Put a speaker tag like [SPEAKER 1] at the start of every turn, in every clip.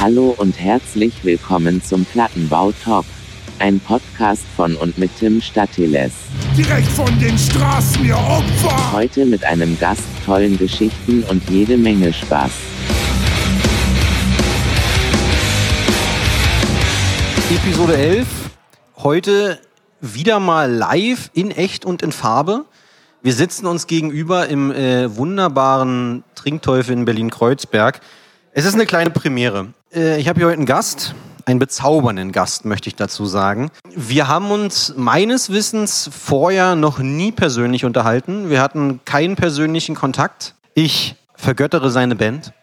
[SPEAKER 1] Hallo und herzlich willkommen zum Plattenbau Talk. Ein Podcast von und mit Tim Statiles.
[SPEAKER 2] Direkt von den Straßen, ihr Opfer!
[SPEAKER 1] Heute mit einem Gast, tollen Geschichten und jede Menge Spaß.
[SPEAKER 3] Episode 11. Heute wieder mal live in echt und in Farbe. Wir sitzen uns gegenüber im äh, wunderbaren Trinkteufel in Berlin-Kreuzberg. Es ist eine kleine Premiere. Äh, ich habe hier heute einen Gast, einen bezaubernden Gast, möchte ich dazu sagen. Wir haben uns meines Wissens vorher noch nie persönlich unterhalten. Wir hatten keinen persönlichen Kontakt. Ich vergöttere seine Band.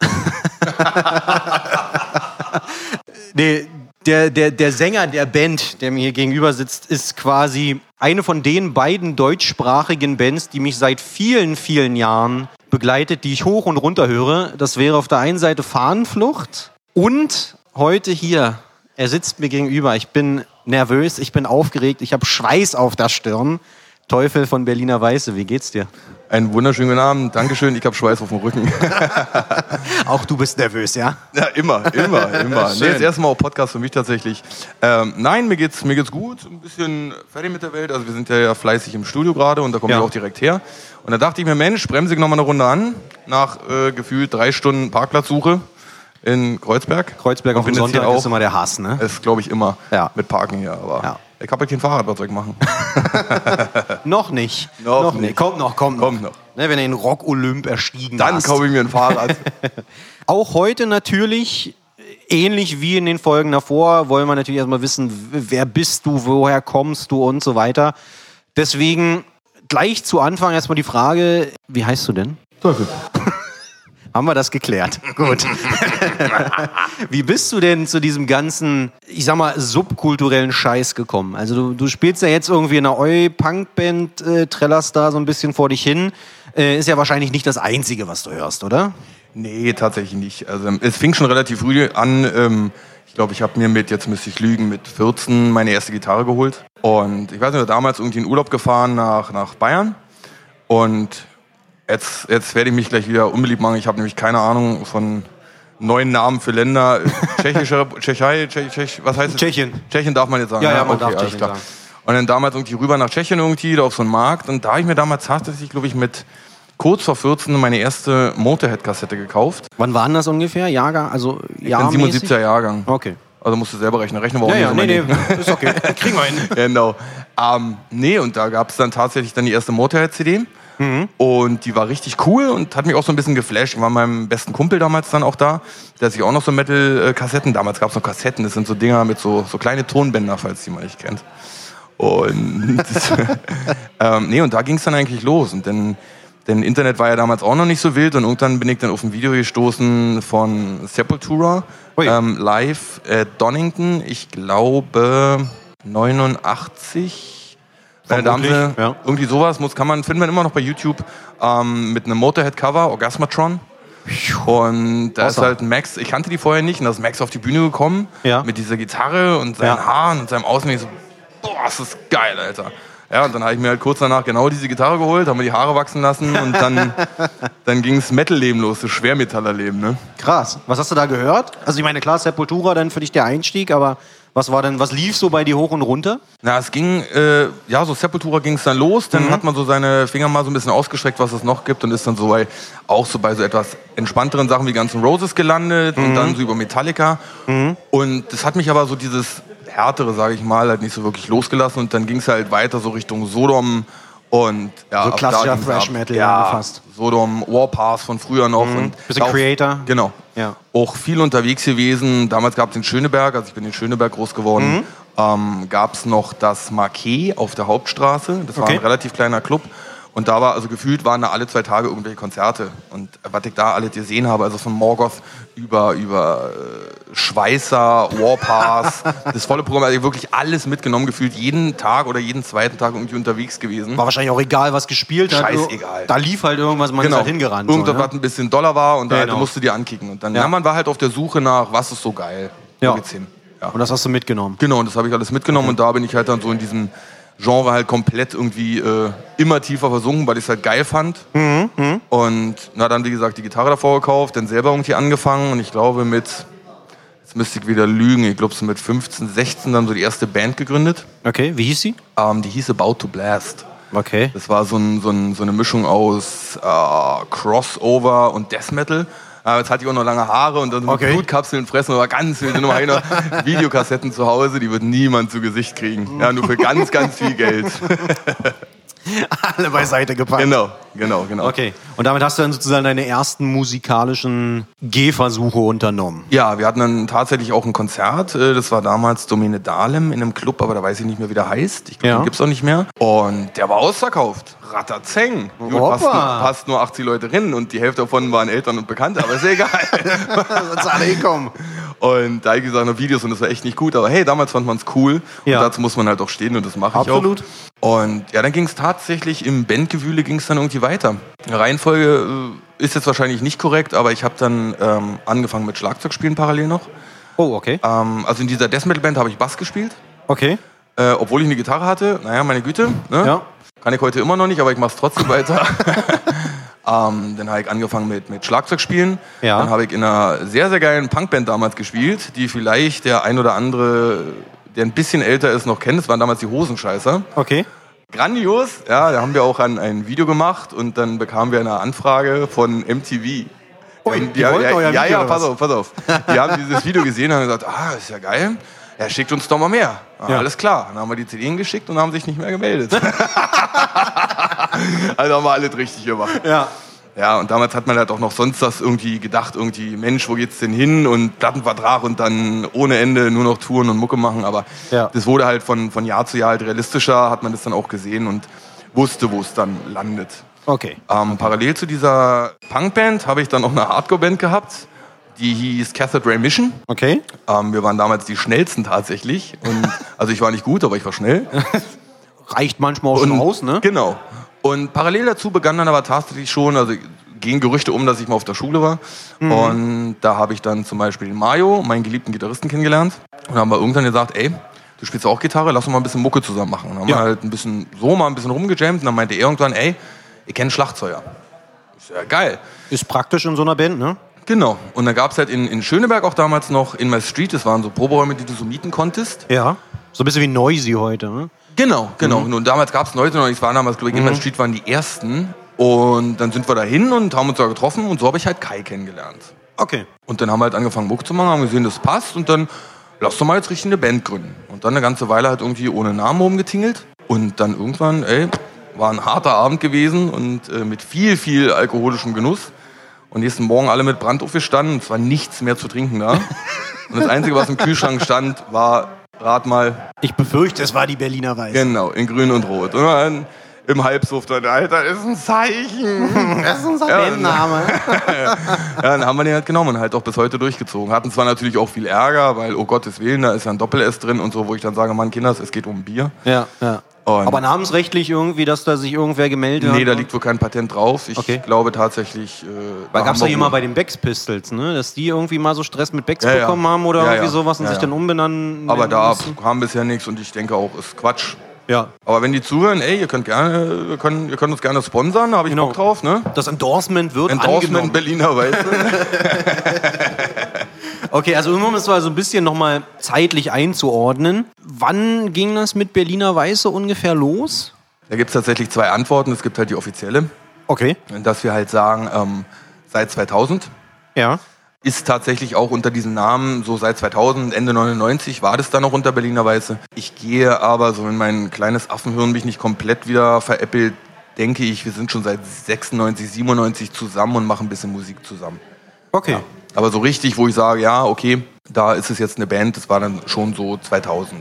[SPEAKER 3] nee, der, der, der Sänger der Band, der mir hier gegenüber sitzt, ist quasi eine von den beiden deutschsprachigen Bands, die mich seit vielen, vielen Jahren begleitet, die ich hoch und runter höre. Das wäre auf der einen Seite Fahnenflucht und heute hier. Er sitzt mir gegenüber. Ich bin nervös, ich bin aufgeregt, ich habe Schweiß auf der Stirn. Teufel von Berliner Weiße, wie geht's dir?
[SPEAKER 4] Einen wunderschönen guten Abend. Dankeschön. Ich habe Schweiß auf dem Rücken.
[SPEAKER 3] Auch du bist nervös, ja?
[SPEAKER 4] Ja, immer, immer, immer.
[SPEAKER 3] Schön.
[SPEAKER 4] Nee, das erste Mal auch Podcast für mich tatsächlich. Ähm, nein, mir geht's, mir geht's gut. Ein bisschen fertig mit der Welt. Also wir sind ja, ja fleißig im Studio gerade und da komme
[SPEAKER 3] Ja.
[SPEAKER 4] ich auch direkt her. Und da dachte ich mir, Mensch, bremse ich noch mal eine Runde an. Nach äh, gefühlt drei Stunden Parkplatzsuche in Kreuzberg.
[SPEAKER 3] Kreuzberg
[SPEAKER 4] Und
[SPEAKER 3] auf dem Sonntag
[SPEAKER 4] auch.
[SPEAKER 3] ist immer der Hass, ne?
[SPEAKER 4] ist, glaube ich, immer
[SPEAKER 3] Ja.
[SPEAKER 4] mit Parken hier. Aber
[SPEAKER 3] Ja.
[SPEAKER 4] ich habe halt kein Fahrrad, was soll ich machen?
[SPEAKER 3] Noch nicht.
[SPEAKER 4] Noch nicht.
[SPEAKER 3] Kommt noch, kommt noch.
[SPEAKER 4] Kommt noch.
[SPEAKER 3] Ne, wenn du den Rock-Olymp erstiegen
[SPEAKER 4] Dann
[SPEAKER 3] hast.
[SPEAKER 4] kaufe ich mir ein Fahrrad.
[SPEAKER 3] Auch heute natürlich, ähnlich wie in den Folgen davor, wollen wir natürlich erstmal wissen, wer bist du, woher kommst du und so weiter. Deswegen gleich zu Anfang erstmal die Frage, wie heißt du denn?
[SPEAKER 4] Teufel.
[SPEAKER 3] Haben wir das geklärt? Gut. Wie bist du denn zu diesem ganzen, ich sag mal, subkulturellen Scheiß gekommen? Also du, du spielst ja jetzt irgendwie in einer Eu-Punk-Band, äh, trällerst da so ein bisschen vor dich hin. Äh, ist ja wahrscheinlich nicht das Einzige, was du hörst, oder?
[SPEAKER 4] Nee, tatsächlich nicht. Also es fing schon relativ früh an. Ähm, ich glaube, ich habe mir mit, jetzt müsste ich lügen, mit 14 meine erste Gitarre geholt. Und ich weiß nicht, damals irgendwie in Urlaub gefahren nach, nach Bayern. Und jetzt, jetzt werde ich mich gleich wieder unbeliebt machen. Ich habe nämlich keine Ahnung von neuen Namen für Länder. Tschechischer, Tschechei, Tschech, Tschech, was heißt es?
[SPEAKER 3] Tschechien.
[SPEAKER 4] Tschechien darf man jetzt sagen.
[SPEAKER 3] Ja, ja,
[SPEAKER 4] ne?
[SPEAKER 3] man darf
[SPEAKER 4] alles
[SPEAKER 3] Tschechien
[SPEAKER 4] klar.
[SPEAKER 3] sagen.
[SPEAKER 4] Und dann damals irgendwie rüber nach Tschechien irgendwie, da auf so einen Markt. Und da habe ich mir damals tatsächlich, glaube ich, mit kurz vor 14 meine erste Motorhead-Kassette gekauft.
[SPEAKER 3] Wann war denn das ungefähr? Jahrgang? Also
[SPEAKER 4] Ich bin 77er Jahrgang.
[SPEAKER 3] Okay.
[SPEAKER 4] Also musst du selber rechnen. Rechnen wir auch
[SPEAKER 3] Ja,
[SPEAKER 4] nicht
[SPEAKER 3] ja, nee, nee, ist okay. Kriegen wir hin.
[SPEAKER 4] Genau. Ähm, nee, und da gab es dann tatsächlich dann die erste Motorhead-CD.
[SPEAKER 3] Mhm.
[SPEAKER 4] Und die war richtig cool und hat mich auch so ein bisschen geflasht. Ich war meinem besten Kumpel damals dann auch da. Der hat sich auch noch so Metal-Kassetten. Damals gab es noch Kassetten. Das sind so Dinger mit so, so kleine Tonbänder, falls die man nicht kennt. Und, ähm, nee, und da ging es dann eigentlich los. Und dann, denn Internet war ja damals auch noch nicht so wild. Und irgendwann bin ich dann auf ein Video gestoßen von Sepultura ähm, live at Donington. Ich glaube 89. Meine Damen,
[SPEAKER 3] Vermutlich, ja.
[SPEAKER 4] irgendwie sowas muss, kann man, findet man immer noch bei YouTube ähm, mit einem Motorhead-Cover, Orgasmatron. Und da ist
[SPEAKER 3] Awesome.
[SPEAKER 4] halt Max, ich kannte die vorher nicht, und da ist Max auf die Bühne gekommen
[SPEAKER 3] Ja.
[SPEAKER 4] mit dieser Gitarre und seinen
[SPEAKER 3] Ja.
[SPEAKER 4] Haaren und seinem ich so, boah, ist das geil, Alter. Ja, und dann habe ich mir halt kurz danach genau diese Gitarre geholt, habe mir die Haare wachsen lassen und dann, dann ging das Metal-Leben los, das Schwermetallerleben, ne?
[SPEAKER 3] Krass. Was hast du da gehört? Also ich meine, klar, Sepultura dann für dich der Einstieg, aber was war denn, was lief so bei dir hoch und runter?
[SPEAKER 4] Na, es ging, äh, ja, so Sepultura ging es dann los. Dann hat man so seine Finger mal so ein bisschen ausgestreckt, was es noch gibt und ist dann so bei, auch so bei so etwas entspannteren Sachen wie Guns N' Roses gelandet und dann so über Metallica. Und das hat mich aber so dieses härtere, sage ich mal, halt nicht so wirklich losgelassen und dann ging es halt weiter so Richtung Sodom und ja,
[SPEAKER 3] So klassischer Thrash. Metal
[SPEAKER 4] ja,
[SPEAKER 3] angefasst.
[SPEAKER 4] Sodom, Warpath von früher noch und
[SPEAKER 3] Bisschen
[SPEAKER 4] auch-
[SPEAKER 3] Creator.
[SPEAKER 4] Genau.
[SPEAKER 3] Ja.
[SPEAKER 4] Auch viel unterwegs gewesen. Damals gab es in Schöneberg, also ich bin in Schöneberg groß geworden,
[SPEAKER 3] Mhm.
[SPEAKER 4] ähm, gab es noch das Marquet auf der Hauptstraße. Das war
[SPEAKER 3] Okay.
[SPEAKER 4] ein relativ kleiner Club. Und da war, also gefühlt waren da alle zwei Tage irgendwelche Konzerte. Und was ich da alles gesehen habe, also von Morgoth über, über äh, Schweißer, Warpath, das volle Programm, also wirklich alles mitgenommen, gefühlt jeden Tag oder jeden zweiten Tag irgendwie unterwegs gewesen.
[SPEAKER 3] War wahrscheinlich auch egal, was gespielt hat.
[SPEAKER 4] Scheißegal.
[SPEAKER 3] Da lief halt irgendwas, man ist halt hingerannt.
[SPEAKER 4] Irgendwas,
[SPEAKER 3] so, ne?
[SPEAKER 4] was ein bisschen Dollar war und da
[SPEAKER 3] Genau.
[SPEAKER 4] halt musst du dir ankicken. Und dann,
[SPEAKER 3] Ja.
[SPEAKER 4] ja. man war halt auf der Suche nach, was ist so geil.
[SPEAKER 3] Ja.
[SPEAKER 4] Wo geht's hin? Ja.
[SPEAKER 3] Und das hast du mitgenommen.
[SPEAKER 4] Genau, und das habe ich alles mitgenommen und da bin ich halt dann so in diesem Genre halt komplett irgendwie äh, immer tiefer versunken, weil ich es halt geil fand.
[SPEAKER 3] Mhm,
[SPEAKER 4] Und na dann, wie gesagt, die Gitarre davor gekauft, dann selber irgendwie angefangen und ich glaube mit, jetzt müsste ich wieder lügen, ich glaube so mit 15, 16 dann so die erste Band gegründet.
[SPEAKER 3] Okay, wie hieß sie?
[SPEAKER 4] Ähm, die hieß About to Blast.
[SPEAKER 3] Okay.
[SPEAKER 4] Das war so, ein, so, ein, so eine Mischung aus äh, Crossover und Death Metal. Aber jetzt hatte ich auch noch lange Haare und dann
[SPEAKER 3] Okay.
[SPEAKER 4] Blutkapseln fressen, aber ganz wild. Nur einer Videokassetten zu Hause, die wird niemand zu Gesicht kriegen. Ja, nur für ganz, ganz viel Geld.
[SPEAKER 3] Alle beiseite gepackt.
[SPEAKER 4] Genau, genau, genau.
[SPEAKER 3] Okay. Und damit hast du dann sozusagen deine ersten musikalischen Gehversuche unternommen.
[SPEAKER 4] Ja, wir hatten dann tatsächlich auch ein Konzert. äh, Das war damals Domine Dahlem in einem Club, aber da weiß ich nicht mehr, wie der heißt. Ich glaube,
[SPEAKER 3] Ja.
[SPEAKER 4] den gibt's auch nicht mehr. Und der war ausverkauft. Ratterzeng. Gut, passt, nur- passt nur 80 Leute rein und die Hälfte davon waren Eltern und Bekannte, aber ist ja egal.
[SPEAKER 3] Sonst alle hinkommen.
[SPEAKER 4] Und da hab ich gesagt, noch Videos und das war echt nicht gut. Aber hey, damals fand man es cool.
[SPEAKER 3] Ja.
[SPEAKER 4] Und dazu muss man halt auch stehen und das mache ich
[SPEAKER 3] Absolut.
[SPEAKER 4] auch. Und ja, dann ging es tatsächlich im Bandgewühle ging es dann irgendwie weiter. Die Reihenfolge äh, ist jetzt wahrscheinlich nicht korrekt, aber ich habe dann ähm, angefangen mit Schlagzeugspielen parallel noch.
[SPEAKER 3] Oh, okay.
[SPEAKER 4] Ähm, also in dieser Death Metal Band habe ich Bass gespielt,
[SPEAKER 3] Okay.
[SPEAKER 4] äh, obwohl ich eine Gitarre hatte. Naja, meine Güte. Ne?
[SPEAKER 3] Ja.
[SPEAKER 4] Kann ich heute immer noch nicht, aber ich mache es trotzdem weiter. ähm, dann habe ich angefangen mit, mit Schlagzeugspielen.
[SPEAKER 3] Ja.
[SPEAKER 4] Dann habe ich in einer sehr, sehr geilen Punkband damals gespielt, die vielleicht der ein oder andere, der ein bisschen älter ist, noch kennt. Das waren damals die Hosenscheißer.
[SPEAKER 3] Okay.
[SPEAKER 4] Grandios, ja, da haben wir auch ein, ein Video gemacht und dann bekamen wir eine Anfrage von MTV.
[SPEAKER 3] Ui,
[SPEAKER 4] haben-
[SPEAKER 3] die
[SPEAKER 4] haben-
[SPEAKER 3] wollten
[SPEAKER 4] ja,
[SPEAKER 3] euer
[SPEAKER 4] ja,
[SPEAKER 3] Video
[SPEAKER 4] ja, pass auf, pass auf. Die haben dieses Video gesehen und haben gesagt, ah, ist ja geil. Ja, schickt uns doch mal mehr.
[SPEAKER 3] Ja.
[SPEAKER 4] Alles klar. Dann haben wir die CDs geschickt und haben sich nicht mehr gemeldet. also haben wir alles richtig gemacht.
[SPEAKER 3] Ja.
[SPEAKER 4] Ja, und damals hat man halt auch noch sonst das irgendwie gedacht, irgendwie, Mensch, wo geht's denn hin? Und Plattenvertrag und dann ohne Ende nur noch Touren und Mucke machen. Aber
[SPEAKER 3] Ja.
[SPEAKER 4] das wurde halt von, von Jahr zu Jahr halt realistischer, hat man das dann auch gesehen und wusste, wo es dann landet.
[SPEAKER 3] Okay.
[SPEAKER 4] Ähm, parallel zu dieser Punkband habe ich dann noch eine Hardcore-Band gehabt, die hieß Cathedral Mission.
[SPEAKER 3] Okay.
[SPEAKER 4] Ähm, wir waren damals die schnellsten tatsächlich. Und, also ich war nicht gut, aber ich war schnell.
[SPEAKER 3] Reicht manchmal auch schon
[SPEAKER 4] Und-
[SPEAKER 3] aus, ne?
[SPEAKER 4] Genau. Und parallel dazu begann dann aber tatsächlich schon, also gehen Gerüchte um, dass ich mal auf der Schule war.
[SPEAKER 3] Mhm.
[SPEAKER 4] Und da habe ich dann zum Beispiel Mario, meinen geliebten Gitarristen, kennengelernt. Und haben wir irgendwann gesagt, ey, du spielst auch Gitarre, lass uns mal ein bisschen Mucke zusammen machen. Und dann haben
[SPEAKER 3] Ja.
[SPEAKER 4] wir halt ein bisschen so mal ein bisschen rumgejammt. Und dann meinte er irgendwann, ey, ich kenne Schlagzeuger. Ist ja geil.
[SPEAKER 3] Ist praktisch in so einer Band, ne?
[SPEAKER 4] Genau. Und dann gab es halt in, in Schöneberg auch damals noch in My Street, das waren so Proberäume, die du so mieten konntest.
[SPEAKER 3] Ja. So ein bisschen wie Noisy heute, ne?
[SPEAKER 4] Genau, genau. Und damals gab es Leute noch, ich war damals, glaube ich, in My Street waren die ersten. Und dann sind wir da hin und haben uns da getroffen und so habe ich halt Kai kennengelernt.
[SPEAKER 3] Okay.
[SPEAKER 4] Und dann haben wir halt angefangen, Muck zu machen, haben gesehen, das passt und dann lass doch mal jetzt richtig eine Band gründen. Und dann eine ganze Weile halt irgendwie ohne Namen rumgetingelt. Und dann irgendwann, ey, war ein harter Abend gewesen und äh, mit viel, viel alkoholischem Genuss. Und nächsten Morgen alle mit Brand aufgestanden, es war nichts mehr zu trinken da. Und das Einzige, was im Kühlschrank stand, war, rat mal,
[SPEAKER 3] Ich befürchte, es war die Berliner Weiß.
[SPEAKER 4] Genau, in grün und rot. Und dann im Halbsuft Alter, ist ein Zeichen.
[SPEAKER 3] Das ist unser Bandname.
[SPEAKER 4] ja, dann haben wir den halt genommen und halt auch bis heute durchgezogen. Hatten zwar natürlich auch viel Ärger, weil, oh Gottes Willen, da ist ja ein Doppel-S drin und so, wo ich dann sage, Mann, Kinders, es geht um Bier.
[SPEAKER 3] Ja, ja.
[SPEAKER 4] Und
[SPEAKER 3] Aber namensrechtlich irgendwie, dass da sich irgendwer gemeldet hat?
[SPEAKER 4] nee, da liegt wohl kein Patent drauf. Ich
[SPEAKER 3] Okay.
[SPEAKER 4] glaube tatsächlich... Äh,
[SPEAKER 3] Weil
[SPEAKER 4] da
[SPEAKER 3] gab es mal
[SPEAKER 4] wohl-
[SPEAKER 3] bei den Becks Pistols, ne? Dass die irgendwie mal so Stress mit Becks
[SPEAKER 4] Ja, ja.
[SPEAKER 3] bekommen haben oder
[SPEAKER 4] Ja,
[SPEAKER 3] irgendwie
[SPEAKER 4] ja.
[SPEAKER 3] sowas und
[SPEAKER 4] Ja,
[SPEAKER 3] sich
[SPEAKER 4] ja.
[SPEAKER 3] dann umbenennen.
[SPEAKER 4] Aber da kam bisher nichts und ich denke auch, ist Quatsch.
[SPEAKER 3] Ja.
[SPEAKER 4] Aber wenn die zuhören, ey, ihr könnt gerne, wir können, ihr könnt uns gerne sponsern, da habe ich
[SPEAKER 3] Genau.
[SPEAKER 4] Bock drauf, ne?
[SPEAKER 3] Das Endorsement wird
[SPEAKER 4] Endorsement
[SPEAKER 3] angenommen.
[SPEAKER 4] Berliner Weiße.
[SPEAKER 3] Okay, also um es mal so ein bisschen nochmal zeitlich einzuordnen. Wann ging das mit Berliner Weiße ungefähr los?
[SPEAKER 4] Da gibt es tatsächlich zwei Antworten. Es gibt halt die offizielle,
[SPEAKER 3] Okay.
[SPEAKER 4] dass wir halt sagen, ähm, seit 2000
[SPEAKER 3] Ja.
[SPEAKER 4] Ist tatsächlich auch unter diesem Namen, so seit 2000, Ende 99 war das dann noch unter Berliner Weiße. Ich gehe aber, so wenn mein kleines Affenhirn mich nicht komplett wieder veräppelt, denke ich, wir sind schon seit 96, 97 zusammen und machen ein bisschen Musik zusammen.
[SPEAKER 3] Okay.
[SPEAKER 4] Aber so richtig, wo ich sage, ja, okay, da ist es jetzt eine Band, das war dann schon so 2000.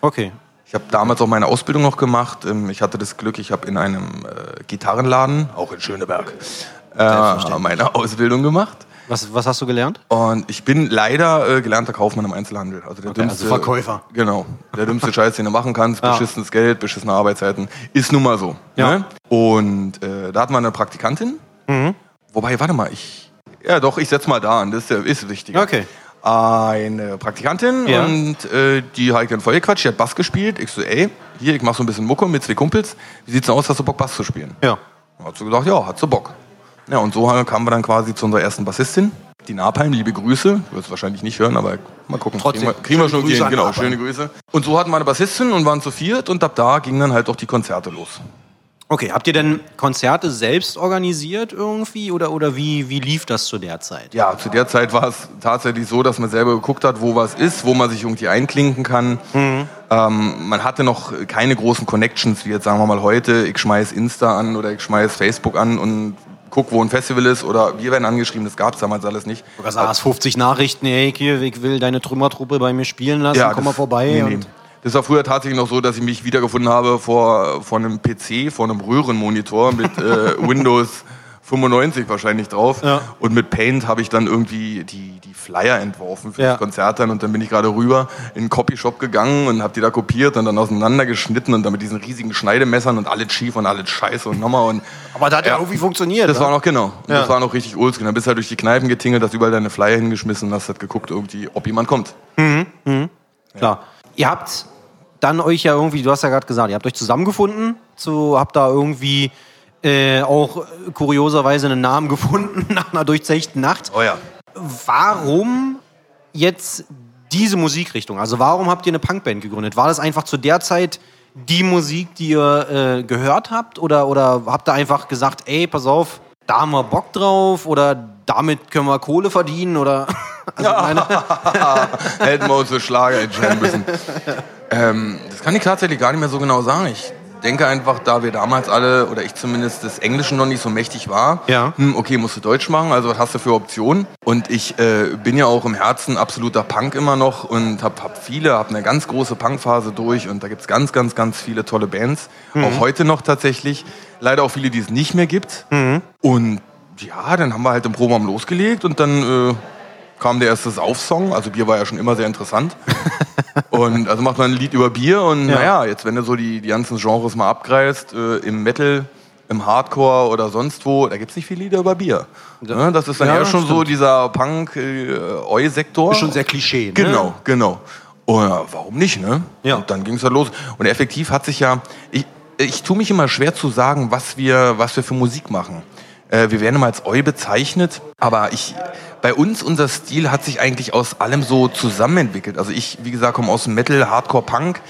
[SPEAKER 3] Okay.
[SPEAKER 4] Ich habe damals auch meine Ausbildung noch gemacht. Ähm, Ich hatte das Glück, ich habe in einem äh, Gitarrenladen, auch in Schöneberg, äh, meine Ausbildung gemacht.
[SPEAKER 3] Was, was hast du gelernt?
[SPEAKER 4] Und ich bin leider äh, gelernter Kaufmann im Einzelhandel. Also der dümmste,
[SPEAKER 3] also Verkäufer.
[SPEAKER 4] Genau. Der dümmste Scheiß, den du machen kannst.
[SPEAKER 3] Ja.
[SPEAKER 4] Beschissenes Geld, beschissene Arbeitszeiten. Ist nun mal so.
[SPEAKER 3] Ja.
[SPEAKER 4] Ne? Und äh, da hatten wir eine Praktikantin.
[SPEAKER 3] Mhm.
[SPEAKER 4] Wobei, warte mal, ich. Ja, doch, ich setz mal da an. Das ist, ist wichtig.
[SPEAKER 3] Okay.
[SPEAKER 4] Eine Praktikantin
[SPEAKER 3] Ja.
[SPEAKER 4] und äh, die habe ich dann voll gequatscht. Die hat Bass gespielt. Ich so, ey, hier, ich mach so ein bisschen Mucke mit zwei Kumpels. Wie sieht's denn aus, hast du Bock, Bass zu spielen?
[SPEAKER 3] Ja.
[SPEAKER 4] Hat sie gesagt, ja, hat sie Bock. Ja, und so kamen wir dann quasi zu unserer ersten Bassistin. Die Napalm, liebe Grüße. Du wirst es wahrscheinlich nicht hören, aber mal gucken.
[SPEAKER 3] Trotzdem.
[SPEAKER 4] Kriegen wir, kriegen wir schon
[SPEAKER 3] Grüße
[SPEAKER 4] gehen. Genau,
[SPEAKER 3] Napalm.
[SPEAKER 4] schöne Grüße. Und so hatten wir eine Bassistin und waren zu viert und ab da gingen dann halt auch die Konzerte los.
[SPEAKER 3] Okay, habt ihr denn Konzerte selbst organisiert irgendwie oder, oder wie, wie lief das zu der Zeit?
[SPEAKER 4] Ja, zu der Zeit war es tatsächlich so, dass man selber geguckt hat, wo was ist, wo man sich irgendwie einklinken kann.
[SPEAKER 3] Mhm.
[SPEAKER 4] Ähm, man hatte noch keine großen Connections, wie jetzt sagen wir mal heute, ich schmeiß Insta an oder ich schmeiß Facebook an und guck, wo ein Festival ist oder wir werden angeschrieben, das gab es damals alles nicht.
[SPEAKER 3] Du hast 50 Nachrichten, hey, hier, ich will deine Trümmertruppe bei mir spielen lassen, komm mal
[SPEAKER 4] das-
[SPEAKER 3] vorbei.
[SPEAKER 4] nee, nee. Das war früher tatsächlich noch so, dass ich mich wiedergefunden habe vor, vor einem PC, vor einem Röhrenmonitor mit äh, Windows 95 wahrscheinlich drauf.
[SPEAKER 3] Ja.
[SPEAKER 4] Und mit Paint habe ich dann irgendwie die, die Flyer entworfen für
[SPEAKER 3] Ja.
[SPEAKER 4] das Konzert dann. Und dann bin ich gerade rüber in den Copyshop gegangen und habe die da kopiert und dann auseinandergeschnitten und dann mit diesen riesigen Schneidemessern und alles schief und alles scheiße und nochmal. Und
[SPEAKER 3] Aber das hat ja,
[SPEAKER 4] Ja.
[SPEAKER 3] irgendwie funktioniert.
[SPEAKER 4] das
[SPEAKER 3] ne?
[SPEAKER 4] war noch genau.
[SPEAKER 3] Ja.
[SPEAKER 4] Das war noch richtig oldschool. Dann bist du halt durch die Kneipen getingelt, hast überall deine Flyer hingeschmissen und hast halt geguckt, irgendwie, ob jemand kommt.
[SPEAKER 3] Klar. Ihr habt dann euch ja irgendwie, du hast ja gerade gesagt, ihr habt euch zusammengefunden, zu, habt da irgendwie äh, auch äh, kurioserweise einen Namen gefunden nach einer durchzechten Nacht.
[SPEAKER 4] Oh ja.
[SPEAKER 3] Warum jetzt diese Musikrichtung? Also warum habt ihr eine Punkband gegründet? War das einfach zu der Zeit die Musik, die ihr äh, gehört habt? Oder, oder habt ihr einfach gesagt, ey, pass auf, da haben wir Bock drauf oder damit können wir Kohle verdienen? Oder also
[SPEAKER 4] Hätten wir uns für Schlager entscheiden müssen. ähm, das kann ich tatsächlich gar nicht mehr so genau sagen. Ich denke einfach, da wir damals alle, oder ich zumindest, des Englischen noch nicht so mächtig war,
[SPEAKER 3] Ja.
[SPEAKER 4] hm, okay, musst du Deutsch machen, also was hast du für Optionen? Und ich äh, bin ja auch im Herzen absoluter Punk immer noch und habe hab viele, habe eine ganz große Punkphase durch und da gibt's ganz, ganz, ganz viele tolle Bands. Auch heute noch tatsächlich. Leider auch viele, die es nicht mehr gibt. Und ja, dann haben wir halt im Proberaum losgelegt und dann äh, kam der erste Saufsong. Also Bier war ja schon immer sehr interessant. und also macht man ein Lied über Bier und
[SPEAKER 3] Ja.
[SPEAKER 4] naja, jetzt wenn du so die, die ganzen Genres mal abgreifst, äh, im Metal, im Hardcore oder sonst wo, da gibt's nicht viele Lieder über Bier. Ne? Das ist dann
[SPEAKER 3] Ja,
[SPEAKER 4] eher schon so
[SPEAKER 3] stimmt.
[SPEAKER 4] dieser Punk-Eu-Sektor.
[SPEAKER 3] ist schon sehr Klischee. Ne?
[SPEAKER 4] Genau, genau. Und ja, warum nicht, ne?
[SPEAKER 3] Ja.
[SPEAKER 4] Und dann ging es halt los. Und effektiv hat sich ja, ich, ich tue mich immer schwer zu sagen, was wir, was wir für Musik machen. Äh, wir werden immer als Eu bezeichnet, aber ich, bei uns, unser Stil hat sich eigentlich aus allem so zusammenentwickelt. Also ich, wie gesagt, komme aus dem Metal, Hardcore, Punk.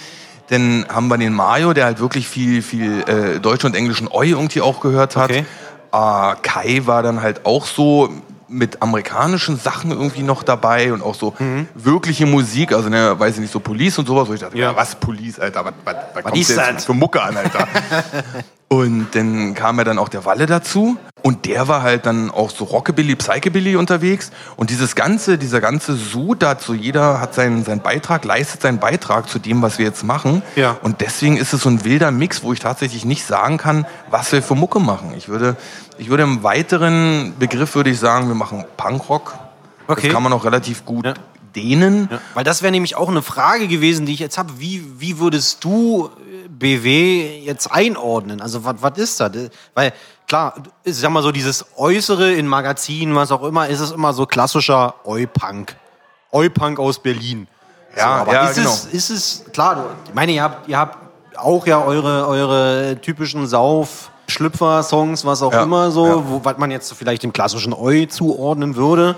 [SPEAKER 4] Dann haben wir den Mario, der halt wirklich viel, viel äh, deutschen und englischen Eu irgendwie auch gehört hat.
[SPEAKER 3] Okay.
[SPEAKER 4] Äh, Kai war dann halt auch so mit amerikanischen Sachen irgendwie noch dabei und auch so wirkliche Musik, also ne, weiß ich nicht, so Police und sowas, wo ich dachte,
[SPEAKER 3] Ja.
[SPEAKER 4] was Police, Alter, was, was, was, kommt
[SPEAKER 3] ist
[SPEAKER 4] jetzt
[SPEAKER 3] das?
[SPEAKER 4] für Mucke an, Alter? und dann kam ja dann auch der Walle dazu und der war halt dann auch so Rockabilly, Psychobilly unterwegs und dieses ganze, dieser ganze Sud dazu, jeder hat seinen, seinen Beitrag, leistet seinen Beitrag zu dem, was wir jetzt machen
[SPEAKER 3] Ja.
[SPEAKER 4] und deswegen ist es so ein wilder Mix, wo ich tatsächlich nicht sagen kann, was wir für Mucke machen. Ich würde, ich würde im weiteren Begriff würde ich sagen, wir machen Punkrock.
[SPEAKER 3] Okay.
[SPEAKER 4] Das kann man auch relativ gut
[SPEAKER 3] Ja.
[SPEAKER 4] dehnen.
[SPEAKER 3] Ja, weil das wäre nämlich auch eine Frage gewesen, die ich jetzt habe. Wie, wie würdest du BW jetzt einordnen? Also was ist das? Weil klar, ich sag mal so dieses Äußere in Magazinen, was auch immer, ist es immer so klassischer Eu-Punk. Eu-Punk aus Berlin.
[SPEAKER 4] Ja,
[SPEAKER 3] so, aber
[SPEAKER 4] ja,
[SPEAKER 3] ist,
[SPEAKER 4] genau.
[SPEAKER 3] es, ist es, klar, ich meine, ihr habt, ihr habt auch ja eure, eure typischen Sauf- Schlüpfer-Songs, was auch
[SPEAKER 4] Ja,
[SPEAKER 3] immer so,
[SPEAKER 4] ja.
[SPEAKER 3] wo, was man jetzt vielleicht dem klassischen Eu zuordnen würde.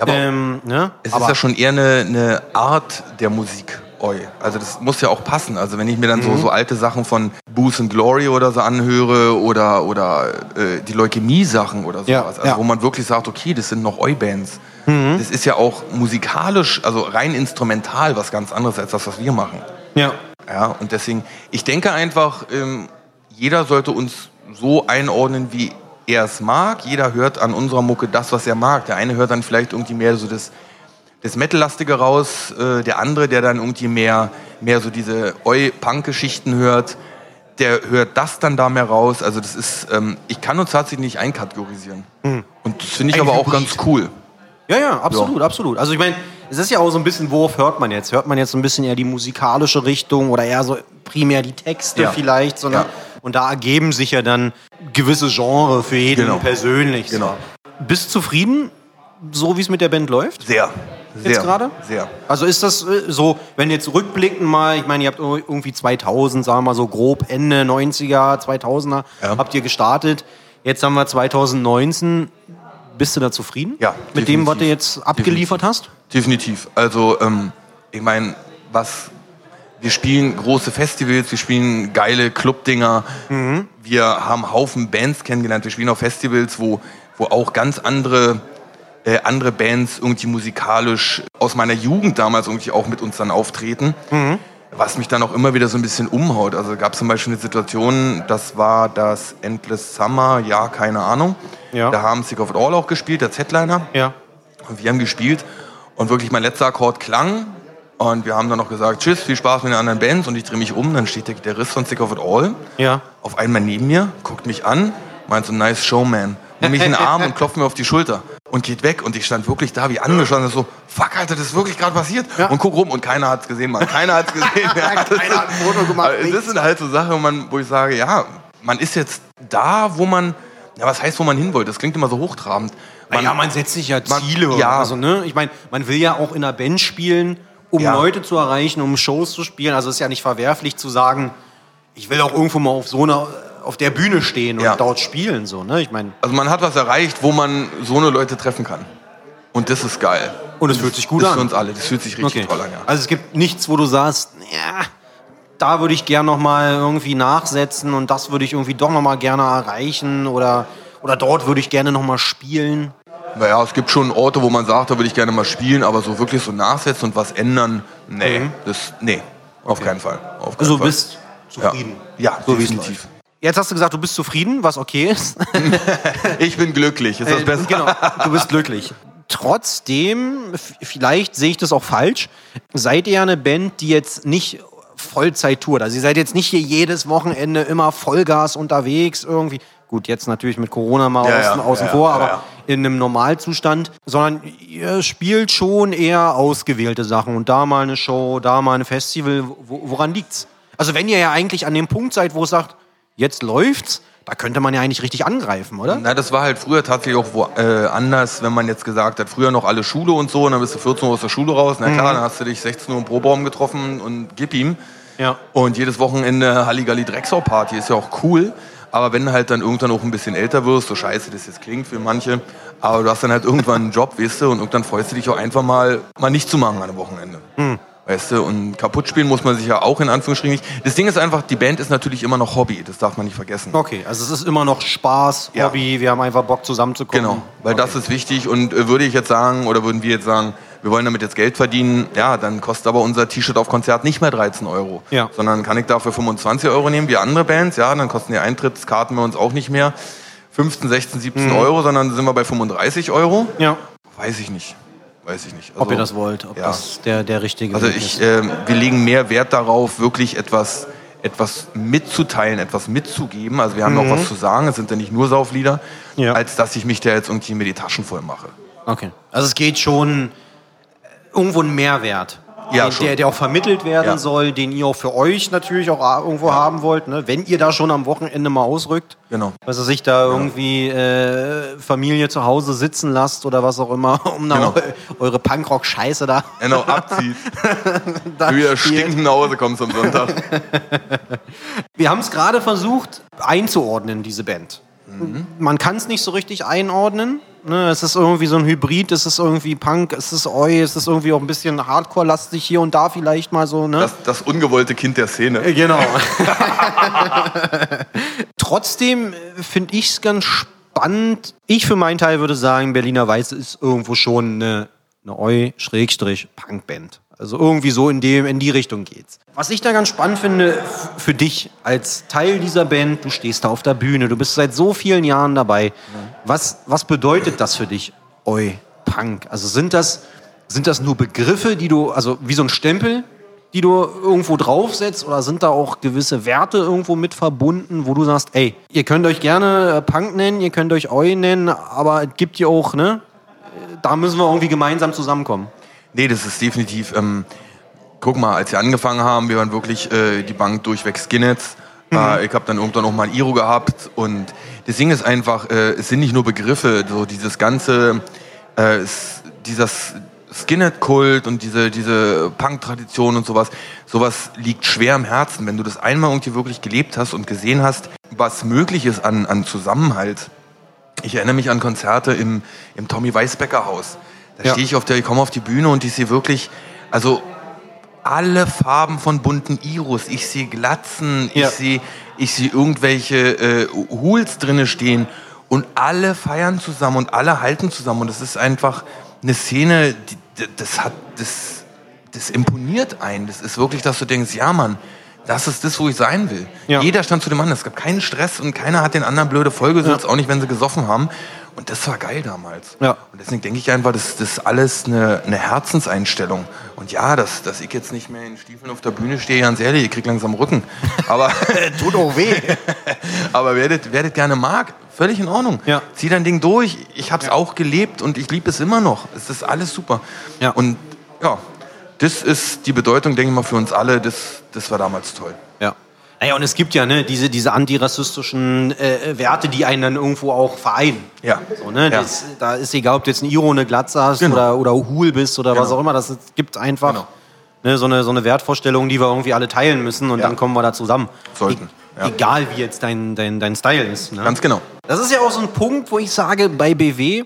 [SPEAKER 4] Aber
[SPEAKER 3] ähm, ne?
[SPEAKER 4] Es
[SPEAKER 3] aber,
[SPEAKER 4] ist ja schon eher eine, eine Art der Musik. Oi. Also das muss ja auch passen. Also wenn ich mir dann
[SPEAKER 3] Mhm.
[SPEAKER 4] so, so alte Sachen von Booth and Glory oder so anhöre oder, oder äh, die Leukämie-Sachen oder sowas,
[SPEAKER 3] Ja,
[SPEAKER 4] also
[SPEAKER 3] ja. Mhm.
[SPEAKER 4] wo man wirklich sagt, okay, das sind noch Oi-Bands. Das ist ja auch musikalisch, also rein instrumental was ganz anderes als das, was wir machen.
[SPEAKER 3] ja.
[SPEAKER 4] Ja, und deswegen, ich denke einfach, ähm, jeder sollte uns so einordnen, wie er es mag. Jeder hört an unserer Mucke das, was er mag. Der eine hört dann vielleicht irgendwie mehr so das, das Metal-lastige raus, äh, der andere, der dann irgendwie mehr, mehr so diese Eu-Punk-Geschichten hört, der hört das dann da mehr raus. Also das ist, ähm, ich kann uns tatsächlich nicht einkategorisieren. Und das finde ich aber auch ganz cool.
[SPEAKER 3] Ja, ja, absolut, absolut. Also ich meine, es ist ja auch so ein bisschen, worauf hört man jetzt? Hört man jetzt so ein bisschen eher die musikalische Richtung oder eher so primär die Texte
[SPEAKER 4] Ja.
[SPEAKER 3] vielleicht, sondern
[SPEAKER 4] Ja.
[SPEAKER 3] und da ergeben sich ja dann gewisse Genre für jeden
[SPEAKER 4] Genau.
[SPEAKER 3] persönlich.
[SPEAKER 4] Genau.
[SPEAKER 3] Bist zufrieden, so wie es mit der Band läuft?
[SPEAKER 4] Sehr. Sehr.
[SPEAKER 3] Jetzt gerade?
[SPEAKER 4] Sehr.
[SPEAKER 3] Also ist das äh, so, wenn jetzt rückblickend mal, ich meine, ihr habt irgendwie 2000, sagen wir mal so grob Ende 90er, 2000er,
[SPEAKER 4] Ja.
[SPEAKER 3] habt ihr gestartet. Jetzt haben wir 2019. bist du da zufrieden?
[SPEAKER 4] Ja,
[SPEAKER 3] Mit dem, was du
[SPEAKER 4] definitiv.
[SPEAKER 3] jetzt abgeliefert hast?
[SPEAKER 4] Definitiv. Also, ähm, ich meine, was. Wir spielen große Festivals, wir spielen geile Clubdinger. Wir haben Haufen Bands kennengelernt. Wir spielen auf Festivals, wo, wo auch ganz andere, äh, andere Bands irgendwie musikalisch aus meiner Jugend damals irgendwie auch mit uns dann auftreten. Was mich dann auch immer wieder so ein bisschen umhaut. Also gab es zum Beispiel eine Situation, das war das Endless Summer, ja, keine Ahnung.
[SPEAKER 3] Ja.
[SPEAKER 4] Da haben Sick of It All auch gespielt, der Z-Liner.
[SPEAKER 3] Ja.
[SPEAKER 4] Und wir haben gespielt und wirklich mein letzter Akkord klang. Und wir haben dann noch gesagt, tschüss, viel Spaß mit den anderen Bands. Und ich drehe mich um, dann steht der Gitarrist von Sick of It All
[SPEAKER 3] Ja.
[SPEAKER 4] auf einmal neben mir, guckt mich an, meint so, nice Showman. Nimmt mich in den Arm und klopft mir auf die Schulter und geht weg. Und ich stand wirklich da wie angeschlossen, so, fuck, Alter, das ist wirklich gerade passiert. Und guck rum und keiner hat's gesehen, Mann. Keiner hat's gesehen. Ja, das
[SPEAKER 3] Keiner hat ein Foto gemacht, nichts.
[SPEAKER 4] Das sind halt so Sachen, wo, man, wo ich sage, ja, man ist jetzt da, wo man, ja, was heißt, wo man hin wollte? Das klingt immer so hochtrabend. Man,
[SPEAKER 3] ja, man setzt sich ja
[SPEAKER 4] man-
[SPEAKER 3] Ziele.
[SPEAKER 4] ja.
[SPEAKER 3] Also, ne? Ich meine, man will ja auch in einer Band spielen, um
[SPEAKER 4] Ja.
[SPEAKER 3] Leute zu erreichen, um Shows zu spielen. Also es ist ja nicht verwerflich zu sagen, ich will auch irgendwo mal auf so einer, auf der Bühne stehen und
[SPEAKER 4] Ja.
[SPEAKER 3] dort spielen. So, ne? Ich meine,
[SPEAKER 4] Also man hat was erreicht, wo man so eine Leute treffen kann. Und das ist geil.
[SPEAKER 3] Und es fühlt sich gut
[SPEAKER 4] das
[SPEAKER 3] an.
[SPEAKER 4] Für uns alle. Das fühlt sich richtig toll an, ja.
[SPEAKER 3] Also es gibt nichts, wo du sagst, ja, da würde ich gern noch mal irgendwie nachsetzen und das würde ich irgendwie doch noch mal gerne erreichen oder oder dort würde ich gerne noch mal spielen.
[SPEAKER 4] Naja, es gibt schon Orte, wo man sagt, da würde ich gerne mal spielen, aber so wirklich so nachsetzen und was ändern, nee. Das, nee, auf keinen Fall. Auf keinen
[SPEAKER 3] Also du bist zufrieden.
[SPEAKER 4] Ja, ja
[SPEAKER 3] So wie es
[SPEAKER 4] definitiv.
[SPEAKER 3] Jetzt hast du gesagt, du bist zufrieden, was okay ist.
[SPEAKER 4] Ich bin glücklich, ist das
[SPEAKER 3] Äh,
[SPEAKER 4] besser?
[SPEAKER 3] Genau, du bist glücklich. Trotzdem, vielleicht sehe ich das auch falsch, seid ihr ja eine Band, die jetzt nicht Vollzeit tourt. Also ihr seid jetzt nicht hier jedes Wochenende immer Vollgas unterwegs irgendwie. Gut, jetzt natürlich mit Corona mal
[SPEAKER 4] Ja,
[SPEAKER 3] außen,
[SPEAKER 4] ja,
[SPEAKER 3] außen
[SPEAKER 4] ja,
[SPEAKER 3] vor, aber in einem Normalzustand, sondern ihr spielt schon eher ausgewählte Sachen und da mal eine Show, da mal ein Festival. Wo, woran liegt's? Also wenn ihr ja eigentlich an dem Punkt seid, wo es sagt, jetzt läuft's, da könnte man ja eigentlich richtig angreifen, oder?
[SPEAKER 4] Na, das war halt früher tatsächlich auch wo, äh, anders, wenn man jetzt gesagt hat, früher noch alle Schule und so, und dann bist du 14 Uhr aus der Schule raus. Na
[SPEAKER 3] Mhm.
[SPEAKER 4] klar, dann hast du dich 16 Uhr im Proberaum getroffen und gib ihm.
[SPEAKER 3] Ja.
[SPEAKER 4] Und jedes Wochenende Halligalli Drecksau Party ist ja auch cool. Aber wenn du halt dann irgendwann auch ein bisschen älter wirst, so scheiße das jetzt klingt für manche, aber du hast dann halt irgendwann einen Job, weißt du, und irgendwann freust du dich auch einfach mal, mal nicht zu machen an einem Wochenende. Weißt du, und kaputt spielen muss man sich ja auch in Anführungsstrichen nicht. Das Ding ist einfach, die Band ist natürlich immer noch Hobby, das darf man nicht vergessen.
[SPEAKER 3] Okay, also es ist immer noch Spaß,
[SPEAKER 4] Ja.
[SPEAKER 3] Hobby, wir haben einfach Bock zusammenzukommen.
[SPEAKER 4] Genau, weil das ist wichtig und äh, würde ich jetzt sagen, oder würden wir jetzt sagen, wir wollen damit jetzt Geld verdienen, ja, dann kostet aber unser T-Shirt auf Konzert nicht mehr 13 Euro.
[SPEAKER 3] Ja.
[SPEAKER 4] Sondern kann ich dafür 25 Euro nehmen, wie andere Bands, ja, dann kosten die Eintrittskarten bei uns auch nicht mehr 15, 16, 17 Euro, sondern sind wir bei 35 Euro.
[SPEAKER 3] Ja,
[SPEAKER 4] Weiß ich nicht. Weiß ich nicht.
[SPEAKER 3] ob
[SPEAKER 4] Also-
[SPEAKER 3] ihr das wollt, ob
[SPEAKER 4] ja.
[SPEAKER 3] das der, der richtige
[SPEAKER 4] Also
[SPEAKER 3] Weg
[SPEAKER 4] ich,
[SPEAKER 3] ist.
[SPEAKER 4] ähm, wir legen mehr Wert darauf, wirklich etwas, etwas mitzuteilen, etwas mitzugeben. Also wir haben noch was zu sagen, es sind ja nicht nur Sauflieder,
[SPEAKER 3] Mhm. Ja.
[SPEAKER 4] als dass ich mich da jetzt irgendwie mir die Taschen voll mache.
[SPEAKER 3] Okay. Also es geht schon äh, irgendwo ein Mehrwert.
[SPEAKER 4] Ja, schon.
[SPEAKER 3] der, der auch vermittelt werden
[SPEAKER 4] Ja.
[SPEAKER 3] soll, den ihr auch für euch natürlich auch a- irgendwo haben wollt, ne? wenn ihr da schon am Wochenende mal ausrückt.
[SPEAKER 4] Genau.
[SPEAKER 3] Was er sich da irgendwie äh, Familie zu Hause sitzen lasst oder was auch immer, um dann
[SPEAKER 4] Genau.
[SPEAKER 3] eure Punkrock-Scheiße da.
[SPEAKER 4] Genau, abzieht. Du wieder
[SPEAKER 3] spielt.
[SPEAKER 4] stinkend nach Hause kommst am Sonntag.
[SPEAKER 3] Wir haben es gerade versucht einzuordnen, diese Band. Man kann es nicht so richtig einordnen. Ne? Es ist irgendwie so ein Hybrid, es ist irgendwie Punk, es ist Oi, es ist irgendwie auch ein bisschen Hardcore-lastig hier und da vielleicht mal so. Ne?
[SPEAKER 4] Das, das ungewollte Kind der Szene.
[SPEAKER 3] Äh, Genau. Trotzdem finde ich es ganz spannend. Ich für meinen Teil würde sagen, Berliner Weiße ist irgendwo schon eine, eine Eu-Punk-Band. Also irgendwie so in, dem, in die Richtung geht's. Was ich da ganz spannend finde, für dich als Teil dieser Band, du stehst da auf der Bühne, du bist seit so vielen Jahren dabei. Was, was bedeutet das für dich, Eu-Punk? Also sind das, sind das nur Begriffe, die du, also wie so ein Stempel, die du irgendwo draufsetzt oder sind da auch gewisse Werte irgendwo mit verbunden, wo du sagst, ey, ihr könnt euch gerne äh, Punk nennen, ihr könnt euch Eu nennen, aber es gibt ja auch, ne, äh, da müssen wir irgendwie gemeinsam zusammenkommen.
[SPEAKER 4] Nee, das ist definitiv. Ähm, guck mal, als wir angefangen haben, wir waren wirklich äh, die Bank durchweg Skinheads. Äh, ich habe dann irgendwann noch mal ein Iro gehabt und das Ding ist einfach, äh, es sind nicht nur Begriffe, so dieses ganze, äh, dieser Skinhead-Kult und diese, diese Punk-Tradition und sowas, sowas liegt schwer im Herzen. Wenn du das einmal irgendwie wirklich gelebt hast und gesehen hast, was möglich ist an, an Zusammenhalt, Ich erinnere mich an Konzerte im, im Tommy Weisbecker Haus. Da
[SPEAKER 3] Ja.
[SPEAKER 4] stehe ich auf der, ich komme auf die Bühne und ich sehe wirklich, also alle Farben von bunten Iros. Ich sehe Glatzen,
[SPEAKER 3] Ja.
[SPEAKER 4] ich sehe ich sehe irgendwelche äh, Hools drinne stehen und alle feiern zusammen und alle halten zusammen und es ist einfach eine Szene, die, das hat das das imponiert einen. Das ist wirklich, dass du denkst, ja Mann, das ist das, wo ich sein will.
[SPEAKER 3] Ja.
[SPEAKER 4] Jeder stand zu dem Mann. Es gab keinen Stress und keiner hat den anderen blöde vollgesetzt, auch nicht, wenn sie gesoffen haben. Und das war geil damals.
[SPEAKER 3] Ja.
[SPEAKER 4] Und deswegen denke ich einfach, das, das ist alles eine, eine Herzenseinstellung. Und ja, dass, dass ich jetzt nicht mehr in Stiefeln auf der Bühne stehe, ganz ehrlich, ich krieg langsam Rücken. Aber,
[SPEAKER 3] Tut auch weh.
[SPEAKER 4] aber wer, das, wer das gerne mag, völlig in Ordnung.
[SPEAKER 3] Ja.
[SPEAKER 4] Zieh dein Ding durch. Ich habe es auch gelebt und ich liebe es immer noch. Es ist alles super.
[SPEAKER 3] Ja.
[SPEAKER 4] Und ja, das ist die Bedeutung, denke ich mal, für uns alle. Das, das war damals toll.
[SPEAKER 3] Ja. Naja, und es gibt ja ne, diese, diese antirassistischen äh, Werte, die einen dann irgendwo auch vereinen.
[SPEAKER 4] Ja.
[SPEAKER 3] So, ne?
[SPEAKER 4] Ja.
[SPEAKER 3] das, da ist egal, ob du jetzt ein Iro, eine Glatze hast
[SPEAKER 4] Genau.
[SPEAKER 3] oder, oder Hul bist oder was
[SPEAKER 4] Genau.
[SPEAKER 3] auch immer. Das gibt einfach
[SPEAKER 4] Genau.
[SPEAKER 3] ne, so, eine, so eine Wertvorstellung, die wir irgendwie alle teilen müssen und
[SPEAKER 4] Ja.
[SPEAKER 3] dann kommen wir da zusammen.
[SPEAKER 4] Sollten,
[SPEAKER 3] E
[SPEAKER 4] ja.
[SPEAKER 3] Egal, wie jetzt dein, dein, dein Style ist. Ne?
[SPEAKER 4] Ganz genau.
[SPEAKER 3] Das ist ja auch so ein Punkt, wo ich sage, bei BW,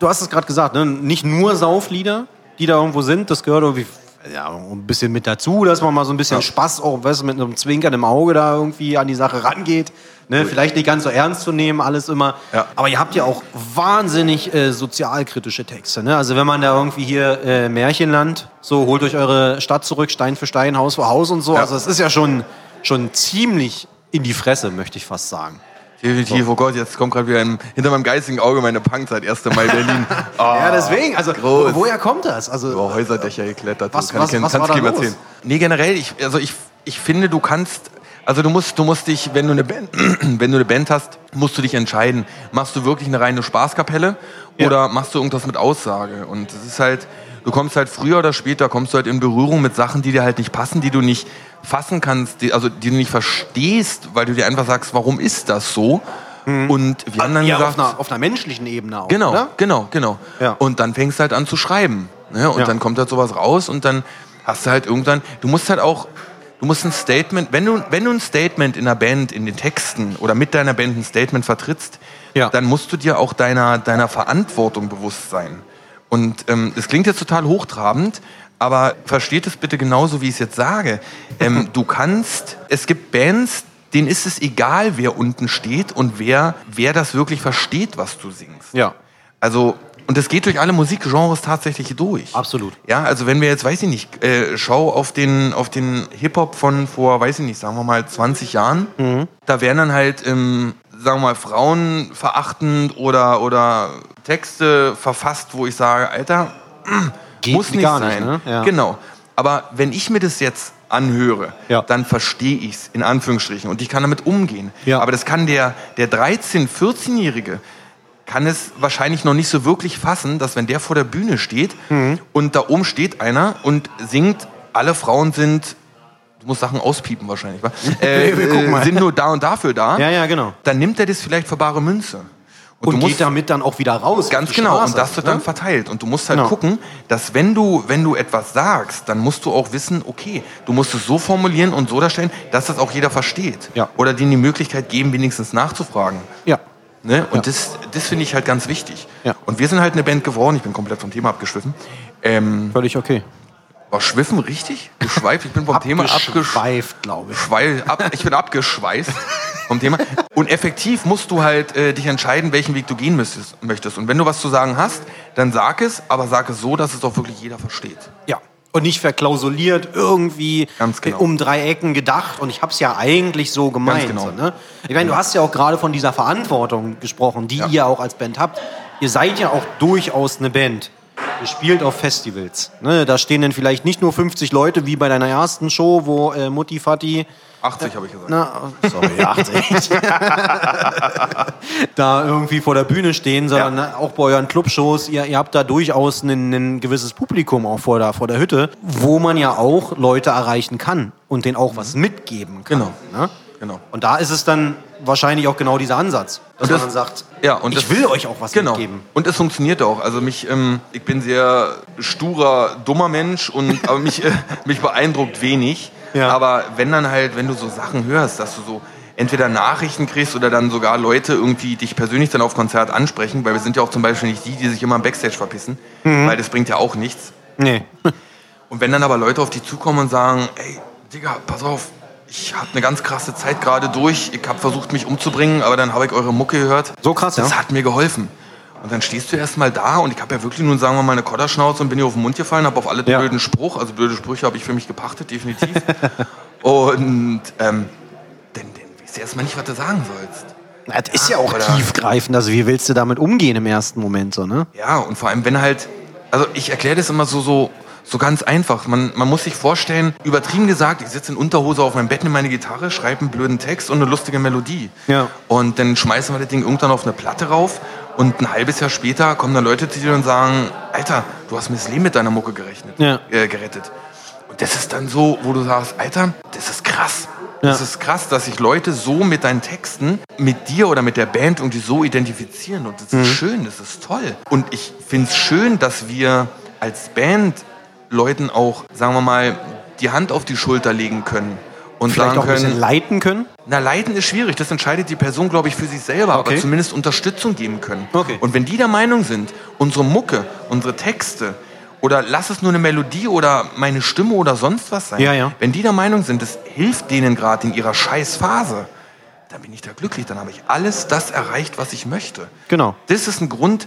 [SPEAKER 3] du hast es gerade gesagt, ne? nicht nur Sauflieder, die da irgendwo sind, das gehört irgendwie ja, ein bisschen mit dazu, dass man mal so ein bisschen
[SPEAKER 4] Ja.
[SPEAKER 3] Spaß auch weißt, du, mit einem Zwinkern im Auge da irgendwie an die Sache rangeht. Ne? Vielleicht nicht ganz so ernst zu nehmen, alles immer.
[SPEAKER 4] Ja.
[SPEAKER 3] Aber ihr habt ja auch wahnsinnig äh, sozialkritische Texte. Ne? Also wenn man da irgendwie hier äh, Märchenland, so holt euch eure Stadt zurück, Stein für Stein, Haus für Haus und so.
[SPEAKER 4] Ja.
[SPEAKER 3] Also es ist ja schon, schon ziemlich in die Fresse, möchte ich fast sagen.
[SPEAKER 4] Definitiv, oh Gott, jetzt kommt gerade wieder im, hinter meinem geistigen Auge meine Punkzeit, 1. Mai Berlin. Ah,
[SPEAKER 3] Ja, deswegen. Also,
[SPEAKER 4] groß.
[SPEAKER 3] wo, woher kommt das? Also,
[SPEAKER 4] über Häuserdächer geklettert.
[SPEAKER 3] Was-
[SPEAKER 4] so kann
[SPEAKER 3] was-
[SPEAKER 4] ich,
[SPEAKER 3] was
[SPEAKER 4] kannst
[SPEAKER 3] war
[SPEAKER 4] du
[SPEAKER 3] da los?
[SPEAKER 4] erzählen. Nee, generell, ich, also ich, ich finde, du kannst, also du musst, du musst dich, wenn du eine Band, wenn du eine Band hast, musst du dich entscheiden. Machst du wirklich eine reine Spaßkapelle
[SPEAKER 3] Ja.
[SPEAKER 4] oder machst du irgendwas mit Aussage? Und es ist halt, du kommst halt früher oder später, kommst du halt in Berührung mit Sachen, die dir halt nicht passen, die du nicht fassen kannst, die, also die du nicht verstehst, weil du dir einfach sagst, warum ist das so? Und wir haben dann
[SPEAKER 3] ja,
[SPEAKER 4] gesagt,
[SPEAKER 3] auf, einer, auf einer menschlichen Ebene auch.
[SPEAKER 4] Genau,
[SPEAKER 3] Oder?
[SPEAKER 4] genau, genau.
[SPEAKER 3] Ja.
[SPEAKER 4] Und dann fängst du halt an zu schreiben. Ne? Und
[SPEAKER 3] Ja.
[SPEAKER 4] dann kommt halt sowas raus und dann hast du halt irgendwann, du musst halt auch, du musst ein Statement, wenn du, wenn du ein Statement in der Band, in den Texten oder mit deiner Band ein Statement vertrittst,
[SPEAKER 3] Ja.
[SPEAKER 4] dann musst du dir auch deiner, deiner Verantwortung bewusst sein. Und ähm, es klingt jetzt total hochtrabend, aber versteht es bitte genauso, wie ich es jetzt sage. Ähm, du kannst, es gibt Bands, denen ist es egal, wer unten steht und wer, wer das wirklich versteht, was du singst.
[SPEAKER 3] Ja,
[SPEAKER 4] Also, und das geht durch alle Musikgenres tatsächlich durch.
[SPEAKER 3] absolut.
[SPEAKER 4] Ja, also wenn wir jetzt, weiß ich nicht, äh, schau auf den, auf den Hip-Hop von vor, weiß ich nicht, sagen wir mal 20 Jahren,
[SPEAKER 3] Mhm.
[SPEAKER 4] da werden dann halt, ähm, sagen wir mal, Frauen verachtend oder, oder Texte verfasst, wo ich sage, Alter,
[SPEAKER 3] Geht
[SPEAKER 4] muss nicht
[SPEAKER 3] gar nicht,
[SPEAKER 4] sein.
[SPEAKER 3] ne? Ja.
[SPEAKER 4] Genau. Aber wenn ich mir das jetzt anhöre,
[SPEAKER 3] Ja.
[SPEAKER 4] dann verstehe ich es in Anführungsstrichen und ich kann damit umgehen.
[SPEAKER 3] Ja.
[SPEAKER 4] Aber das kann der, der 13-, 14-Jährige kann es wahrscheinlich noch nicht so wirklich fassen, dass wenn der vor der Bühne steht
[SPEAKER 3] Mhm.
[SPEAKER 4] und da oben steht einer und singt, alle Frauen sind, du musst Sachen auspiepen wahrscheinlich, wa? äh,
[SPEAKER 3] mal.
[SPEAKER 4] sind nur da und dafür da,
[SPEAKER 3] Ja, ja, genau.
[SPEAKER 4] dann nimmt er das vielleicht für bare Münze.
[SPEAKER 3] Und,
[SPEAKER 4] du
[SPEAKER 3] geht
[SPEAKER 4] musst-
[SPEAKER 3] damit dann auch wieder raus.
[SPEAKER 4] Ganz genau,
[SPEAKER 3] Straße,
[SPEAKER 4] und das wird
[SPEAKER 3] ne?
[SPEAKER 4] dann verteilt. Und du musst halt
[SPEAKER 3] Genau.
[SPEAKER 4] gucken, dass wenn du, wenn du etwas sagst, dann musst du auch wissen, okay, du musst es so formulieren und so darstellen, dass das auch jeder versteht.
[SPEAKER 3] Ja.
[SPEAKER 4] Oder denen die Möglichkeit geben, wenigstens nachzufragen.
[SPEAKER 3] Ja.
[SPEAKER 4] Ne? Und das, das finde ich halt ganz wichtig.
[SPEAKER 3] Ja.
[SPEAKER 4] Und wir sind halt eine Band geworden, ich bin komplett vom Thema abgeschwiffen. Ähm,
[SPEAKER 3] Völlig okay.
[SPEAKER 4] War Schwiffen richtig? Geschweift? Ich bin vom Thema abgeschweift.
[SPEAKER 3] Glaube ich.
[SPEAKER 4] Schwei- ab, ich bin abgeschweißt vom Thema. Und effektiv musst du halt äh, dich entscheiden, welchen Weg du gehen müsstest, möchtest. Und wenn du was zu sagen hast, dann sag es, aber sag es so, dass es auch wirklich jeder versteht.
[SPEAKER 3] Ja. Und nicht verklausuliert irgendwie
[SPEAKER 4] Ganz genau.
[SPEAKER 3] um drei Ecken gedacht. Und ich habe es ja eigentlich so gemeint.
[SPEAKER 4] genau.
[SPEAKER 3] So, ne? Ich meine, du hast ja auch gerade von dieser Verantwortung gesprochen, die
[SPEAKER 4] Ja.
[SPEAKER 3] ihr auch als Band habt. Ihr seid ja auch durchaus eine Band. Ihr spielt auf Festivals. Ne? Da stehen dann vielleicht nicht nur 50 Leute wie bei deiner ersten Show, wo äh, Mutti Fatti
[SPEAKER 4] 80 habe ich gesagt.
[SPEAKER 3] Na, sorry, 80. da irgendwie vor der Bühne stehen, sondern
[SPEAKER 4] Ja.
[SPEAKER 3] auch bei euren Clubshows, ihr, ihr habt da durchaus ein, ein gewisses Publikum auch vor der, vor der Hütte, wo man ja auch Leute erreichen kann und denen auch was mitgeben kann.
[SPEAKER 4] Genau.
[SPEAKER 3] Ne?
[SPEAKER 4] Genau.
[SPEAKER 3] Und da ist es dann wahrscheinlich auch genau dieser Ansatz, dass
[SPEAKER 4] das-
[SPEAKER 3] man dann sagt,
[SPEAKER 4] Ja, und
[SPEAKER 3] ich
[SPEAKER 4] das-
[SPEAKER 3] will euch auch was
[SPEAKER 4] genau.
[SPEAKER 3] mitgeben.
[SPEAKER 4] Und es funktioniert auch. Also mich, ähm, ich bin sehr sturer, dummer Mensch und aber mich, äh, mich beeindruckt wenig.
[SPEAKER 3] Ja.
[SPEAKER 4] Aber wenn dann halt, wenn du so Sachen hörst, dass du so entweder Nachrichten kriegst oder dann sogar Leute irgendwie dich persönlich dann auf Konzert ansprechen, weil wir sind ja auch zum Beispiel nicht die, die sich immer im Backstage verpissen, weil das bringt ja auch nichts.
[SPEAKER 3] Nee.
[SPEAKER 4] Und wenn dann aber Leute auf dich zukommen und sagen, ey, Digga, pass auf, ich habe eine ganz krasse Zeit gerade durch, ich habe versucht, mich umzubringen, aber dann habe ich eure Mucke gehört.
[SPEAKER 3] So krass,
[SPEAKER 4] Das
[SPEAKER 3] ja?
[SPEAKER 4] hat mir geholfen. Und dann stehst du erstmal da und ich habe ja wirklich nun, sagen wir mal, eine Kodderschnauze und bin hier auf den Mund gefallen, habe auf alle
[SPEAKER 3] Ja.
[SPEAKER 4] blöden Spruch, also blöde Sprüche habe ich für mich gepachtet, definitiv. und ähm, dann, dann weißt du erstmal nicht, was du sagen sollst.
[SPEAKER 3] Das ist ja auch
[SPEAKER 4] Oder-
[SPEAKER 3] tiefgreifend. Also wie willst du damit umgehen im ersten Moment so, ne?
[SPEAKER 4] Ja, und vor allem, wenn halt, also ich erkläre das immer so, so, so ganz einfach. Man, man muss sich vorstellen, übertrieben gesagt, ich sitze in Unterhose auf meinem Bett mit meiner Gitarre, schreibe einen blöden Text und eine lustige Melodie.
[SPEAKER 3] Ja.
[SPEAKER 4] Und dann schmeißen wir das Ding irgendwann auf eine Platte rauf und ein halbes Jahr später kommen dann Leute zu dir und sagen, Alter, du hast mir das Leben mit deiner Mucke gerechnet,
[SPEAKER 3] Ja.
[SPEAKER 4] äh, gerettet. Und das ist dann so, wo du sagst, Alter, das ist krass. Das
[SPEAKER 3] Ja.
[SPEAKER 4] ist krass, dass sich Leute so mit deinen Texten, mit dir oder mit der Band irgendwie so identifizieren. Und das ist schön, das ist toll. Und ich finde es schön, dass wir als Band Leuten auch, sagen wir mal, die Hand auf die Schulter legen können. Und
[SPEAKER 3] Vielleicht
[SPEAKER 4] sagen können,
[SPEAKER 3] leiten können.
[SPEAKER 4] na, leiten ist schwierig, das entscheidet die Person, glaube ich, für sich selber,
[SPEAKER 3] Okay.
[SPEAKER 4] aber zumindest Unterstützung geben können.
[SPEAKER 3] Okay.
[SPEAKER 4] Und wenn die der Meinung sind, unsere Mucke, unsere Texte oder lass es nur eine Melodie oder meine Stimme oder sonst was sein,
[SPEAKER 3] Ja, ja.
[SPEAKER 4] wenn die der Meinung sind, das hilft denen gerade in ihrer Scheißphase, dann bin ich da glücklich, dann habe ich alles das erreicht, was ich möchte.
[SPEAKER 3] Genau.
[SPEAKER 4] Das ist ein Grund,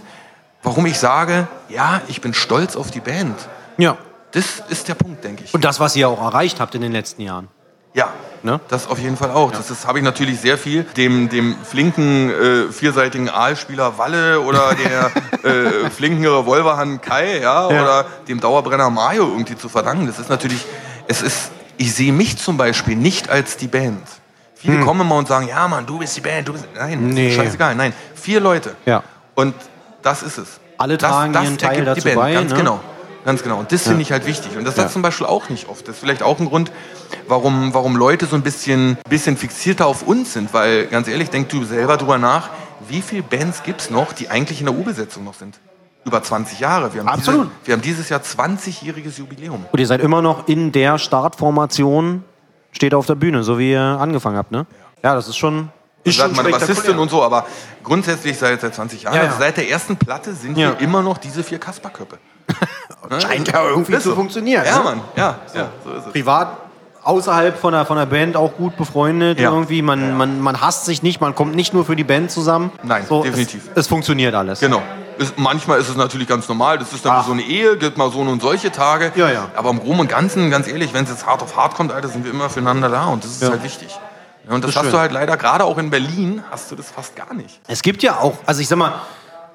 [SPEAKER 4] warum ich sage, ja, ich bin stolz auf die Band.
[SPEAKER 3] Ja.
[SPEAKER 4] Das ist der Punkt, denke ich.
[SPEAKER 3] Und das, was ihr auch erreicht habt in den letzten Jahren.
[SPEAKER 4] Ja,
[SPEAKER 3] Ne?
[SPEAKER 4] das auf jeden Fall auch. Das, das habe ich natürlich sehr viel dem, dem flinken, äh, vierseitigen Aalspieler Walle oder der äh, flinken Revolverhand Kai, ja,
[SPEAKER 3] Ja.
[SPEAKER 4] oder dem Dauerbrenner Mario irgendwie zu verdanken. Das ist natürlich, es ist, ich sehe mich zum Beispiel nicht als die Band. Viele kommen immer und sagen, ja Mann, du bist die Band, du bist. Nein,
[SPEAKER 3] Hm. Nee.
[SPEAKER 4] scheißegal. Nein, vier Leute.
[SPEAKER 3] Ja.
[SPEAKER 4] Und das ist es.
[SPEAKER 3] Alle
[SPEAKER 4] das,
[SPEAKER 3] tragen ihren Teil dazu bei,
[SPEAKER 4] Ganz
[SPEAKER 3] ne?
[SPEAKER 4] genau. Ganz genau. Und das finde ich halt wichtig. Und das
[SPEAKER 3] Ja.
[SPEAKER 4] sagt zum Beispiel auch nicht oft. Das ist vielleicht auch ein Grund, warum, warum Leute so ein bisschen, bisschen fixierter auf uns sind. Weil, ganz ehrlich, denk du selber drüber nach, wie viele Bands gibt es noch, die eigentlich in der U-Besetzung noch sind? Über 20 Jahre. Wir haben
[SPEAKER 3] Absolut.
[SPEAKER 4] Diese, wir haben dieses Jahr 20-jähriges Jubiläum.
[SPEAKER 3] Und ihr seid immer noch in der Startformation, steht auf der Bühne, so wie ihr angefangen habt, ne? Ja, das ist schon. Ist
[SPEAKER 4] sagt meine. Bassistin und so, aber grundsätzlich seit, seit 20 Jahren,
[SPEAKER 3] Ja, ja.
[SPEAKER 4] also seit der ersten Platte sind
[SPEAKER 3] Ja.
[SPEAKER 4] wir immer noch diese vier Kasperköppe. Ne?
[SPEAKER 3] Scheint ja irgendwie
[SPEAKER 4] Ist
[SPEAKER 3] zu
[SPEAKER 4] so.
[SPEAKER 3] funktionieren.
[SPEAKER 4] Ja,
[SPEAKER 3] ne?
[SPEAKER 4] Mann, ja, ja, so ist es.
[SPEAKER 3] Privat außerhalb von der, von der Band auch gut befreundet
[SPEAKER 4] Ja.
[SPEAKER 3] irgendwie. Man, man, man hasst sich nicht, man kommt nicht nur für die Band zusammen.
[SPEAKER 4] Nein, definitiv.
[SPEAKER 3] Es, es funktioniert alles.
[SPEAKER 4] Genau. Ist, manchmal ist es natürlich ganz normal. Das ist dann so eine Ehe, gibt mal so und solche Tage.
[SPEAKER 3] Ja, ja.
[SPEAKER 4] Aber im Groben und Ganzen, ganz ehrlich, wenn es jetzt hart auf hart kommt, Alter, sind wir immer füreinander da und das ist
[SPEAKER 3] Ja.
[SPEAKER 4] halt wichtig. Und das,
[SPEAKER 3] ist
[SPEAKER 4] hast
[SPEAKER 3] schön.
[SPEAKER 4] du halt leider, gerade auch in Berlin, hast du das fast gar nicht.
[SPEAKER 3] Es gibt ja auch, also ich sag mal,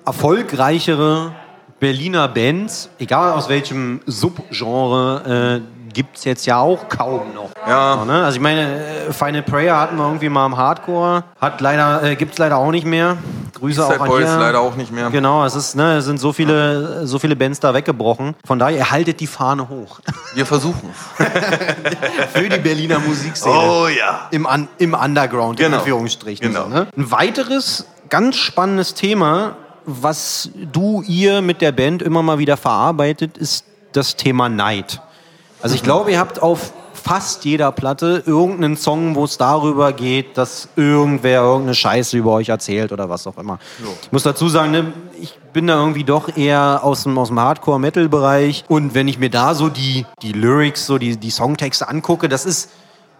[SPEAKER 3] erfolgreichere Berliner Bands, egal aus welchem Subgenre, äh, gibt es jetzt ja auch kaum noch.
[SPEAKER 4] Ja.
[SPEAKER 3] Ne? Also ich meine, äh, Final Prayer hatten wir irgendwie mal im Hardcore, hat leider, äh, gibt es leider auch nicht mehr. Grüße
[SPEAKER 4] Eastside
[SPEAKER 3] auch an
[SPEAKER 4] Boys
[SPEAKER 3] hier.
[SPEAKER 4] leider auch nicht mehr.
[SPEAKER 3] Genau, es ist, ne, es sind so viele, so viele Bands da weggebrochen. Von daher, haltet die Fahne hoch.
[SPEAKER 4] Wir versuchen es.
[SPEAKER 3] Für die Berliner Musikszene.
[SPEAKER 4] Oh ja.
[SPEAKER 3] Im, Un im Underground, in
[SPEAKER 4] Genau.
[SPEAKER 3] Anführungsstrichen.
[SPEAKER 4] Genau.
[SPEAKER 3] So, ne? Ein weiteres ganz spannendes Thema, was du, ihr mit der Band immer mal wieder verarbeitet, ist das Thema Neid. Also ich glaube, ihr habt auf fast jeder Platte irgendeinen Song, wo es darüber geht, dass irgendwer irgendeine Scheiße über euch erzählt oder was auch immer. Ich muss dazu sagen, ne, ich bin da irgendwie doch eher aus dem, aus dem Hardcore-Metal-Bereich und wenn ich mir da so die, die Lyrics, so die, die Songtexte angucke, das ist,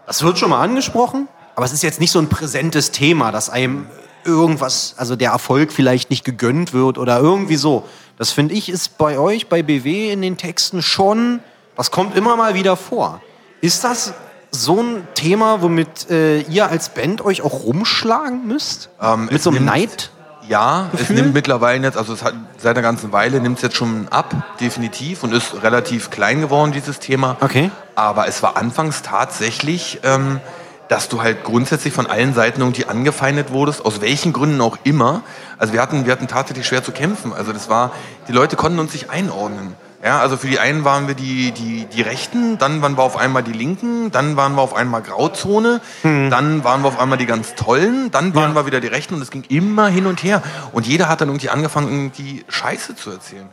[SPEAKER 3] das wird schon mal angesprochen, aber es ist jetzt nicht so ein präsentes Thema, dass einem irgendwas, also der Erfolg vielleicht nicht gegönnt wird oder irgendwie so. Das finde ich ist bei euch, bei BW in den Texten schon, das kommt immer mal wieder vor. Ist das so ein Thema, womit äh, ihr als Band euch auch rumschlagen müsst?
[SPEAKER 4] Ähm,
[SPEAKER 3] Mit
[SPEAKER 4] es
[SPEAKER 3] so einem
[SPEAKER 4] nimmt-
[SPEAKER 3] Neid?
[SPEAKER 4] Ja, es
[SPEAKER 3] Gefühl?
[SPEAKER 4] nimmt mittlerweile jetzt, also es hat seit einer ganzen Weile nimmt es jetzt schon ab, definitiv, und ist relativ klein geworden, dieses Thema.
[SPEAKER 3] Okay.
[SPEAKER 4] Aber es war anfangs tatsächlich, ähm, dass du halt grundsätzlich von allen Seiten irgendwie angefeindet wurdest, aus welchen Gründen auch immer. Also wir hatten, wir hatten tatsächlich schwer zu kämpfen. Also das war, die Leute konnten uns nicht einordnen. Ja, also für die einen waren wir die, die, die Rechten, dann waren wir auf einmal die Linken, dann waren wir auf einmal Grauzone, dann waren wir auf einmal die ganz Tollen, dann waren wir wieder die Rechten und es ging immer hin und her. Und jeder hat dann irgendwie angefangen, irgendwie Scheiße zu erzählen.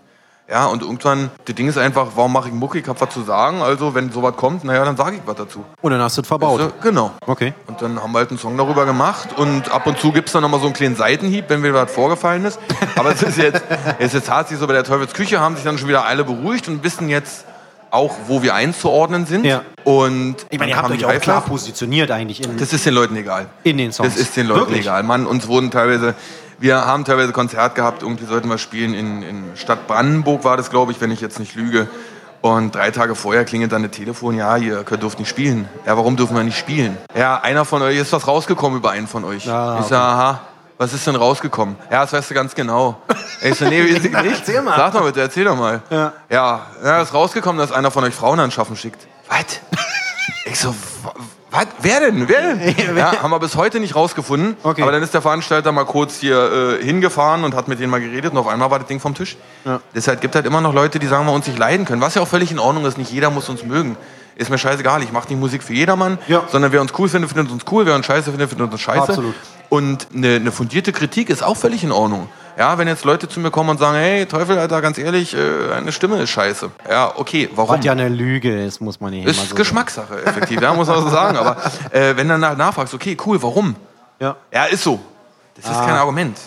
[SPEAKER 4] Ja, und irgendwann, das Ding ist einfach, warum mache ich Mucke? Ich habe was zu sagen. Also, wenn sowas kommt, naja, dann sage ich was dazu.
[SPEAKER 3] Und dann hast du es verbaut.
[SPEAKER 4] Weißt du? Genau.
[SPEAKER 3] Okay.
[SPEAKER 4] Und dann haben wir halt einen Song darüber gemacht und ab und zu gibt es dann nochmal so einen kleinen Seitenhieb, wenn mir was vorgefallen ist. Aber es ist jetzt, es ist jetzt tatsächlich so, bei der Teufelsküche haben sich dann schon wieder alle beruhigt und wissen jetzt auch, wo wir einzuordnen sind.
[SPEAKER 3] Ja.
[SPEAKER 4] Und
[SPEAKER 3] Ich meine, ihr habt euch auch klar positioniert eigentlich in,
[SPEAKER 4] Das ist den Leuten egal.
[SPEAKER 3] in den Songs.
[SPEAKER 4] Das ist den Leuten
[SPEAKER 3] Wirklich?
[SPEAKER 4] egal. Mann, uns wurden teilweise, wir haben teilweise Konzert gehabt, irgendwie sollten wir spielen in, in Stadt Brandenburg war das, glaube ich, wenn ich jetzt nicht lüge. Und drei Tage vorher klingelt dann das Telefon, ja, ihr könnt, dürft nicht spielen. Ja, warum dürfen wir nicht spielen? Ja, einer von euch, ist was rausgekommen über einen von euch.
[SPEAKER 3] Ah,
[SPEAKER 4] ich sag, aha, was ist denn rausgekommen? Ja, das weißt du ganz genau. Ich so, nee, weiß ich nicht.
[SPEAKER 3] Erzähl mal.
[SPEAKER 4] Sag doch bitte, erzähl doch mal.
[SPEAKER 3] Ja.
[SPEAKER 4] Ja, ja, ist rausgekommen, dass einer von euch Frauen anschaffen schickt. Was? Ich so, was? Wer denn? Wer denn? Ja, haben wir bis heute nicht rausgefunden.
[SPEAKER 3] Okay.
[SPEAKER 4] Aber dann ist der Veranstalter mal kurz hier äh, hingefahren und hat mit denen mal geredet und auf einmal war das Ding vom Tisch.
[SPEAKER 3] Ja.
[SPEAKER 4] Deshalb gibt halt immer noch Leute, die sagen wir uns nicht leiden können. Was ja auch völlig in Ordnung ist. Nicht jeder muss uns mögen. Ist mir scheißegal. Ich mache nicht Musik für jedermann,
[SPEAKER 3] Ja.
[SPEAKER 4] sondern wer uns cool findet, findet uns cool. Wer uns scheiße findet, findet uns scheiße.
[SPEAKER 3] Absolut.
[SPEAKER 4] Und eine, eine fundierte Kritik ist auch völlig in Ordnung. Ja, wenn jetzt Leute zu mir kommen und sagen, hey, Teufel, Alter, ganz ehrlich, äh, eine Stimme ist scheiße. Ja, okay, warum?
[SPEAKER 3] Was ja eine Lüge ist, muss man hier
[SPEAKER 4] Ist
[SPEAKER 3] so
[SPEAKER 4] Geschmackssache, effektiv, ja, muss man so sagen. Aber äh, wenn dann nach- nachfragst, okay, cool, warum?
[SPEAKER 3] sagen.
[SPEAKER 4] Ja, ist so. Das ist
[SPEAKER 3] Ah.
[SPEAKER 4] kein Argument.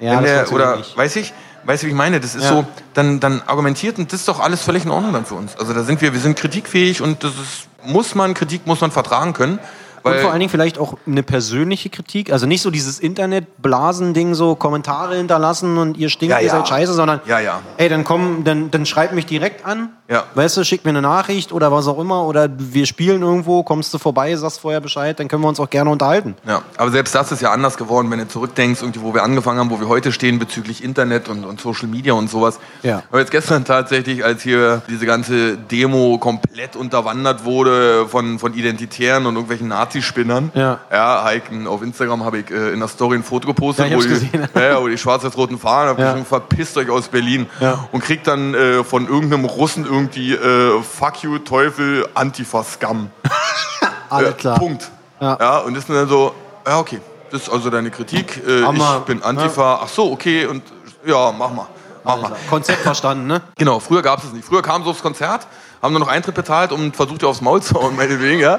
[SPEAKER 3] Ja, das
[SPEAKER 4] der, oder,
[SPEAKER 3] nicht.
[SPEAKER 4] weiß ich, weißt du, wie ich meine? Das ist
[SPEAKER 3] Ja.
[SPEAKER 4] so, dann, dann argumentiert und das ist doch alles völlig in Ordnung dann für uns. Also da sind wir, wir sind kritikfähig und das ist, muss man, Kritik muss man vertragen können.
[SPEAKER 3] Und
[SPEAKER 4] Weil,
[SPEAKER 3] vor allen Dingen vielleicht auch eine persönliche Kritik. Also nicht so dieses Internet-Blasen-Ding, so Kommentare hinterlassen und ihr stinkt,
[SPEAKER 4] Ja,
[SPEAKER 3] ihr
[SPEAKER 4] ja.
[SPEAKER 3] seid scheiße, sondern
[SPEAKER 4] Ja, ja.
[SPEAKER 3] ey, dann komm, dann, dann schreib mich direkt an.
[SPEAKER 4] Ja.
[SPEAKER 3] Weißt du, schick mir eine Nachricht oder was auch immer. Oder wir spielen irgendwo, kommst du vorbei, sagst vorher Bescheid, dann können wir uns auch gerne unterhalten.
[SPEAKER 4] Ja, aber selbst das ist ja anders geworden, wenn du zurückdenkst, irgendwie, wo wir angefangen haben, wo wir heute stehen bezüglich Internet und, und Social Media und sowas.
[SPEAKER 3] Ja.
[SPEAKER 4] Aber jetzt gestern tatsächlich, als hier diese ganze Demo komplett unterwandert wurde von, von Identitären und irgendwelchen Nazispinnern.
[SPEAKER 3] Ja.
[SPEAKER 4] Ja, Heiken, auf Instagram habe ich äh, in der Story ein Foto gepostet,
[SPEAKER 3] Ja, ich
[SPEAKER 4] wo, die,
[SPEAKER 3] gesehen.
[SPEAKER 4] ja, wo die schwarz-roten fahren, hab
[SPEAKER 3] Ja.
[SPEAKER 4] geschrieben, verpisst euch aus Berlin.
[SPEAKER 3] Ja.
[SPEAKER 4] Und kriegt dann äh, von irgendeinem Russen irgendwie äh, Fuck you, Teufel, Antifa-Scum.
[SPEAKER 3] Alles
[SPEAKER 4] Ja,
[SPEAKER 3] klar.
[SPEAKER 4] Punkt.
[SPEAKER 3] Ja.
[SPEAKER 4] Ja. und ist dann so, ja, okay, das ist also deine Kritik. Äh, ich bin Antifa. Ach so, okay, und ja, mach mal. Mach mal.
[SPEAKER 3] Konzept verstanden, ne?
[SPEAKER 4] Genau, früher gab es es nicht. Früher kamen sie aufs Konzert, haben nur noch Eintritt bezahlt und versucht dir aufs Maul zu hauen, meinetwegen, ja.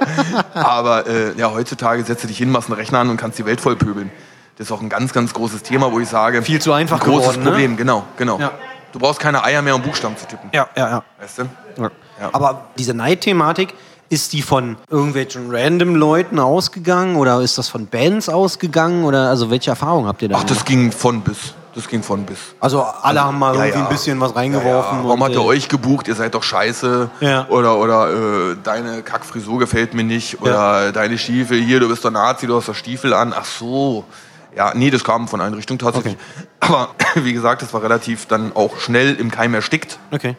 [SPEAKER 4] Aber äh, ja, heutzutage setzt du dich hin, machst einen Rechner an und kannst die Welt voll pöbeln. Das ist auch ein ganz, ganz großes Thema, wo ich sage.
[SPEAKER 3] Viel zu einfach
[SPEAKER 4] ein großes
[SPEAKER 3] geworden, ne?
[SPEAKER 4] Problem, genau, genau.
[SPEAKER 3] Ja.
[SPEAKER 4] Du brauchst keine Eier mehr, um Buchstaben zu tippen.
[SPEAKER 3] Ja, ja, ja.
[SPEAKER 4] Weißt du?
[SPEAKER 3] Ja.
[SPEAKER 4] Ja.
[SPEAKER 3] Aber diese Neidthematik, ist die von irgendwelchen random Leuten ausgegangen oder ist das von Bands ausgegangen oder also welche Erfahrungen habt ihr da?
[SPEAKER 4] Ach, das ging von bis. Das ging von bis.
[SPEAKER 3] also alle haben mal
[SPEAKER 4] Ja,
[SPEAKER 3] irgendwie
[SPEAKER 4] ja.
[SPEAKER 3] ein bisschen was reingeworfen.
[SPEAKER 4] Ja, warum hat er
[SPEAKER 3] äh,
[SPEAKER 4] euch gebucht? Ihr seid doch scheiße.
[SPEAKER 3] Ja.
[SPEAKER 4] Oder, oder äh, deine Kackfrisur gefällt mir nicht. Oder deine Stiefel, hier, du bist doch Nazi, du hast doch Stiefel an. Ach so. Ja, nee, das kam von Einrichtung tatsächlich. Aber wie gesagt, das war relativ dann auch schnell im Keim erstickt.
[SPEAKER 3] Okay,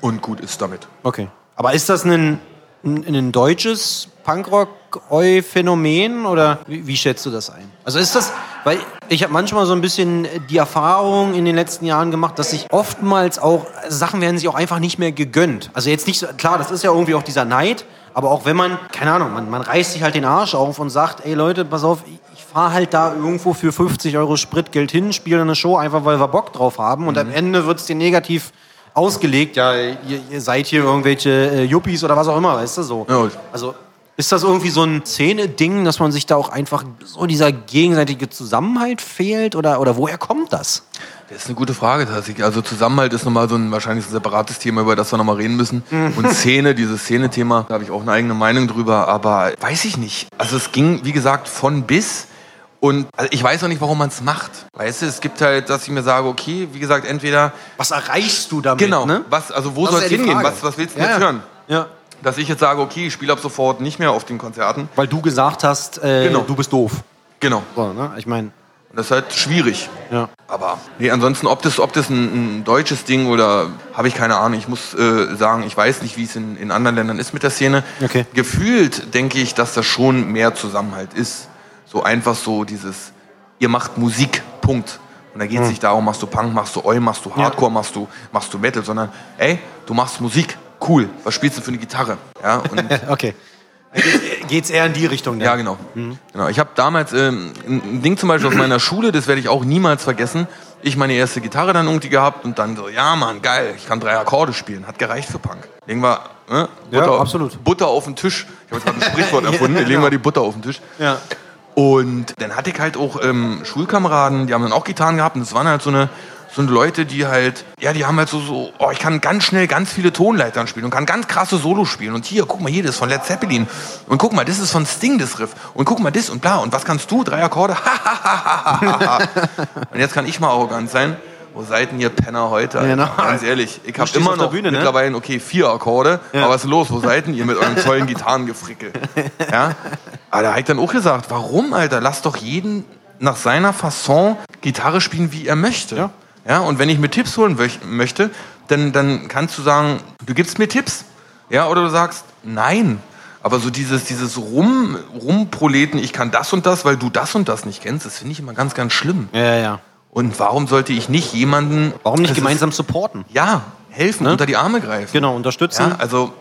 [SPEAKER 4] Und gut ist damit.
[SPEAKER 3] okay. Aber ist das ein, ein, ein deutsches Punkrock-Eu-Phänomen oder wie, wie schätzt du das ein? Also ist das, weil ich habe manchmal so ein bisschen die Erfahrung in den letzten Jahren gemacht, dass sich oftmals auch Sachen werden sich auch einfach nicht mehr gegönnt. Also jetzt nicht so, klar, das ist ja irgendwie auch dieser Neid, aber auch wenn man, keine Ahnung, man, man reißt sich halt den Arsch auf und sagt, ey Leute, pass auf, ich, fahre halt da irgendwo für 50 Euro Spritgeld hin, spiele eine Show, einfach weil wir Bock drauf haben und am Ende wird es dir negativ ausgelegt, ja, ihr, ihr seid hier irgendwelche äh, Yuppies oder was auch immer, weißt du, so.
[SPEAKER 4] Ja.
[SPEAKER 3] Also ist das irgendwie so ein Szene-Ding, dass man sich da auch einfach so dieser gegenseitige Zusammenhalt fehlt oder, oder woher kommt das?
[SPEAKER 4] Das ist eine gute Frage tatsächlich. Also Zusammenhalt ist nochmal so ein wahrscheinlich ein separates Thema, über das wir nochmal reden müssen. Und Szene, dieses Szene-Thema, da habe ich auch eine eigene Meinung drüber, aber weiß ich nicht. Also es ging, wie gesagt, von bis. Und also ich weiß auch nicht, warum man es macht. Weißt du, es gibt halt, dass ich mir sage, okay, wie gesagt, entweder
[SPEAKER 3] Was erreichst du damit?
[SPEAKER 4] genau,
[SPEAKER 3] ne?
[SPEAKER 4] was, also wo soll es
[SPEAKER 3] ja
[SPEAKER 4] hingehen? Was, was willst du
[SPEAKER 3] Ja,
[SPEAKER 4] jetzt
[SPEAKER 3] ja.
[SPEAKER 4] hören?
[SPEAKER 3] Ja.
[SPEAKER 4] Dass ich jetzt sage, okay, ich spiele ab sofort nicht mehr auf den Konzerten.
[SPEAKER 3] Weil du gesagt hast, äh,
[SPEAKER 4] Genau.
[SPEAKER 3] du bist doof.
[SPEAKER 4] Genau.
[SPEAKER 3] So, ne? Ich meine,
[SPEAKER 4] das ist halt schwierig.
[SPEAKER 3] ja.
[SPEAKER 4] Aber nee, ansonsten, ob das, ob das ein, ein deutsches Ding oder habe ich keine Ahnung. Ich muss äh, sagen, ich weiß nicht, wie es in, in anderen Ländern ist mit der Szene.
[SPEAKER 3] Okay.
[SPEAKER 4] Gefühlt denke ich, dass das schon mehr Zusammenhalt ist. So einfach so dieses, ihr macht Musik, Punkt. Und da geht es nicht darum, machst du Punk, machst du Oi, machst du Hardcore, machst du, machst du Metal, sondern ey, du machst Musik, cool. Was spielst du für eine Gitarre? Ja, und
[SPEAKER 3] Okay. Geht's eher in die Richtung?
[SPEAKER 4] ja,
[SPEAKER 3] dann?
[SPEAKER 4] genau. genau. Ich habe damals ähm, ein Ding zum Beispiel aus meiner Schule, das werde ich auch niemals vergessen. Ich meine erste Gitarre dann irgendwie gehabt und dann so, ja Mann, geil, ich kann drei Akkorde spielen. Hat gereicht für Punk. Legen wir ne,
[SPEAKER 3] Ja,
[SPEAKER 4] Butter,
[SPEAKER 3] absolut.
[SPEAKER 4] Butter auf den Tisch. Ich habe jetzt gerade ein Sprichwort erfunden.
[SPEAKER 3] Ja,
[SPEAKER 4] Legen
[SPEAKER 3] genau.
[SPEAKER 4] wir die Butter auf den Tisch.
[SPEAKER 3] Ja.
[SPEAKER 4] Und dann hatte ich halt auch ähm, Schulkameraden, die haben dann auch Gitarren gehabt und das waren halt so eine, so eine Leute, die halt, ja, die haben halt so, so, oh, ich kann ganz schnell ganz viele Tonleitern spielen und kann ganz krasse Solos spielen. Und hier, guck mal, hier, das ist von Led Zeppelin. Und guck mal, das ist von Sting, das Riff. Und guck mal, das und bla. Und was kannst du? Drei Akkorde? und jetzt kann ich mal arrogant sein. Wo seid denn ihr Penner heute?
[SPEAKER 3] Genau.
[SPEAKER 4] Ganz ehrlich, ich habe immer noch
[SPEAKER 3] Bühne, ne?
[SPEAKER 4] mittlerweile, okay, vier Akkorde.
[SPEAKER 3] Ja.
[SPEAKER 4] Aber was ist los? Wo seid denn ihr mit eurem tollen Gitarrengefrickel? Ja? Aber da habe ich dann auch gesagt, warum, Alter? Lass doch jeden nach seiner Fasson Gitarre spielen, wie er möchte.
[SPEAKER 3] Ja.
[SPEAKER 4] Ja, und wenn ich mir Tipps holen möch- möchte, dann, dann kannst du sagen, du gibst mir Tipps. Ja, oder du sagst, nein. Aber so dieses, dieses Rum, Rumproleten, ich kann das und das, weil du das und das nicht kennst, das finde ich immer ganz, ganz schlimm.
[SPEAKER 3] Ja, ja.
[SPEAKER 4] Und warum sollte ich nicht jemanden.
[SPEAKER 3] Warum nicht
[SPEAKER 4] Das ist-
[SPEAKER 3] gemeinsam supporten?
[SPEAKER 4] Ja, helfen, unter die Arme greifen.
[SPEAKER 3] Genau, unterstützen.
[SPEAKER 4] Ja, also,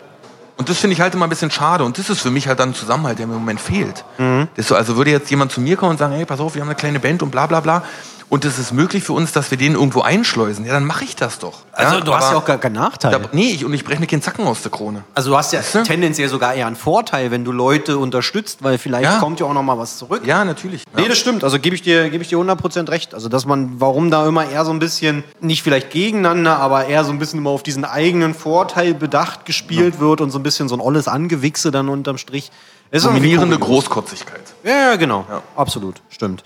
[SPEAKER 4] und das finde ich halt immer ein bisschen schade. Und das ist für mich halt dann ein Zusammenhalt, der mir im Moment fehlt.
[SPEAKER 3] Mhm.
[SPEAKER 4] Das so, also würde jetzt jemand zu mir kommen und sagen, hey, pass auf, wir haben eine kleine Band und bla bla bla. Und es ist möglich für uns, dass wir den irgendwo einschleusen. Ja, dann mache ich das doch.
[SPEAKER 3] Also du hast ja auch gar keinen Nachteil.
[SPEAKER 4] Da, nee, ich, und ich breche mir keinen Zacken aus der Krone.
[SPEAKER 3] also du hast ja
[SPEAKER 4] Weißt du?
[SPEAKER 3] tendenziell sogar eher einen Vorteil, wenn du Leute unterstützt, weil vielleicht
[SPEAKER 4] Ja.
[SPEAKER 3] kommt ja auch noch mal was zurück.
[SPEAKER 4] Ja, natürlich. Ja.
[SPEAKER 3] Nee, das stimmt. Also gebe ich dir, gebe ich dir 100% recht. Also dass man, warum da immer eher so ein bisschen, nicht vielleicht gegeneinander, aber eher so ein bisschen immer auf diesen eigenen Vorteil bedacht gespielt wird und so ein bisschen so ein olles Angewichse dann unterm Strich.
[SPEAKER 4] Dominierende. Großkotzigkeit.
[SPEAKER 3] Ja, ja, genau. Absolut. Stimmt.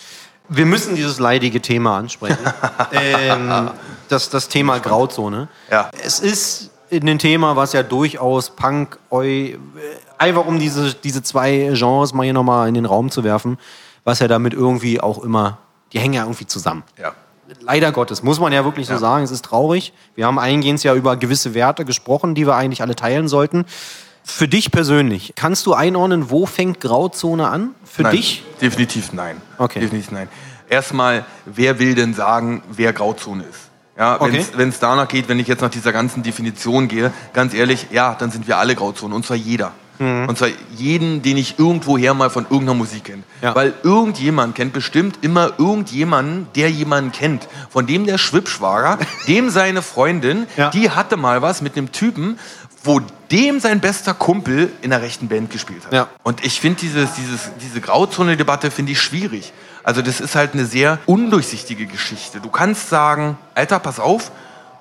[SPEAKER 3] Wir müssen dieses leidige Thema ansprechen. ähm, das, das Thema Grauzone.
[SPEAKER 4] Ja.
[SPEAKER 3] Es ist ein Thema, was ja durchaus Punk, Eu, äh, einfach um diese, diese zwei Genres mal hier nochmal in den Raum zu werfen, was ja damit irgendwie auch immer, die hängen ja irgendwie zusammen.
[SPEAKER 4] Ja.
[SPEAKER 3] Leider Gottes, muss man ja wirklich so
[SPEAKER 4] Ja.
[SPEAKER 3] sagen. Es ist traurig. Wir haben eingehend ja über gewisse Werte gesprochen, die wir eigentlich alle teilen sollten. Für dich persönlich, kannst du einordnen, wo fängt Grauzone an? Für
[SPEAKER 4] nein,
[SPEAKER 3] dich?
[SPEAKER 4] Definitiv nein.
[SPEAKER 3] Okay.
[SPEAKER 4] Definitiv nein. Erstmal, wer will denn sagen, wer Grauzone ist? Ja,
[SPEAKER 3] Okay.
[SPEAKER 4] wenn es danach geht, wenn ich jetzt nach dieser ganzen Definition gehe, ganz ehrlich, ja, dann sind wir alle Grauzone. Und zwar jeder. Und zwar jeden, den ich irgendwoher mal von irgendeiner Musik kenne.
[SPEAKER 3] Mhm. Ja.
[SPEAKER 4] Weil irgendjemand kennt bestimmt immer irgendjemanden, der jemanden kennt. Von dem der Schwibschwager, dem seine Freundin,
[SPEAKER 3] Ja.
[SPEAKER 4] die hatte mal was mit einem Typen, wo dem sein bester Kumpel in der rechten Band gespielt hat.
[SPEAKER 3] Ja.
[SPEAKER 4] Und ich finde dieses, dieses, diese Grauzone-Debatte finde ich schwierig. Also das ist halt eine sehr undurchsichtige Geschichte. Du kannst sagen, Alter, pass auf,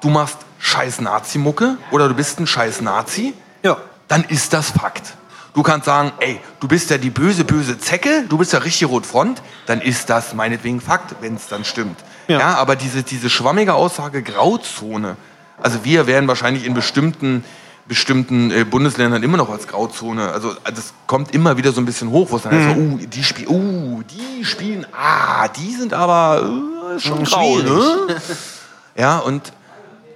[SPEAKER 4] du machst scheiß Nazi-Mucke oder du bist ein scheiß Nazi,
[SPEAKER 3] Ja.
[SPEAKER 4] dann ist das Fakt. Du kannst sagen, ey, du bist ja die böse, böse Zecke, du bist ja richtig Rotfront, dann ist das meinetwegen Fakt, wenn es dann stimmt.
[SPEAKER 3] Ja.
[SPEAKER 4] Ja. aber diese, diese schwammige Aussage Grauzone, also wir werden wahrscheinlich in bestimmten, bestimmten äh, Bundesländern immer noch als Grauzone, also das kommt immer wieder so ein bisschen hoch, wo es dann heißt,
[SPEAKER 3] Mhm.
[SPEAKER 4] so, uh, die, spiel, uh, die spielen, ah, die sind aber äh, schon grau,
[SPEAKER 3] Schwierig.
[SPEAKER 4] ne? Ja, und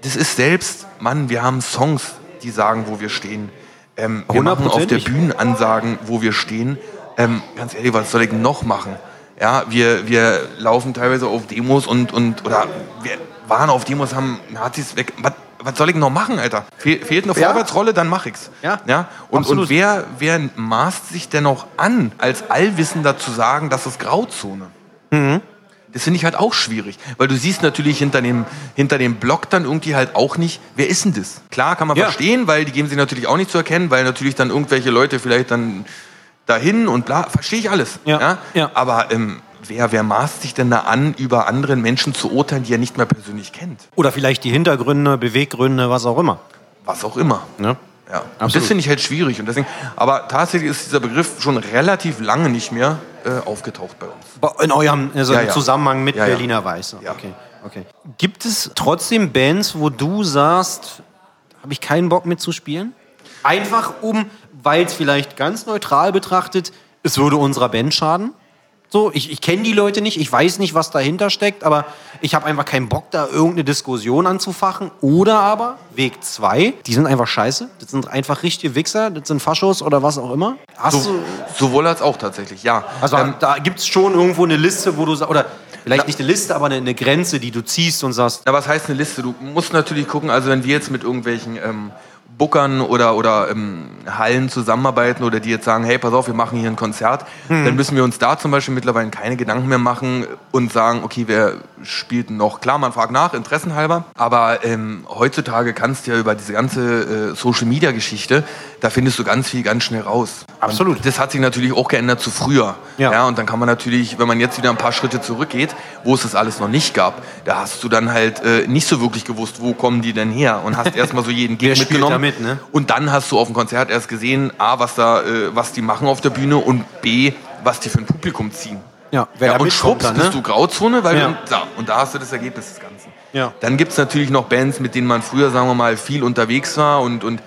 [SPEAKER 4] das ist selbst, Mann, wir haben Songs, die sagen, wo wir stehen. Ähm, wir machen auf der. Bühne Ansagen, wo wir stehen. Ähm, ganz ehrlich, was soll ich noch machen? Ja, wir, wir laufen teilweise auf Demos und, und oder wir waren auf Demos, haben Nazis weg. Was, was soll ich noch machen, Alter? Fehl, fehlt eine
[SPEAKER 3] Ja.
[SPEAKER 4] Vorwärtsrolle, dann mach ich's.
[SPEAKER 3] Ja,
[SPEAKER 4] ja? Und,
[SPEAKER 3] absolut.
[SPEAKER 4] und wer, wer maßt sich denn noch an, als Allwissender zu sagen, das ist Grauzone? Das finde ich halt auch schwierig, weil du siehst natürlich hinter dem, hinter dem Block dann irgendwie halt auch nicht, wer ist denn das? Klar kann man
[SPEAKER 3] Ja.
[SPEAKER 4] verstehen, weil die geben sich natürlich auch nicht zu erkennen, weil natürlich dann irgendwelche Leute vielleicht dann dahin und bla, verstehe ich alles.
[SPEAKER 3] Ja, ja.
[SPEAKER 4] Aber ähm, wer, wer maßt sich denn da an, über anderen Menschen zu urteilen, die er nicht mehr persönlich kennt?
[SPEAKER 3] Oder vielleicht die Hintergründe, Beweggründe, was auch immer.
[SPEAKER 4] Was auch immer.
[SPEAKER 3] Ne?
[SPEAKER 4] Ja. Und das finde ich halt schwierig. Und deswegen, aber tatsächlich ist dieser Begriff schon relativ lange nicht mehr äh, aufgetaucht bei uns.
[SPEAKER 3] In eurem also
[SPEAKER 4] Ja, ja.
[SPEAKER 3] Zusammenhang mit
[SPEAKER 4] Ja.
[SPEAKER 3] Berliner Weiß.
[SPEAKER 4] Ja.
[SPEAKER 3] Okay, okay. Gibt es trotzdem Bands, wo du sagst, habe ich keinen Bock mitzuspielen? Einfach um, weil es vielleicht ganz neutral betrachtet, es würde unserer Band schaden? So, ich, ich kenne die Leute nicht, ich weiß nicht, was dahinter steckt, aber ich habe einfach keinen Bock, da irgendeine Diskussion anzufachen. Oder aber, Weg 2, die sind einfach scheiße. Das sind einfach richtige Wichser, das sind Faschos oder was auch immer. Hast
[SPEAKER 4] So,
[SPEAKER 3] du,
[SPEAKER 4] sowohl als auch tatsächlich, ja.
[SPEAKER 3] also
[SPEAKER 4] Ähm,
[SPEAKER 3] da gibt es schon irgendwo eine Liste, wo du sa- oder vielleicht nicht eine Liste, aber eine, eine Grenze, die du ziehst und sagst,
[SPEAKER 4] Na, was heißt eine Liste? Du musst natürlich gucken, also wenn wir jetzt mit irgendwelchen ähm, Bookern oder, oder ähm, Hallen zusammenarbeiten oder die jetzt sagen, hey, pass auf, wir machen hier ein Konzert,
[SPEAKER 3] Hm.
[SPEAKER 4] dann müssen wir uns da zum Beispiel mittlerweile keine Gedanken mehr machen und sagen, okay, wir spielten noch. Klar, man fragt nach, interessenhalber, aber ähm, heutzutage kannst du ja über diese ganze äh, Social-Media-Geschichte, da findest du ganz viel ganz schnell raus.
[SPEAKER 3] Absolut.
[SPEAKER 4] Und das hat sich natürlich auch geändert zu früher.
[SPEAKER 3] Ja.
[SPEAKER 4] und dann kann man natürlich, wenn man jetzt wieder ein paar Schritte zurückgeht, wo es das alles noch nicht gab, da hast du dann halt äh, nicht so wirklich gewusst, wo kommen die denn her und hast erstmal so jeden Gig mitgenommen.
[SPEAKER 3] da mit, ne?
[SPEAKER 4] Und dann hast du auf dem Konzert erst gesehen, A, was da, äh, was die machen auf der Bühne und B, was die für ein Publikum ziehen.
[SPEAKER 3] Ja, wer
[SPEAKER 4] ja, und schwupps
[SPEAKER 3] dann, ne?
[SPEAKER 4] bist du Grauzone, weil
[SPEAKER 3] Ja.
[SPEAKER 4] du, da, und da hast du das Ergebnis des Ganzen.
[SPEAKER 3] Ja.
[SPEAKER 4] Dann gibt es natürlich noch Bands, mit denen man früher, sagen wir mal, viel unterwegs war und, und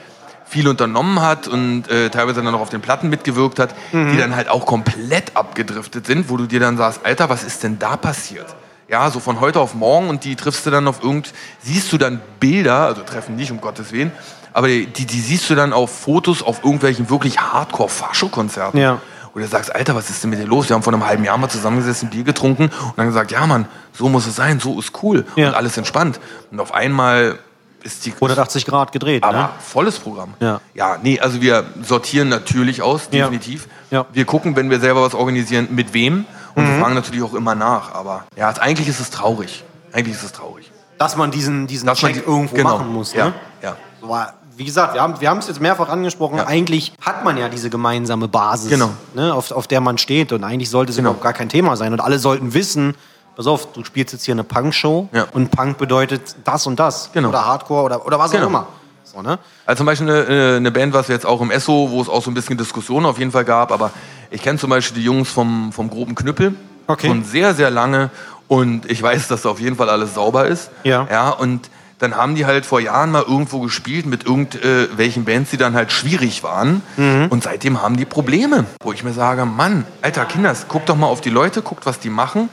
[SPEAKER 4] viel unternommen hat und äh, teilweise dann noch auf den Platten mitgewirkt hat,
[SPEAKER 3] Mhm.
[SPEAKER 4] die dann halt auch komplett abgedriftet sind, wo du dir dann sagst, Alter, was ist denn da passiert? Ja, so von heute auf morgen und die triffst du dann auf irgend, siehst du dann Bilder, also treffen nicht, um Gottes Willen, aber die, die, siehst du dann auf Fotos auf irgendwelchen wirklich Hardcore-Fascho-Konzerten.
[SPEAKER 3] Ja.
[SPEAKER 4] Und du sagst, Alter, was ist denn mit dir los? Wir haben vor einem halben Jahr mal zusammengesessen, Bier getrunken und dann gesagt, ja Mann, so muss es sein, so ist cool
[SPEAKER 3] Ja.
[SPEAKER 4] und alles entspannt. Und auf einmal ist die
[SPEAKER 3] 180 Grad gedreht,
[SPEAKER 4] aber
[SPEAKER 3] ne?
[SPEAKER 4] volles Programm.
[SPEAKER 3] Ja.
[SPEAKER 4] ja, nee, also wir sortieren natürlich aus,
[SPEAKER 3] Ja.
[SPEAKER 4] definitiv.
[SPEAKER 3] Ja.
[SPEAKER 4] Wir gucken, wenn wir selber was organisieren, mit wem. Und
[SPEAKER 3] Mhm.
[SPEAKER 4] wir fragen natürlich auch immer nach. Aber ja, eigentlich ist es traurig. Eigentlich ist es traurig.
[SPEAKER 3] Dass man diesen, diesen
[SPEAKER 4] Dass man
[SPEAKER 3] Check
[SPEAKER 4] die-
[SPEAKER 3] irgendwo
[SPEAKER 4] genau.
[SPEAKER 3] machen muss,
[SPEAKER 4] Ja,
[SPEAKER 3] ne?
[SPEAKER 4] ja.
[SPEAKER 3] So, aber wie gesagt, wir haben wir haben es jetzt mehrfach angesprochen.
[SPEAKER 4] Ja.
[SPEAKER 3] Eigentlich hat man ja diese gemeinsame Basis,
[SPEAKER 4] Genau.
[SPEAKER 3] ne, auf, auf der man steht. Und eigentlich sollte es
[SPEAKER 4] Genau.
[SPEAKER 3] überhaupt gar kein Thema sein. Und alle sollten wissen, pass auf, du spielst jetzt hier eine Punk-Show
[SPEAKER 4] Ja.
[SPEAKER 3] und Punk bedeutet das und das.
[SPEAKER 4] Genau.
[SPEAKER 3] Oder Hardcore oder, oder was
[SPEAKER 4] Genau.
[SPEAKER 3] auch immer. So, ne?
[SPEAKER 4] Also zum Beispiel eine, äh, eine Band, was wir jetzt auch im Esso, wo es auch so ein bisschen Diskussionen auf jeden Fall gab, aber ich kenne zum Beispiel die Jungs vom, vom groben Knüppel
[SPEAKER 3] Okay.
[SPEAKER 4] schon sehr, sehr lange und ich weiß, dass da auf jeden Fall alles sauber ist.
[SPEAKER 3] Ja.
[SPEAKER 4] ja und dann haben die halt vor Jahren mal irgendwo gespielt mit irgendwelchen Bands, die dann halt schwierig waren.
[SPEAKER 3] Mhm.
[SPEAKER 4] Und seitdem haben die Probleme. Wo ich mir sage, Mann, alter Kinders, guck doch mal auf die Leute, guckt, was die machen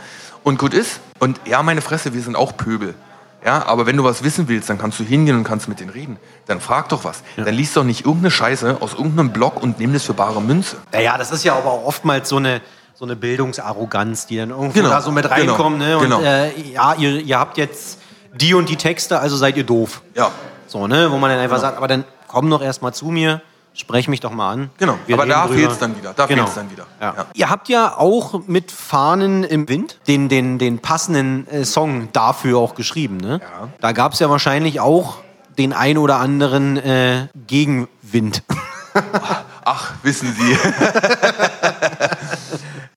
[SPEAKER 4] und gut ist. Und ja, meine Fresse, wir sind auch Pöbel. Ja, aber wenn du was wissen willst, dann kannst du hingehen und kannst mit denen reden. Dann frag doch was. Dann liest doch nicht irgendeine Scheiße aus irgendeinem Blog und nimm das für bare Münze.
[SPEAKER 3] Ja, ja, das ist ja aber auch oftmals so eine, so eine Bildungsarroganz, die dann irgendwo
[SPEAKER 4] Genau,
[SPEAKER 3] da so mit
[SPEAKER 4] genau,
[SPEAKER 3] reinkommt. Ne? Und
[SPEAKER 4] genau.
[SPEAKER 3] äh, ja, ihr, ihr habt jetzt die und die Texte, also seid ihr doof.
[SPEAKER 4] Ja.
[SPEAKER 3] So, ne? Wo man dann einfach sagt, aber dann komm doch erst mal zu mir, sprech mich doch mal an.
[SPEAKER 4] Genau,
[SPEAKER 3] Wir
[SPEAKER 4] aber da
[SPEAKER 3] drüber.
[SPEAKER 4] fehlt's dann wieder, da
[SPEAKER 3] Genau.
[SPEAKER 4] fehlt's dann wieder.
[SPEAKER 3] Ja.
[SPEAKER 4] Ja.
[SPEAKER 3] Ihr habt ja auch mit Fahnen im Wind den, den, den passenden äh, Song dafür auch geschrieben. Ne?
[SPEAKER 4] Ja.
[SPEAKER 3] Da gab es ja wahrscheinlich auch den ein oder anderen äh, Gegenwind.
[SPEAKER 4] Ach, wissen Sie.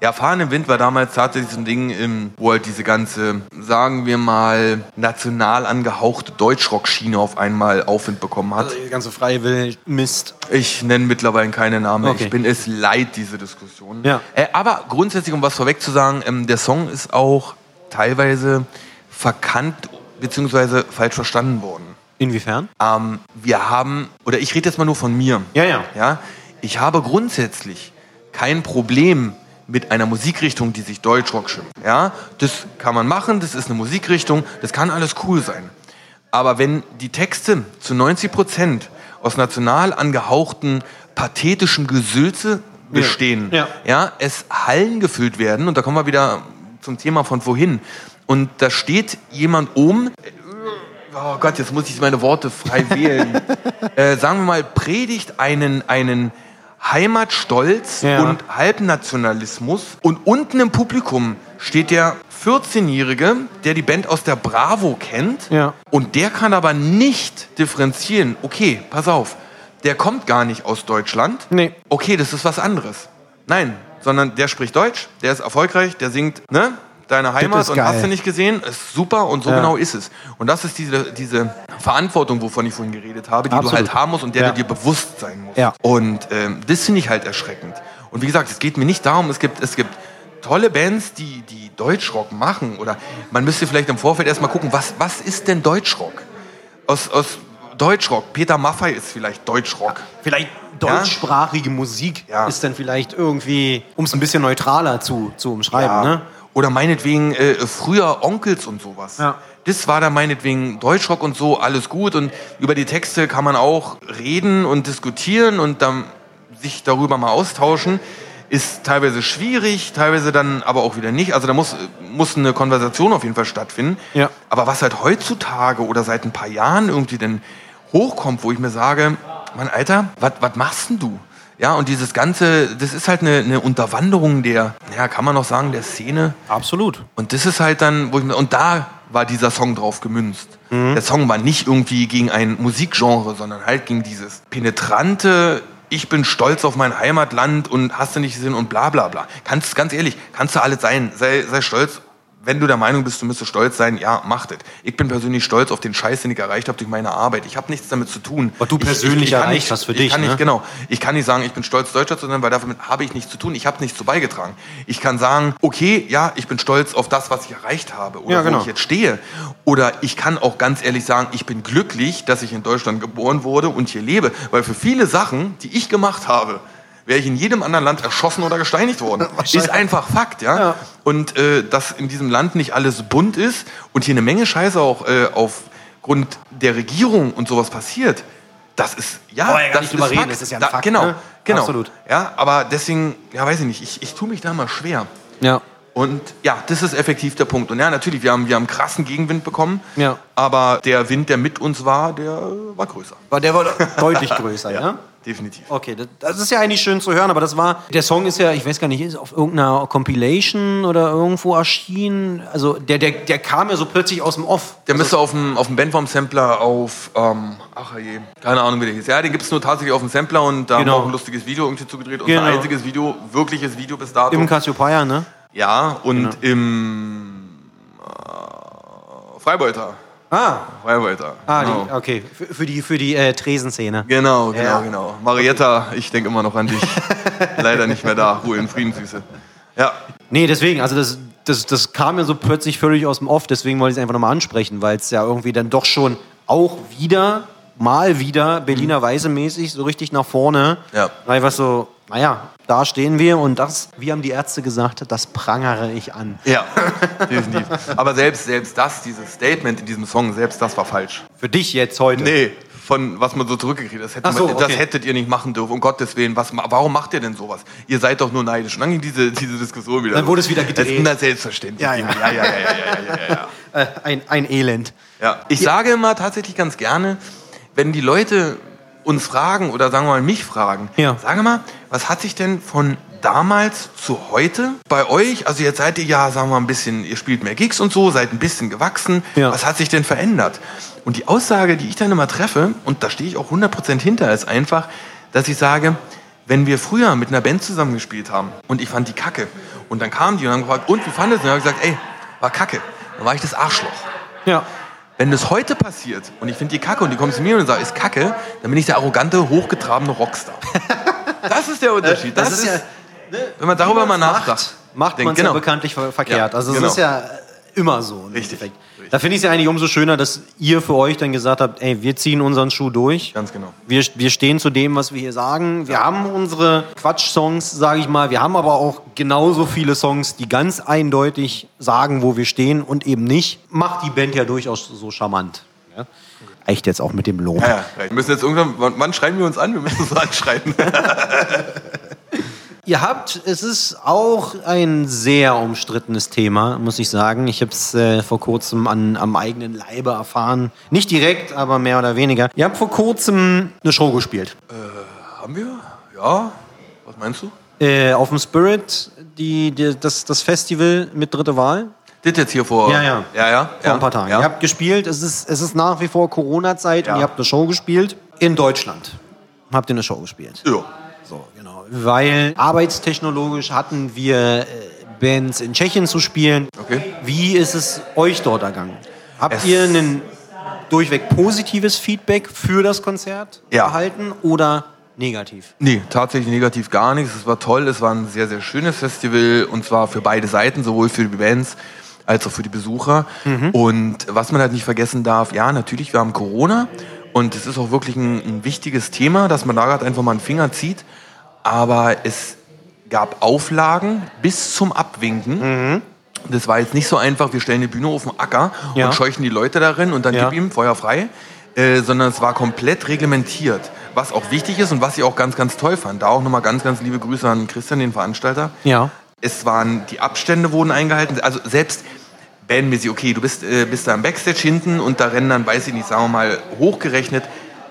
[SPEAKER 4] ja, Fahren im Wind war damals tatsächlich so ein Ding, wo halt diese ganze, sagen wir mal, national angehauchte Deutschrock-Schiene auf einmal Aufwind bekommen hat.
[SPEAKER 3] Die ganze freie Will Mist.
[SPEAKER 4] Ich nenne mittlerweile keine Namen.
[SPEAKER 3] Okay.
[SPEAKER 4] Ich bin es leid, diese Diskussion.
[SPEAKER 3] Ja.
[SPEAKER 4] Äh, aber grundsätzlich, um was vorweg zu sagen, ähm, der Song ist auch teilweise verkannt bzw. falsch verstanden worden.
[SPEAKER 3] Inwiefern?
[SPEAKER 4] Ähm, wir haben, oder ich rede jetzt mal nur von mir.
[SPEAKER 3] Ja, ja.
[SPEAKER 4] ja. Ich habe grundsätzlich kein Problem mit einer Musikrichtung, die sich Deutschrock schimpft. Ja, das kann man machen, das ist eine Musikrichtung, das kann alles cool sein. Aber wenn die Texte zu 90 Prozent aus national angehauchten pathetischem Gesülze bestehen,
[SPEAKER 3] Ja.
[SPEAKER 4] ja, es Hallen gefüllt werden, und da kommen wir wieder zum Thema von vorhin, und da steht jemand oben, oh Gott, jetzt muss ich meine Worte frei wählen. äh, sagen wir mal, predigt einen, einen Heimatstolz
[SPEAKER 3] Ja.
[SPEAKER 4] und Halbnationalismus und unten im Publikum steht der 14-Jährige, der die Band aus der Bravo kennt
[SPEAKER 3] Ja.
[SPEAKER 4] und der kann aber nicht differenzieren. Okay, pass auf, der kommt gar nicht aus Deutschland.
[SPEAKER 3] Nee.
[SPEAKER 4] Okay, das ist was anderes. Nein, sondern der spricht Deutsch, der ist erfolgreich, der singt, ne? Deine Heimat
[SPEAKER 3] ist
[SPEAKER 4] und hast du nicht gesehen, ist super und so
[SPEAKER 3] Ja.
[SPEAKER 4] genau ist es. Und das ist diese, diese Verantwortung, wovon ich vorhin geredet habe, die
[SPEAKER 3] Absolut.
[SPEAKER 4] du halt haben musst und der
[SPEAKER 3] Ja.
[SPEAKER 4] du dir bewusst sein musst.
[SPEAKER 3] Ja.
[SPEAKER 4] Und ähm, das finde ich halt erschreckend. Und wie gesagt, es geht mir nicht darum, es gibt, es gibt tolle Bands, die, die Deutschrock machen. Oder man müsste vielleicht im Vorfeld erstmal gucken, was, was ist denn Deutschrock? Aus, aus Deutschrock, Peter Maffay ist vielleicht Deutschrock.
[SPEAKER 3] Vielleicht deutschsprachige Musik
[SPEAKER 4] Ja.
[SPEAKER 3] ist dann vielleicht irgendwie, um es ein bisschen neutraler zu, zu umschreiben. Ne?
[SPEAKER 4] Oder meinetwegen äh, früher Onkels und sowas.
[SPEAKER 3] Ja.
[SPEAKER 4] Das war da meinetwegen Deutschrock und so, alles gut. Und über die Texte kann man auch reden und diskutieren und dann sich darüber mal austauschen. Ist teilweise schwierig, teilweise dann aber auch wieder nicht. Also da muss, muss eine Konversation auf jeden Fall stattfinden.
[SPEAKER 3] Ja.
[SPEAKER 4] Aber was halt heutzutage oder seit ein paar Jahren irgendwie denn hochkommt, wo ich mir sage, Mann, Alter, was machst denn du? Ja, und dieses Ganze, das ist halt eine, eine Unterwanderung der, ja, kann man noch sagen, der Szene.
[SPEAKER 3] Absolut.
[SPEAKER 4] Und das ist halt dann, wo ich, und da war dieser Song drauf gemünzt. Der Song war nicht irgendwie gegen ein Musikgenre, sondern halt gegen dieses penetrante, ich bin stolz auf mein Heimatland und hast du nicht gesehen und bla bla bla. Kannst, ganz ehrlich, kannst du alles sein. Sei, sei stolz. Wenn du der Meinung bist, du müsstest stolz sein, ja, mach das. Ich bin persönlich stolz auf den Scheiß, den ich erreicht habe durch meine Arbeit. Ich habe nichts damit zu tun.
[SPEAKER 3] Was du
[SPEAKER 4] Ich-
[SPEAKER 3] persönlich
[SPEAKER 4] kann
[SPEAKER 3] erreicht
[SPEAKER 4] nicht,
[SPEAKER 3] hast für
[SPEAKER 4] ich
[SPEAKER 3] dich,
[SPEAKER 4] Kann
[SPEAKER 3] ne?
[SPEAKER 4] nicht, genau. Ich kann nicht sagen, ich bin stolz, Deutscher zu sein, weil damit habe ich nichts zu tun. Ich habe nichts zu beigetragen. Ich kann sagen, okay, ja, ich bin stolz auf das, was ich erreicht habe oder
[SPEAKER 3] Ja, genau.
[SPEAKER 4] wo ich jetzt stehe. Oder ich kann auch ganz ehrlich sagen, ich bin glücklich, dass ich in Deutschland geboren wurde und hier lebe. Weil für viele Sachen, die ich gemacht habe, wäre ich in jedem anderen Land erschossen oder gesteinigt worden. Ist einfach Fakt, ja.
[SPEAKER 3] Ja.
[SPEAKER 4] Und äh, dass in diesem Land nicht alles bunt ist und hier eine Menge Scheiße auch äh, aufgrund der Regierung und sowas passiert, das ist ja,
[SPEAKER 3] wir ja
[SPEAKER 4] das ist
[SPEAKER 3] reden,
[SPEAKER 4] Fakt.
[SPEAKER 3] das ist ja ein
[SPEAKER 4] da,
[SPEAKER 3] Fakt,
[SPEAKER 4] Genau,
[SPEAKER 3] ne?
[SPEAKER 4] genau.
[SPEAKER 3] Absolut.
[SPEAKER 4] Ja, aber deswegen, ja, weiß ich nicht, ich, ich tue mich da mal schwer.
[SPEAKER 3] Ja.
[SPEAKER 4] Und ja, das ist effektiv der Punkt. Und ja, natürlich, wir haben, wir haben krassen Gegenwind bekommen.
[SPEAKER 3] Ja.
[SPEAKER 4] Aber der Wind, der mit uns war, der war größer.
[SPEAKER 3] Aber der war deutlich größer, ja?
[SPEAKER 4] Definitiv.
[SPEAKER 3] Okay, das, das ist ja eigentlich schön zu hören, aber das war, der Song ist ja, ich weiß gar nicht, ist auf irgendeiner Compilation oder irgendwo erschienen. Also der, der, der kam ja so plötzlich aus dem Off.
[SPEAKER 4] Der müsste auf dem, auf dem Bandform-Sampler auf, ähm, ach je, keine Ahnung, wie der hieß. Ja, den gibt es nur tatsächlich auf dem Sampler und da haben
[SPEAKER 3] Genau.
[SPEAKER 4] wir auch ein lustiges Video irgendwie zugedreht.
[SPEAKER 3] Genau.
[SPEAKER 4] Unser einziges Video, wirkliches Video bis dato.
[SPEAKER 3] Im Cassiopeia, ne?
[SPEAKER 4] Ja, und im äh, Freibeuter.
[SPEAKER 3] Ah,
[SPEAKER 4] Freibeuter.
[SPEAKER 3] ah
[SPEAKER 4] genau.
[SPEAKER 3] die, okay, für, für die, für die äh, Tresenszene.
[SPEAKER 4] Genau, genau,
[SPEAKER 3] Ja.
[SPEAKER 4] genau. Marietta, ich denke immer noch an dich. Leider nicht mehr da. Ruhe in Frieden, Süße. Ja,
[SPEAKER 3] Nee, deswegen, also das, das, das kam ja so plötzlich völlig aus dem Off, deswegen wollte ich es einfach nochmal ansprechen, weil es ja irgendwie dann doch schon auch wieder, mal wieder, Berliner Weise mäßig, so richtig nach vorne.
[SPEAKER 4] Ja.
[SPEAKER 3] Einfach so, naja, da stehen wir und das, wie haben die Ärzte gesagt, das prangere ich an.
[SPEAKER 4] ja, definitiv. Aber selbst, selbst das, dieses Statement in diesem Song, selbst das war falsch.
[SPEAKER 3] Für dich jetzt heute.
[SPEAKER 4] Nee, von was man so zurückgekriegt hat. Das,
[SPEAKER 3] so,
[SPEAKER 4] man, das
[SPEAKER 3] okay.
[SPEAKER 4] hättet ihr nicht machen dürfen, um Gottes Willen. Was, warum macht ihr denn sowas? Ihr seid doch nur neidisch. Und dann ging diese, diese Diskussion wieder.
[SPEAKER 3] Dann wurde es wieder gedreht.
[SPEAKER 4] Das ist na, selbstverständlich.
[SPEAKER 3] Ja, ja.
[SPEAKER 4] ja, ja, ja, ja, ja, ja, ja.
[SPEAKER 3] Äh, ein, ein Elend.
[SPEAKER 4] Ja, ich sage immer tatsächlich ganz gerne, wenn die Leute uns fragen oder sagen wir mal mich fragen,
[SPEAKER 3] Ja.
[SPEAKER 4] sage mal, was hat sich denn von damals zu heute bei euch, also jetzt seid ihr ja, sagen wir mal, ein bisschen, ihr spielt mehr Gigs und so, seid ein bisschen gewachsen,
[SPEAKER 3] Ja.
[SPEAKER 4] was hat sich denn verändert? Und die Aussage, die ich dann immer treffe, und da stehe ich auch 100% hinter, ist einfach, dass ich sage, wenn wir früher mit einer Band zusammengespielt haben und ich fand die kacke und dann kamen die und haben gefragt, und wie fandest du? Und dann habe ich gesagt, ey, war kacke. Dann war ich das Arschloch.
[SPEAKER 3] Ja.
[SPEAKER 4] Wenn das heute passiert und ich finde die Kacke und die kommen zu mir und sagen, ist Kacke, dann bin ich der arrogante, hochgetrabene Rockstar. das ist der Unterschied. Das, ist,
[SPEAKER 3] ja,
[SPEAKER 4] wenn man darüber mal nachdenkt.
[SPEAKER 3] macht, macht man es
[SPEAKER 4] genau.
[SPEAKER 3] ja bekanntlich ver verkehrt.
[SPEAKER 4] Ja,
[SPEAKER 3] also es
[SPEAKER 4] genau.
[SPEAKER 3] ist ja immer so. im
[SPEAKER 4] Richtig,
[SPEAKER 3] Endeffekt. Da finde ich es ja eigentlich umso schöner, dass ihr für euch dann gesagt habt, ey, wir ziehen unseren Schuh durch.
[SPEAKER 4] Ganz genau.
[SPEAKER 3] Wir, wir stehen zu dem, was wir hier sagen. Wir haben unsere Quatsch-Songs, sage ich mal. Wir haben aber auch genauso viele Songs, die ganz eindeutig sagen, wo wir stehen und eben nicht. Macht die Band ja durchaus so charmant. Ja? Echt jetzt auch mit dem Lob.
[SPEAKER 4] Ja, ja, wir müssen jetzt irgendwann, wann, wann schreiben wir uns an? Wir müssen uns anschreiben.
[SPEAKER 3] Ihr habt, es ist auch ein sehr umstrittenes Thema, muss ich sagen. Ich habe es äh, vor kurzem an, am eigenen Leibe erfahren. Nicht direkt, aber mehr oder weniger. Ihr habt vor kurzem eine Show gespielt.
[SPEAKER 4] Haben wir? Ja. Was meinst du?
[SPEAKER 3] Äh, auf dem Spirit, die, die, das, das Festival mit dritte Wahl.
[SPEAKER 4] Das jetzt hier vor.
[SPEAKER 3] Ja, ja.
[SPEAKER 4] Ja, ja.
[SPEAKER 3] Vor
[SPEAKER 4] ja,
[SPEAKER 3] ein paar Tagen.
[SPEAKER 4] Ja.
[SPEAKER 3] Ihr habt gespielt, es ist, es ist nach wie vor Corona-Zeit
[SPEAKER 4] Ja.
[SPEAKER 3] und ihr habt eine Show gespielt. In Deutschland habt ihr eine Show gespielt.
[SPEAKER 4] ja.
[SPEAKER 3] Weil arbeitstechnologisch hatten wir äh, Bands in Tschechien zu spielen.
[SPEAKER 4] Okay.
[SPEAKER 3] Wie ist es euch dort ergangen? Habt
[SPEAKER 4] Es-
[SPEAKER 3] ihr ein durchweg positives Feedback für das Konzert
[SPEAKER 4] Ja.
[SPEAKER 3] erhalten oder negativ?
[SPEAKER 4] Nee, tatsächlich negativ gar nichts. Es war toll, es war ein sehr, sehr schönes Festival und zwar für beide Seiten, sowohl für die Bands als auch für die Besucher. Und was man halt nicht vergessen darf, ja, natürlich, wir haben Corona und es ist auch wirklich ein, ein wichtiges Thema, dass man da gerade einfach mal einen Finger zieht. Aber es gab Auflagen bis zum Abwinken. Das war jetzt nicht so einfach, wir stellen die Bühne auf den Acker
[SPEAKER 3] Ja.
[SPEAKER 4] und scheuchen die Leute darin und dann
[SPEAKER 3] Ja.
[SPEAKER 4] gib ihm Feuer frei, äh, sondern es war komplett reglementiert. Was auch wichtig ist und was ich auch ganz, ganz toll fand. Da auch nochmal ganz, ganz liebe Grüße an Christian, den Veranstalter.
[SPEAKER 3] Ja.
[SPEAKER 4] Es waren, die Abstände wurden eingehalten. Also selbst bandmäßig, okay, du bist, äh, bist da im Backstage hinten und da rennen dann, weiß ich nicht, sagen wir mal, hochgerechnet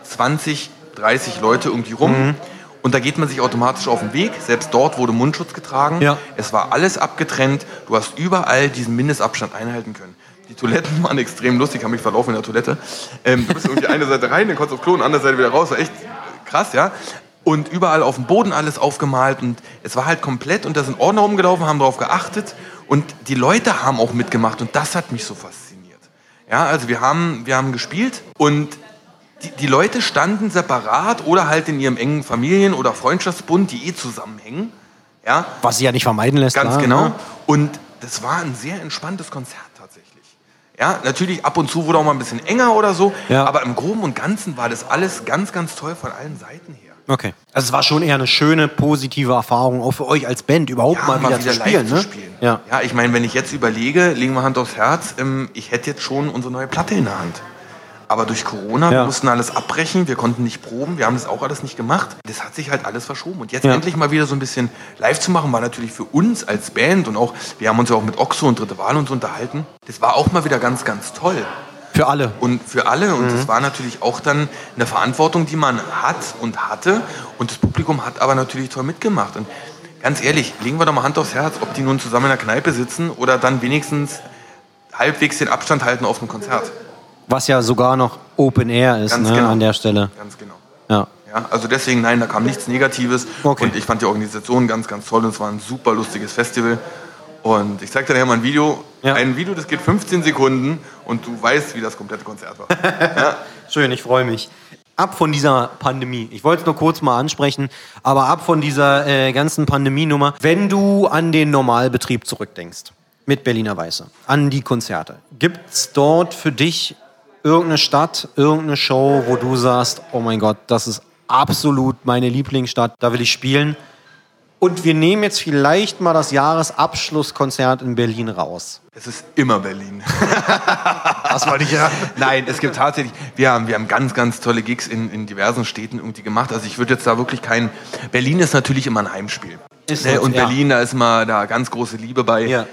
[SPEAKER 4] 20, 30 Leute irgendwie rum. Und da geht man sich automatisch auf den Weg. Selbst dort wurde Mundschutz getragen.
[SPEAKER 3] Ja.
[SPEAKER 4] Es war alles abgetrennt. Du hast überall diesen Mindestabstand einhalten können. Die Toiletten waren extrem lustig, haben mich verlaufen in der Toilette. Ähm, du bist irgendwie eine Seite rein, dann konntest du auf Klo und andere Seite wieder raus. War echt krass, ja. Und überall auf dem Boden alles aufgemalt und es war halt komplett und da sind Ordner rumgelaufen, haben darauf geachtet und die Leute haben auch mitgemacht und das hat mich so fasziniert. Ja, also wir haben, wir haben gespielt und die, die Leute standen separat oder halt in ihrem engen Familien- oder Freundschaftsbund, die eh zusammenhängen. Ja,
[SPEAKER 3] Was sie ja nicht vermeiden lässt.
[SPEAKER 4] Ganz
[SPEAKER 3] klar,
[SPEAKER 4] genau.
[SPEAKER 3] ne?
[SPEAKER 4] Und das war ein sehr entspanntes Konzert tatsächlich. Ja, natürlich ab und zu wurde auch mal ein bisschen enger oder so,
[SPEAKER 3] Ja.
[SPEAKER 4] aber im Groben und Ganzen war das alles ganz, ganz toll von allen Seiten her.
[SPEAKER 3] Okay. Also es war schon eher eine schöne, positive Erfahrung, auch für euch als Band, überhaupt mal, wieder, zu spielen. ne?
[SPEAKER 4] zu spielen.
[SPEAKER 3] Ja.
[SPEAKER 4] ja, ich meine, wenn ich jetzt überlege, legen wir Hand aufs Herz, ähm, ich hätte jetzt schon unsere neue Platte in der Hand. Aber durch Corona,
[SPEAKER 3] Ja.
[SPEAKER 4] wir mussten alles abbrechen, wir konnten nicht proben, wir haben das auch alles nicht gemacht. Das hat sich halt alles verschoben. Und jetzt
[SPEAKER 3] Ja.
[SPEAKER 4] endlich mal wieder so ein bisschen live zu machen, war natürlich für uns als Band und auch, wir haben uns ja auch mit Oxo und Dritte Wahl und so unterhalten. Das war auch mal wieder ganz, ganz toll.
[SPEAKER 3] Für alle.
[SPEAKER 4] Und für alle. Und
[SPEAKER 3] Mhm.
[SPEAKER 4] das war natürlich auch dann eine Verantwortung, die man hat und hatte. Und das Publikum hat aber natürlich toll mitgemacht. Und ganz ehrlich, legen wir doch mal Hand aufs Herz, ob die nun zusammen in der Kneipe sitzen oder dann wenigstens halbwegs den Abstand halten auf einem Konzert.
[SPEAKER 3] Was ja sogar noch Open Air ist, ne,
[SPEAKER 4] genau.
[SPEAKER 3] an der Stelle.
[SPEAKER 4] Ganz genau.
[SPEAKER 3] Ja.
[SPEAKER 4] Ja, also deswegen, nein, da kam nichts Negatives.
[SPEAKER 3] Okay.
[SPEAKER 4] Und ich fand die Organisation ganz, ganz toll. Und es war ein super lustiges Festival. Und ich zeig dir nachher mal ein Video.
[SPEAKER 3] Ja.
[SPEAKER 4] Ein Video, das geht 15 Sekunden und du weißt, wie das komplette Konzert war.
[SPEAKER 3] Schön, ich freue mich. Ab von dieser Pandemie. Ich wollte es nur kurz mal ansprechen, aber ab von dieser äh, ganzen Pandemienummer. Wenn du an den Normalbetrieb zurückdenkst, mit Berliner Weiße, an die Konzerte, gibt's dort für dich irgendeine Stadt, irgendeine Show, wo du sagst, oh mein Gott, das ist absolut meine Lieblingsstadt, da will ich spielen. Und wir nehmen jetzt vielleicht mal das Jahresabschlusskonzert in Berlin raus.
[SPEAKER 4] Es ist immer Berlin.
[SPEAKER 3] Das wollte ich ja.
[SPEAKER 4] Nein, es gibt tatsächlich, wir haben, wir haben ganz, ganz tolle Gigs in, in diversen Städten irgendwie gemacht. Also ich würde jetzt da wirklich kein, Berlin ist natürlich immer ein Heimspiel.
[SPEAKER 3] Ist
[SPEAKER 4] Ne, und
[SPEAKER 3] ja.
[SPEAKER 4] Berlin, da ist mal da ganz große Liebe bei.
[SPEAKER 3] Ja.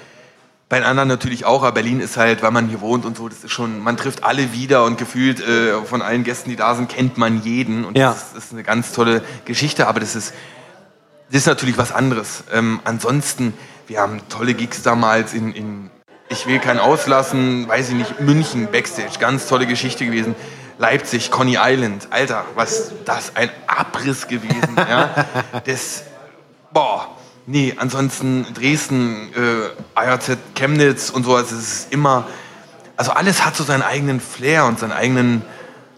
[SPEAKER 4] Bei den anderen natürlich auch, aber Berlin ist halt, weil man hier wohnt und so, das ist schon, man trifft alle wieder und gefühlt äh, von allen Gästen, die da sind, kennt man jeden. Und
[SPEAKER 3] Ja.
[SPEAKER 4] das, ist, eine ganz tolle Geschichte, aber das ist, das ist natürlich was anderes. Ähm, ansonsten, wir haben tolle Gigs damals in, in, ich will keinen auslassen, weiß ich nicht, München, Backstage, ganz tolle Geschichte gewesen. Leipzig, Coney Island, Alter, was das ein Abriss gewesen. ja? Das, boah, nee, ansonsten Dresden, äh, ARZ Chemnitz und so, also es ist immer, also alles hat so seinen eigenen Flair und seinen eigenen,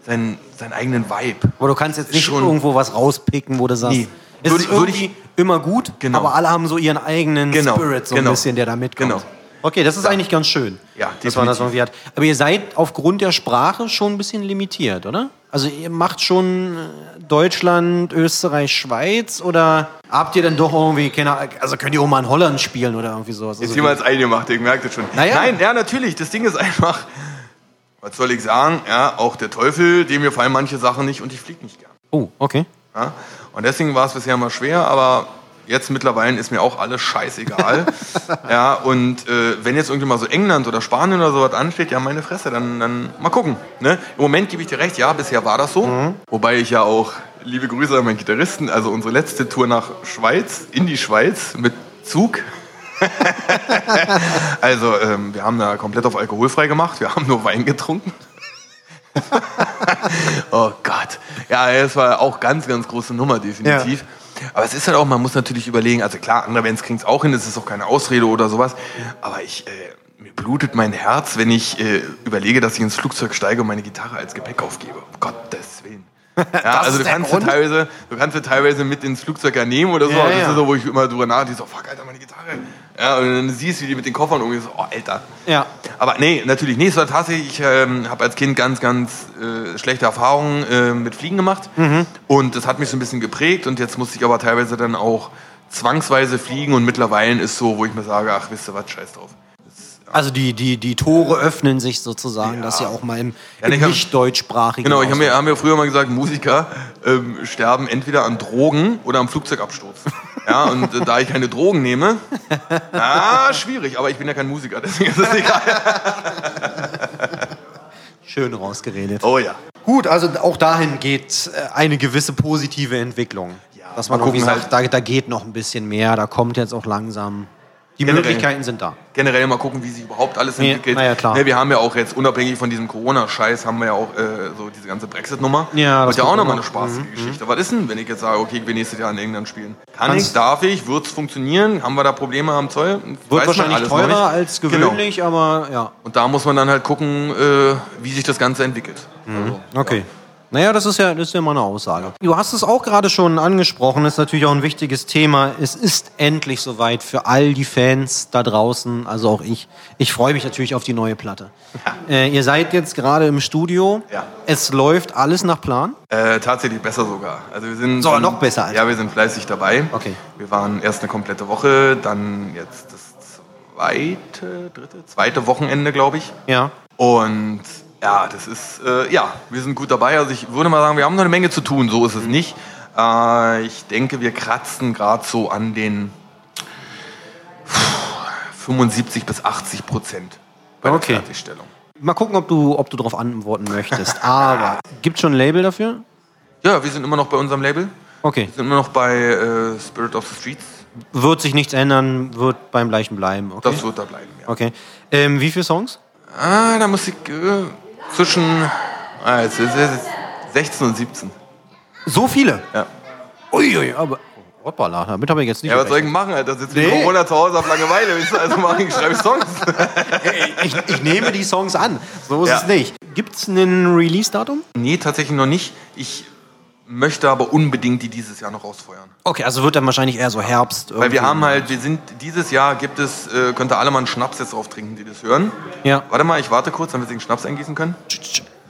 [SPEAKER 4] seinen, seinen eigenen Vibe.
[SPEAKER 3] Aber du kannst jetzt nicht
[SPEAKER 4] Schon-
[SPEAKER 3] irgendwo was rauspicken, wo du sagst,
[SPEAKER 4] Nee.
[SPEAKER 3] es
[SPEAKER 4] Würde
[SPEAKER 3] ist
[SPEAKER 4] ich-
[SPEAKER 3] irgendwie immer gut,
[SPEAKER 4] Genau.
[SPEAKER 3] aber alle haben so ihren eigenen
[SPEAKER 4] Genau,
[SPEAKER 3] Spirit so
[SPEAKER 4] genau.
[SPEAKER 3] ein bisschen, der da mitkommt.
[SPEAKER 4] Genau.
[SPEAKER 3] Okay, das ist eigentlich ganz schön,
[SPEAKER 4] Ja,
[SPEAKER 3] dass man das irgendwie hat. Aber ihr seid aufgrund der Sprache schon ein bisschen limitiert, oder? Also ihr macht schon äh, Deutschland, Österreich, Schweiz oder habt ihr dann doch irgendwie, keine also könnt ihr auch mal in Holland spielen oder irgendwie sowas?
[SPEAKER 4] Jetzt
[SPEAKER 3] Also
[SPEAKER 4] jemals eingemacht, ich merke das schon.
[SPEAKER 3] Naja.
[SPEAKER 4] Nein, ja, natürlich. Das Ding ist einfach, was soll ich sagen? Ja, auch der Teufel, dem mir fallen manche Sachen nicht und ich fliege nicht gern.
[SPEAKER 3] oh, okay.
[SPEAKER 4] Ja? Und deswegen war es bisher immer schwer, aber jetzt mittlerweile ist mir auch alles scheißegal. ja, und äh, wenn jetzt irgendwie mal so England oder Spanien oder sowas ansteht, ja, meine Fresse, dann, dann mal gucken. Ne? Im Moment gebe ich dir recht, ja, bisher war das so.
[SPEAKER 3] Mhm.
[SPEAKER 4] Wobei ich ja auch, liebe Grüße an meinen Gitarristen, also unsere letzte Tour nach Schweiz, in die Schweiz mit Zug. also, ähm, wir haben da komplett auf alkoholfrei gemacht, wir haben nur Wein getrunken. oh Gott. Ja, es war auch ganz, ganz große Nummer, definitiv. Aber es ist halt auch, man muss natürlich überlegen, also klar, andere Bands kriegen es auch hin, das ist auch keine Ausrede oder sowas. Aber ich, äh, mir blutet mein Herz, wenn ich äh, überlege, dass ich ins Flugzeug steige und meine Gitarre als Gepäck aufgebe. Um Gottes Willen. Ja, also du kannst,
[SPEAKER 3] Grund?
[SPEAKER 4] teilweise, du kannst sie teilweise mit ins Flugzeug ja nehmen oder so.
[SPEAKER 3] Ja,
[SPEAKER 4] das
[SPEAKER 3] ja.
[SPEAKER 4] ist so, wo ich immer drüber nachdenke, so, fuck, Alter, meine Gitarre. Ja, und dann siehst du, wie die mit den Koffern umgehen, so, oh, Alter.
[SPEAKER 3] Ja.
[SPEAKER 4] Aber nee, natürlich nicht. War tatsächlich, ich ähm, habe als Kind ganz, ganz äh, schlechte Erfahrungen äh, mit Fliegen gemacht. Und das hat mich so ein bisschen geprägt. Und jetzt musste ich aber teilweise dann auch zwangsweise fliegen. Und mittlerweile ist so, wo ich mir sage, ach, wisst ihr was, scheiß drauf.
[SPEAKER 3] Also die, die, die Tore öffnen sich sozusagen,
[SPEAKER 4] Ja.
[SPEAKER 3] dass ihr auch mal im,
[SPEAKER 4] Ja,
[SPEAKER 3] im
[SPEAKER 4] ich hab-
[SPEAKER 3] nicht deutschsprachigen
[SPEAKER 4] Genau, ich habe mir, haben mir früher mal gesagt, Musiker ähm, sterben entweder an Drogen oder am Flugzeugabsturz. Ja, und äh, da ich keine Drogen nehme, na, schwierig, aber ich bin ja kein Musiker, deswegen ist es egal.
[SPEAKER 3] Schön rausgeredet.
[SPEAKER 4] Oh ja.
[SPEAKER 3] Gut, also auch dahin geht äh, eine gewisse positive Entwicklung.
[SPEAKER 4] Ja,
[SPEAKER 3] Dass man
[SPEAKER 4] gucken
[SPEAKER 3] sagt, da, da geht noch ein bisschen mehr, da kommt jetzt auch langsam. Die
[SPEAKER 4] Generell.
[SPEAKER 3] Möglichkeiten sind da.
[SPEAKER 4] generell mal gucken, wie sich überhaupt alles entwickelt.
[SPEAKER 3] na ja, klar.
[SPEAKER 4] Ne, wir haben ja auch jetzt, unabhängig von diesem Corona-Scheiß, haben wir ja auch äh, so diese ganze Brexit-Nummer.
[SPEAKER 3] Ja, das
[SPEAKER 4] Und ja auch nochmal
[SPEAKER 3] noch.
[SPEAKER 4] eine spaßige Geschichte. Was ist denn, wenn ich jetzt sage, okay, ich will nächstes Jahr in England spielen? Kann
[SPEAKER 3] Kannst-
[SPEAKER 4] ich, darf ich, wird es funktionieren? Haben wir da Probleme am Zoll?
[SPEAKER 3] Wird wahrscheinlich teurer als
[SPEAKER 4] Genau.
[SPEAKER 3] gewöhnlich, aber ja.
[SPEAKER 4] Und da muss man dann halt gucken, äh, wie sich das Ganze entwickelt. Also,
[SPEAKER 3] Okay. Naja, das ist ja, das ist ja mal eine Aussage. Du hast es auch gerade schon angesprochen, ist natürlich auch ein wichtiges Thema. Es ist endlich soweit für all die Fans da draußen, also auch ich. Ich freue mich natürlich auf die neue Platte. Äh, ihr seid jetzt gerade im Studio.
[SPEAKER 4] Ja.
[SPEAKER 3] Es läuft alles nach Plan.
[SPEAKER 4] Äh, tatsächlich besser sogar. Also wir sind
[SPEAKER 3] Sogar noch besser, Alter.
[SPEAKER 4] Ja, wir sind fleißig dabei.
[SPEAKER 3] Okay.
[SPEAKER 4] Wir waren erst eine komplette Woche, dann jetzt das zweite, dritte, zweite Wochenende, glaube ich.
[SPEAKER 3] Ja.
[SPEAKER 4] Und ja, das ist, äh, ja, wir sind gut dabei. Also ich würde mal sagen, wir haben noch eine Menge zu tun, so ist es nicht. Äh, ich denke, wir kratzen gerade so an den 75 bis 80 Prozent bei
[SPEAKER 3] Okay.
[SPEAKER 4] der Fertigstellung.
[SPEAKER 3] Mal gucken, ob du, ob du darauf antworten möchtest. Aber gibt schon ein Label dafür?
[SPEAKER 4] Ja, wir sind immer noch bei unserem Label.
[SPEAKER 3] Okay.
[SPEAKER 4] Wir sind immer noch bei äh, Spirit of the Streets.
[SPEAKER 3] Wird sich nichts ändern, wird beim gleichen bleiben. Okay.
[SPEAKER 4] Das wird da bleiben, ja.
[SPEAKER 3] okay. Ähm, wie viele Songs?
[SPEAKER 4] Ah, da muss ich äh, zwischen ah, jetzt, jetzt, jetzt 16 und 17.
[SPEAKER 3] So viele?
[SPEAKER 4] Ja.
[SPEAKER 3] Uiui, aber. Hoppala, damit habe ich jetzt nicht.
[SPEAKER 4] Ja, was soll ich
[SPEAKER 3] gerechnet.
[SPEAKER 4] machen, Alter? Sitze
[SPEAKER 3] Nee.
[SPEAKER 4] nee. Corona zu Hause auf Langeweile. du? Also mache ich, schreibe Songs.
[SPEAKER 3] ich, ich nehme die Songs an. So ist
[SPEAKER 4] Ja.
[SPEAKER 3] es nicht. Gibt es ein Release-Datum?
[SPEAKER 4] nee, tatsächlich noch nicht. Ich möchte aber unbedingt die dieses Jahr noch rausfeuern.
[SPEAKER 3] Okay, also wird dann wahrscheinlich eher so Herbst.
[SPEAKER 4] Weil wir haben halt, wir sind, dieses Jahr gibt es, äh, könnt ihr alle mal einen Schnaps jetzt drauf trinken, die das hören.
[SPEAKER 3] Ja.
[SPEAKER 4] Warte mal, ich warte kurz, damit wir den Schnaps eingießen können.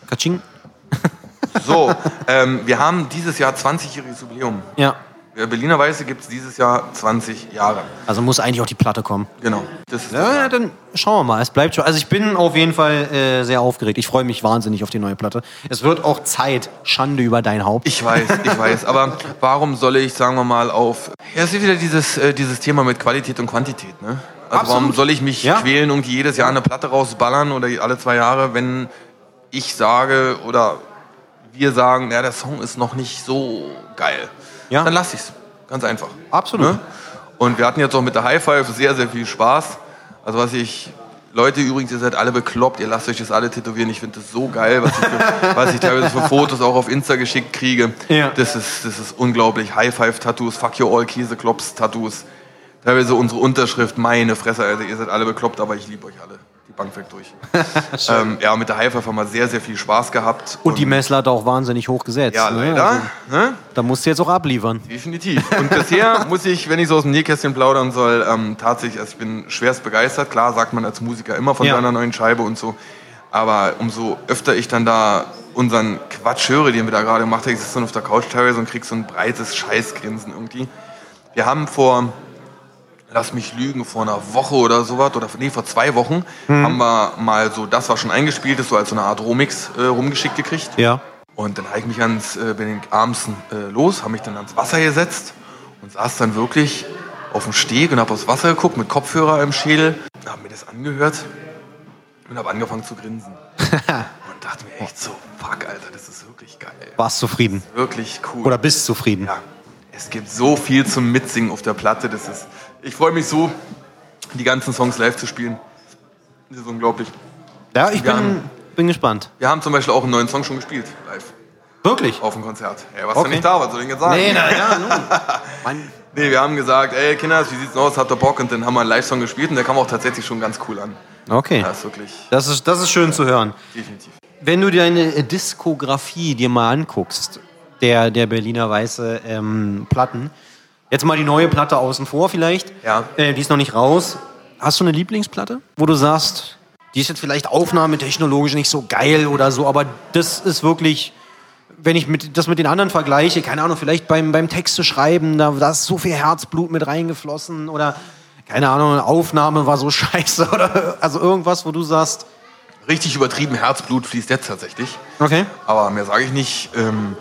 [SPEAKER 3] Katsching.
[SPEAKER 4] So, ähm, wir haben dieses Jahr 20-jähriges Jubiläum.
[SPEAKER 3] Ja.
[SPEAKER 4] Äh, Berliner Weiße gibt es dieses Jahr 20 Jahre.
[SPEAKER 3] Also muss eigentlich auch die Platte kommen.
[SPEAKER 4] Genau.
[SPEAKER 3] Ja, dann schauen wir mal. Es bleibt schon. Also ich bin auf jeden Fall äh, sehr aufgeregt. Ich freue mich wahnsinnig auf die neue Platte. Es wird auch Zeit. Schande über dein Haupt.
[SPEAKER 4] Ich weiß, ich weiß. Aber warum soll ich, sagen wir mal, auf. Ja, es ist wieder dieses, äh, dieses Thema mit Qualität und Quantität, ne? Also warum
[SPEAKER 3] Absolut.
[SPEAKER 4] soll ich mich
[SPEAKER 3] Ja.
[SPEAKER 4] quälen und jedes Jahr eine Platte rausballern oder alle zwei Jahre, wenn ich sage oder wir sagen, ja, der Song ist noch nicht so geil.
[SPEAKER 3] Ja.
[SPEAKER 4] Dann lass ich's. Ganz einfach.
[SPEAKER 3] Absolut.
[SPEAKER 4] Ne? Und wir hatten jetzt auch mit der High Five sehr, sehr viel Spaß. Also was ich. Leute, übrigens, ihr seid alle bekloppt, ihr lasst euch das alle tätowieren. Ich finde das so geil, was ich, für, was ich teilweise für Fotos auch auf Insta geschickt kriege.
[SPEAKER 3] Ja.
[SPEAKER 4] Das, ist, das ist unglaublich. High Five Tattoos, Fuck You All Käseklops Tattoos. Teilweise unsere Unterschrift, meine Fresse, Alter, ihr seid alle bekloppt, aber ich liebe euch alle. Die Bank weg durch. ähm, ja, mit der Five haben wir sehr, sehr viel Spaß gehabt.
[SPEAKER 3] Und die Messlatte auch wahnsinnig hoch gesetzt.
[SPEAKER 4] Ja,
[SPEAKER 3] ne?
[SPEAKER 4] leider.
[SPEAKER 3] Also,
[SPEAKER 4] ne?
[SPEAKER 3] da musst du jetzt auch abliefern.
[SPEAKER 4] Definitiv. Und bisher muss ich, wenn ich so aus dem Nähkästchen plaudern soll, ähm, tatsächlich, also ich bin schwerst begeistert. Klar sagt man als Musiker immer von
[SPEAKER 3] Ja.
[SPEAKER 4] seiner neuen Scheibe und so. Aber umso öfter ich dann da unseren Quatsch höre, den wir da gerade gemacht haben, ich sitze dann auf der Couch teilweise und krieg so ein breites Scheißgrinsen irgendwie. Wir haben vor, lass mich lügen, vor einer Woche oder sowas, oder nee, vor zwei Wochen, haben wir mal so das, was schon eingespielt ist, so als so eine Art Romix äh, rumgeschickt gekriegt.
[SPEAKER 3] Ja.
[SPEAKER 4] Und dann habe ich mich ans, äh, bin abends äh, los, habe mich dann ans Wasser gesetzt und saß dann wirklich auf dem Steg und habe aufs Wasser geguckt mit Kopfhörer im Schädel, habe mir das angehört und habe angefangen zu grinsen. und dachte mir echt so, fuck, Alter, das ist wirklich geil.
[SPEAKER 3] Warst zufrieden.
[SPEAKER 4] Wirklich cool.
[SPEAKER 3] Oder bist zufrieden.
[SPEAKER 4] ja, es gibt so viel zum Mitsingen auf der Platte. Das ist, ich freue mich so, die ganzen Songs live zu spielen. Das ist unglaublich.
[SPEAKER 3] Ja, ich bin,
[SPEAKER 4] haben-
[SPEAKER 3] bin gespannt.
[SPEAKER 4] Wir haben zum Beispiel auch einen neuen Song schon gespielt, live,
[SPEAKER 3] Wirklich?
[SPEAKER 4] auf dem Konzert. Ja, warst
[SPEAKER 3] Okay.
[SPEAKER 4] du nicht da, was soll ich denn jetzt sagen?
[SPEAKER 3] Nee, na ja, nun.
[SPEAKER 4] Nee, wir haben gesagt, ey Kinders, wie sieht's denn aus, habt ihr Bock? Und dann haben wir einen Live-Song gespielt und der kam auch tatsächlich schon ganz cool an.
[SPEAKER 3] Okay.
[SPEAKER 4] Das ist wirklich
[SPEAKER 3] Das ist, das ist schön zu hören.
[SPEAKER 4] definitiv.
[SPEAKER 3] Wenn du deine äh, Diskografie dir mal anguckst, der, der Berliner Weiße ähm, Platten, jetzt mal die neue Platte außen vor vielleicht,
[SPEAKER 4] Ja.
[SPEAKER 3] äh, die ist noch nicht raus. Hast du eine Lieblingsplatte, wo du sagst, die ist jetzt vielleicht aufnahmetechnologisch nicht so geil oder so, aber das ist wirklich, wenn ich mit, das mit den anderen vergleiche, keine Ahnung, vielleicht beim, beim Texte schreiben, da, da ist so viel Herzblut mit reingeflossen oder keine Ahnung, eine Aufnahme war so scheiße oder also irgendwas, wo du sagst,
[SPEAKER 4] Richtig übertrieben Herzblut fließt jetzt tatsächlich.
[SPEAKER 3] okay.
[SPEAKER 4] Aber mehr sage ich nicht. Ähm,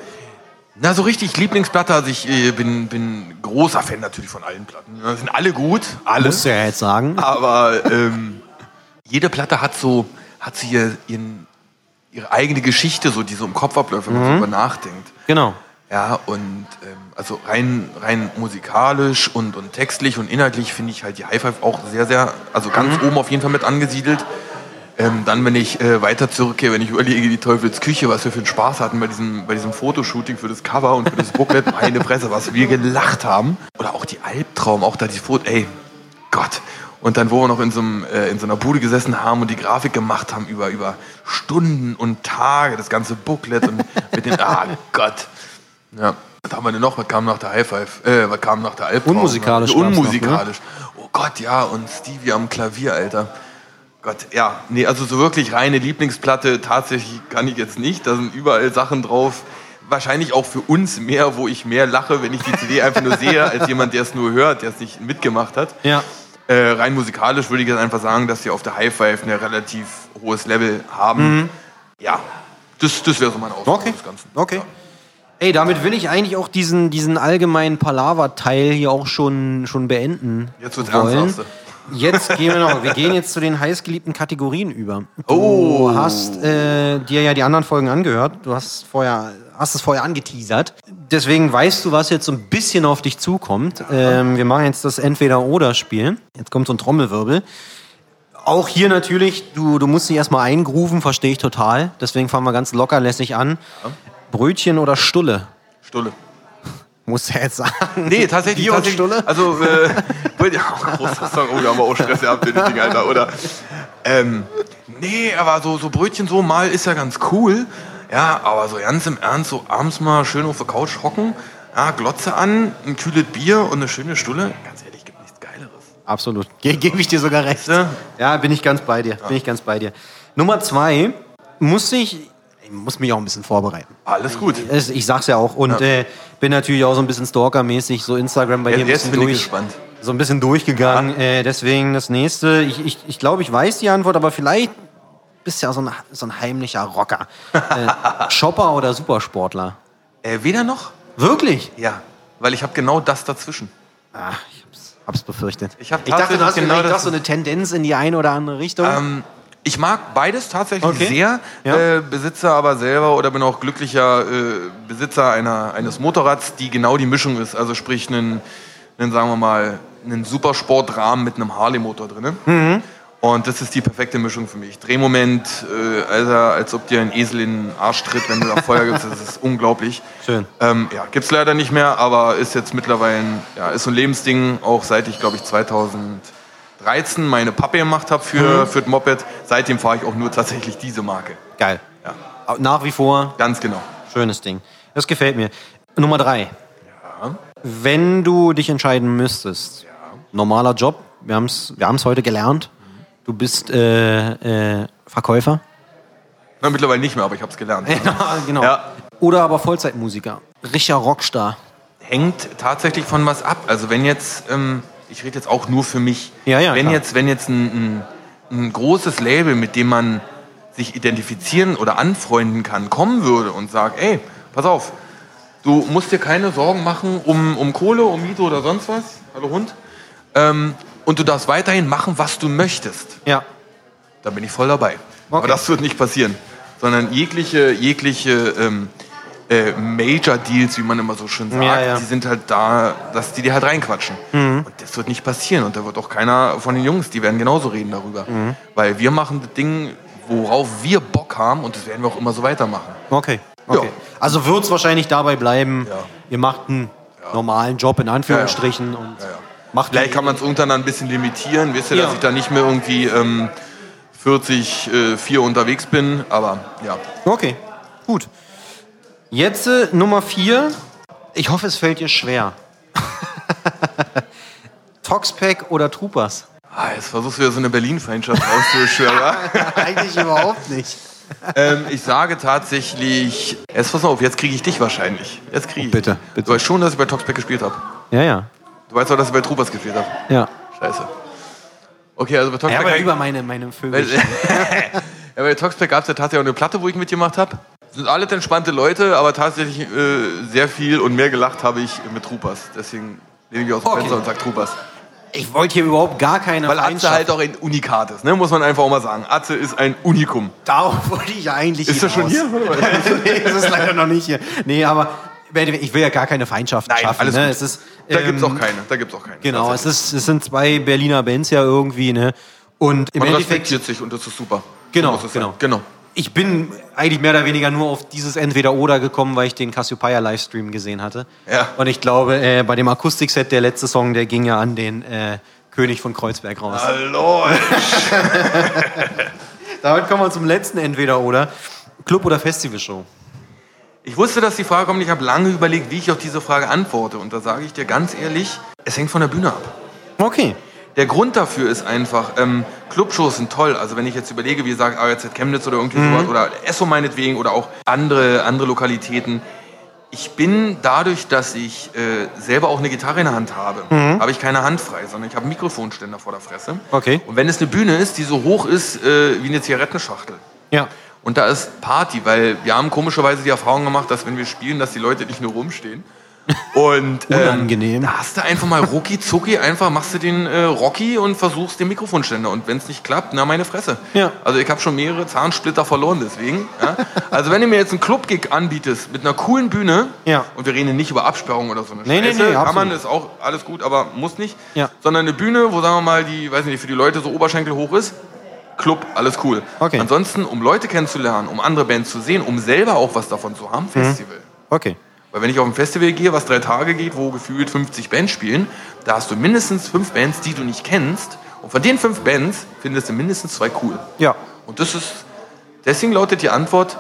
[SPEAKER 4] na, so richtig Lieblingsplatte, also ich äh, bin, bin großer Fan natürlich von allen Platten. Ja, sind alle gut, alle.
[SPEAKER 3] Musst du ja jetzt sagen.
[SPEAKER 4] Aber ähm, jede Platte hat so, hat sie ihr, ihren, ihre eigene Geschichte, so die so im Kopf abläuft, wenn man so drüber nachdenkt.
[SPEAKER 3] Genau.
[SPEAKER 4] Ja, und ähm, also rein, rein musikalisch und, und textlich und inhaltlich finde ich halt die High Five auch sehr, sehr, also ganz
[SPEAKER 3] Mhm.
[SPEAKER 4] oben auf jeden Fall mit angesiedelt. Ähm, dann, wenn ich äh, weiter zurückgehe, wenn ich überlege, die Teufelsküche, was wir für einen Spaß hatten bei diesem, bei diesem Fotoshooting für das Cover und für das Booklet, meine Presse, was wir gelacht haben. Oder auch die Albtraum, auch da die Foto, ey, Gott. Und dann, wo wir noch in so, einem, äh, in so einer Bude gesessen haben und die Grafik gemacht haben über, über Stunden und Tage, das ganze Booklet und mit den, ah Gott. Ja, was haben wir denn noch? Was kam nach der High Five? Äh, was kam nach der Albtraum?
[SPEAKER 3] Unmusikalisch gab's noch, ne?
[SPEAKER 4] Unmusikalisch. Oh Gott, ja, und Stevie am Klavier, Alter. Gott, ja, nee, also so wirklich reine Lieblingsplatte tatsächlich kann ich jetzt nicht. Da sind überall Sachen drauf. Wahrscheinlich auch für uns mehr, wo ich mehr lache, wenn ich die CD einfach nur sehe, als jemand, der es nur hört, der es nicht mitgemacht hat.
[SPEAKER 3] Ja.
[SPEAKER 4] Äh, rein musikalisch würde ich jetzt einfach sagen, dass sie auf der High Five ein relativ hohes Level haben. Ja, das, das wäre so mein Ausdruck
[SPEAKER 3] Okay.
[SPEAKER 4] des Ganzen.
[SPEAKER 3] Okay. Ey, damit will ich eigentlich auch diesen, diesen allgemeinen Palaver-Teil hier auch schon, schon beenden.
[SPEAKER 4] Jetzt wird's
[SPEAKER 3] wollen.
[SPEAKER 4] ernst, hast
[SPEAKER 3] Jetzt gehen wir noch, wir gehen jetzt zu den heißgeliebten Kategorien über. Du
[SPEAKER 4] Oh.
[SPEAKER 3] hast äh, dir ja die anderen Folgen angehört. Du hast vorher, hast es vorher angeteasert. Deswegen weißt du, was jetzt so ein bisschen auf dich zukommt. Ähm, wir machen jetzt das Entweder-Oder-Spiel. Jetzt kommt so ein Trommelwirbel. Auch hier natürlich, du, du musst dich erstmal eingrooven, verstehe ich total. Deswegen fangen wir ganz lockerlässig an. Brötchen oder Stulle?
[SPEAKER 4] Stulle.
[SPEAKER 3] Muss er jetzt sagen.
[SPEAKER 4] Nee, tatsächlich.
[SPEAKER 3] Bier
[SPEAKER 4] tatsächlich
[SPEAKER 3] Stulle?
[SPEAKER 4] Also, äh, ja, großer Song. Oh, da haben wir auch Stress gehabt dem Ding, Alter, oder? Ähm, nee, aber so, so Brötchen so mal ist ja ganz cool. Ja, aber so ganz im Ernst, so abends mal schön auf der Couch hocken, ja, Glotze an, ein kühles Bier und eine schöne Stulle. Ganz ehrlich, gibt nichts Geileres.
[SPEAKER 3] Absolut. Ge Gebe ich dir sogar recht.
[SPEAKER 4] Ja.
[SPEAKER 3] Ja, bin ich ganz bei dir. Bin ich ganz bei dir. Nummer zwei, muss ich, ich muss mich auch ein bisschen vorbereiten.
[SPEAKER 4] Alles gut.
[SPEAKER 3] Es- Ich sag's ja auch und äh, bin natürlich auch so ein bisschen Stalker-mäßig, so Instagram bei dir ein bisschen
[SPEAKER 4] bin ich
[SPEAKER 3] durch.
[SPEAKER 4] gespannt.
[SPEAKER 3] So ein bisschen durchgegangen. Äh, deswegen das nächste. Ich, ich, ich glaube, ich weiß die Antwort, aber vielleicht bist ja so ein, so ein heimlicher Rocker. Äh, Shopper oder Supersportler?
[SPEAKER 4] Äh, weder noch?
[SPEAKER 3] Wirklich?
[SPEAKER 4] Ja, weil ich habe genau das dazwischen.
[SPEAKER 3] Ah, ich hab's, hab's befürchtet.
[SPEAKER 4] Ich hab
[SPEAKER 3] ich dachte, du hast
[SPEAKER 4] genau das-
[SPEAKER 3] so eine Tendenz in die eine oder andere Richtung.
[SPEAKER 4] Ähm, ich mag beides tatsächlich
[SPEAKER 3] Okay.
[SPEAKER 4] sehr.
[SPEAKER 3] Ja.
[SPEAKER 4] Äh, besitze aber selber oder bin auch glücklicher äh, Besitzer einer, eines Motorrads, die genau die Mischung ist. Also sprich einen, einen sagen wir mal, einen Supersportrahmen mit einem Harley-Motor drin.
[SPEAKER 3] Mhm.
[SPEAKER 4] Und das ist die perfekte Mischung für mich. Drehmoment, äh, Alter, als ob dir ein Esel in den Arsch tritt, wenn du da Feuer gibst. Das ist unglaublich.
[SPEAKER 3] Schön.
[SPEAKER 4] Ähm, ja, gibt's leider nicht mehr, aber ist jetzt mittlerweile, ja, ist so ein Lebensding, auch seit ich, glaube ich, 2013 meine Pappe gemacht habe für,
[SPEAKER 3] Mhm.
[SPEAKER 4] für das Moped. Seitdem fahre ich auch nur tatsächlich diese Marke.
[SPEAKER 3] Geil.
[SPEAKER 4] Ja,
[SPEAKER 3] Nach wie vor
[SPEAKER 4] ganz genau.
[SPEAKER 3] schönes Ding. Das gefällt mir. Nummer drei. Wenn du dich entscheiden müsstest, normaler Job, wir haben es wir haben's heute gelernt, du bist äh, äh, Verkäufer.
[SPEAKER 4] Na, mittlerweile nicht mehr, aber ich habe es gelernt.
[SPEAKER 3] Ja, genau.
[SPEAKER 4] Ja.
[SPEAKER 3] Oder aber Vollzeitmusiker. Richer Rockstar.
[SPEAKER 4] Hängt tatsächlich von was ab. Also wenn jetzt, ähm, ich rede jetzt auch nur für mich,
[SPEAKER 3] Ja, ja,
[SPEAKER 4] wenn
[SPEAKER 3] klar.
[SPEAKER 4] jetzt, wenn jetzt ein, ein, ein großes Label, mit dem man sich identifizieren oder anfreunden kann, kommen würde und sagt, ey, pass auf, du musst dir keine Sorgen machen um, um Kohle, um Miete oder sonst was, hallo Hund, ähm, und du darfst weiterhin machen, was du möchtest.
[SPEAKER 3] Ja.
[SPEAKER 4] Da bin ich voll dabei. Aber das wird nicht passieren. Sondern jegliche, jegliche ähm, äh, Major Deals, wie man immer so schön sagt,
[SPEAKER 3] Ja, ja.
[SPEAKER 4] die sind halt da, dass die dir halt reinquatschen.
[SPEAKER 3] Mhm.
[SPEAKER 4] Und das wird nicht passieren. Und da wird auch keiner von den Jungs, die werden genauso reden darüber.
[SPEAKER 3] Mhm.
[SPEAKER 4] Weil wir machen das Ding, worauf wir Bock haben und das werden wir auch immer so weitermachen.
[SPEAKER 3] Okay. okay.
[SPEAKER 4] Ja.
[SPEAKER 3] Also wird es wahrscheinlich dabei bleiben, ihr macht einen normalen Job in Anführungsstrichen und macht
[SPEAKER 4] Vielleicht kann man es irgendwann dann ein bisschen limitieren, wisst ihr, dass ich da nicht mehr irgendwie ähm, 40, äh, 4 unterwegs bin, aber ja.
[SPEAKER 3] Okay, gut. Jetzt äh, Nummer vier. Ich hoffe, es fällt dir schwer. Toxpack oder Troopers?
[SPEAKER 4] Ah, jetzt versuchst du wieder so eine Berlin-Feindschaft auszuschwören, ja?
[SPEAKER 3] Eigentlich überhaupt nicht.
[SPEAKER 4] ähm, ich sage tatsächlich, jetzt pass auf, jetzt kriege ich dich wahrscheinlich. Jetzt kriege ich.
[SPEAKER 3] Oh, bitte, bitte.
[SPEAKER 4] Du weißt schon, dass ich bei Toxpack gespielt habe.
[SPEAKER 3] Ja, ja.
[SPEAKER 4] Du weißt auch, dass ich bei Troopers gespielt habe.
[SPEAKER 3] Ja.
[SPEAKER 4] Scheiße. Okay, also bei
[SPEAKER 3] Ja,
[SPEAKER 4] Toxpack.
[SPEAKER 3] aber
[SPEAKER 4] kann ich-
[SPEAKER 3] über meine, meine Vögel.
[SPEAKER 4] ja, bei Toxpack gab es ja tatsächlich auch eine Platte, wo ich mitgemacht habe. Sind alles entspannte Leute, aber tatsächlich äh, sehr viel und mehr gelacht habe ich mit Troopers. Deswegen lehne ich aus dem
[SPEAKER 3] Okay.
[SPEAKER 4] Fenster und sage Troopers.
[SPEAKER 3] Ich wollte hier überhaupt gar keine
[SPEAKER 4] Weil Atze halt auch ein Unikat ist, ne? muss man einfach auch mal sagen. Atze ist ein Unikum.
[SPEAKER 3] Darauf wollte ich eigentlich
[SPEAKER 4] Ist das schon hier?
[SPEAKER 3] nee, das ist leider noch nicht hier. Nee, aber ich will ja gar keine Feindschaften
[SPEAKER 4] Nein,
[SPEAKER 3] schaffen.
[SPEAKER 4] alles
[SPEAKER 3] ne?
[SPEAKER 4] gut.
[SPEAKER 3] Es ist,
[SPEAKER 4] Da gibt's
[SPEAKER 3] ähm,
[SPEAKER 4] auch keine. Da gibt's auch keine.
[SPEAKER 3] Genau, es, ist, es sind zwei Berliner Bands ja irgendwie, ne? Und im
[SPEAKER 4] Man
[SPEAKER 3] Endeffekt,
[SPEAKER 4] respektiert sich und das ist super.
[SPEAKER 3] Genau,
[SPEAKER 4] So es
[SPEAKER 3] genau.
[SPEAKER 4] genau.
[SPEAKER 3] Ich bin eigentlich mehr oder weniger nur auf dieses Entweder-Oder gekommen, weil ich den Cassiopeia Livestream gesehen hatte.
[SPEAKER 4] Ja.
[SPEAKER 3] Und ich glaube, äh, bei dem Akustikset, der letzte Song, der ging ja an den äh, König von Kreuzberg raus.
[SPEAKER 4] Hallo.
[SPEAKER 3] Damit kommen wir zum letzten Entweder-Oder. Club- oder Festivalshow?
[SPEAKER 4] Ich wusste, dass die Frage kommt. Ich habe lange überlegt, wie ich auf diese Frage antworte. Und da sage ich dir ganz ehrlich, es hängt von der Bühne ab.
[SPEAKER 3] Okay.
[SPEAKER 4] Der Grund dafür ist einfach, ähm, Clubshows sind toll. Also wenn ich jetzt überlege, wie gesagt, ARZ Chemnitz oder irgendwie sowas oder Esso meinetwegen oder auch andere, andere Lokalitäten. Ich bin dadurch, dass ich äh, selber auch eine Gitarre in der Hand habe, habe ich keine Hand frei, sondern ich habe einen Mikrofonständer vor der Fresse.
[SPEAKER 3] Okay.
[SPEAKER 4] Und wenn es eine Bühne ist, die so hoch ist äh, wie eine Zigarettenschachtel,
[SPEAKER 3] Ja.
[SPEAKER 4] und da ist Party, weil wir haben komischerweise die Erfahrung gemacht, dass wenn wir spielen, dass die Leute nicht nur rumstehen. Und ähm, da hast du einfach mal rucki zucki, einfach machst du den äh, Rocky und versuchst den Mikrofonständer. Und wenn es nicht klappt, na meine Fresse.
[SPEAKER 3] Ja.
[SPEAKER 4] Also ich habe schon mehrere Zahnsplitter verloren deswegen. Ja? Also wenn du mir jetzt einen Club-Gig anbietest mit einer coolen Bühne,
[SPEAKER 3] Ja.
[SPEAKER 4] und wir reden nicht über Absperrung oder so eine
[SPEAKER 3] Nee, nee,
[SPEAKER 4] Scheiße,
[SPEAKER 3] nee,
[SPEAKER 4] kann man, ist auch alles gut, aber muss nicht.
[SPEAKER 3] Ja.
[SPEAKER 4] Sondern eine Bühne, wo sagen wir mal, die, weiß nicht, für die Leute so Oberschenkel hoch ist, Club, alles cool.
[SPEAKER 3] Okay.
[SPEAKER 4] Ansonsten, um Leute kennenzulernen, um andere Bands zu sehen, um selber auch was davon zu
[SPEAKER 3] Mhm.
[SPEAKER 4] haben, Festival.
[SPEAKER 3] Okay.
[SPEAKER 4] Weil wenn ich auf ein Festival gehe, was drei Tage geht, wo gefühlt 50 Bands spielen, da hast du mindestens fünf Bands, die du nicht kennst. Und von den fünf Bands findest du mindestens zwei cool.
[SPEAKER 3] Ja.
[SPEAKER 4] Und das ist, deswegen lautet die Antwort,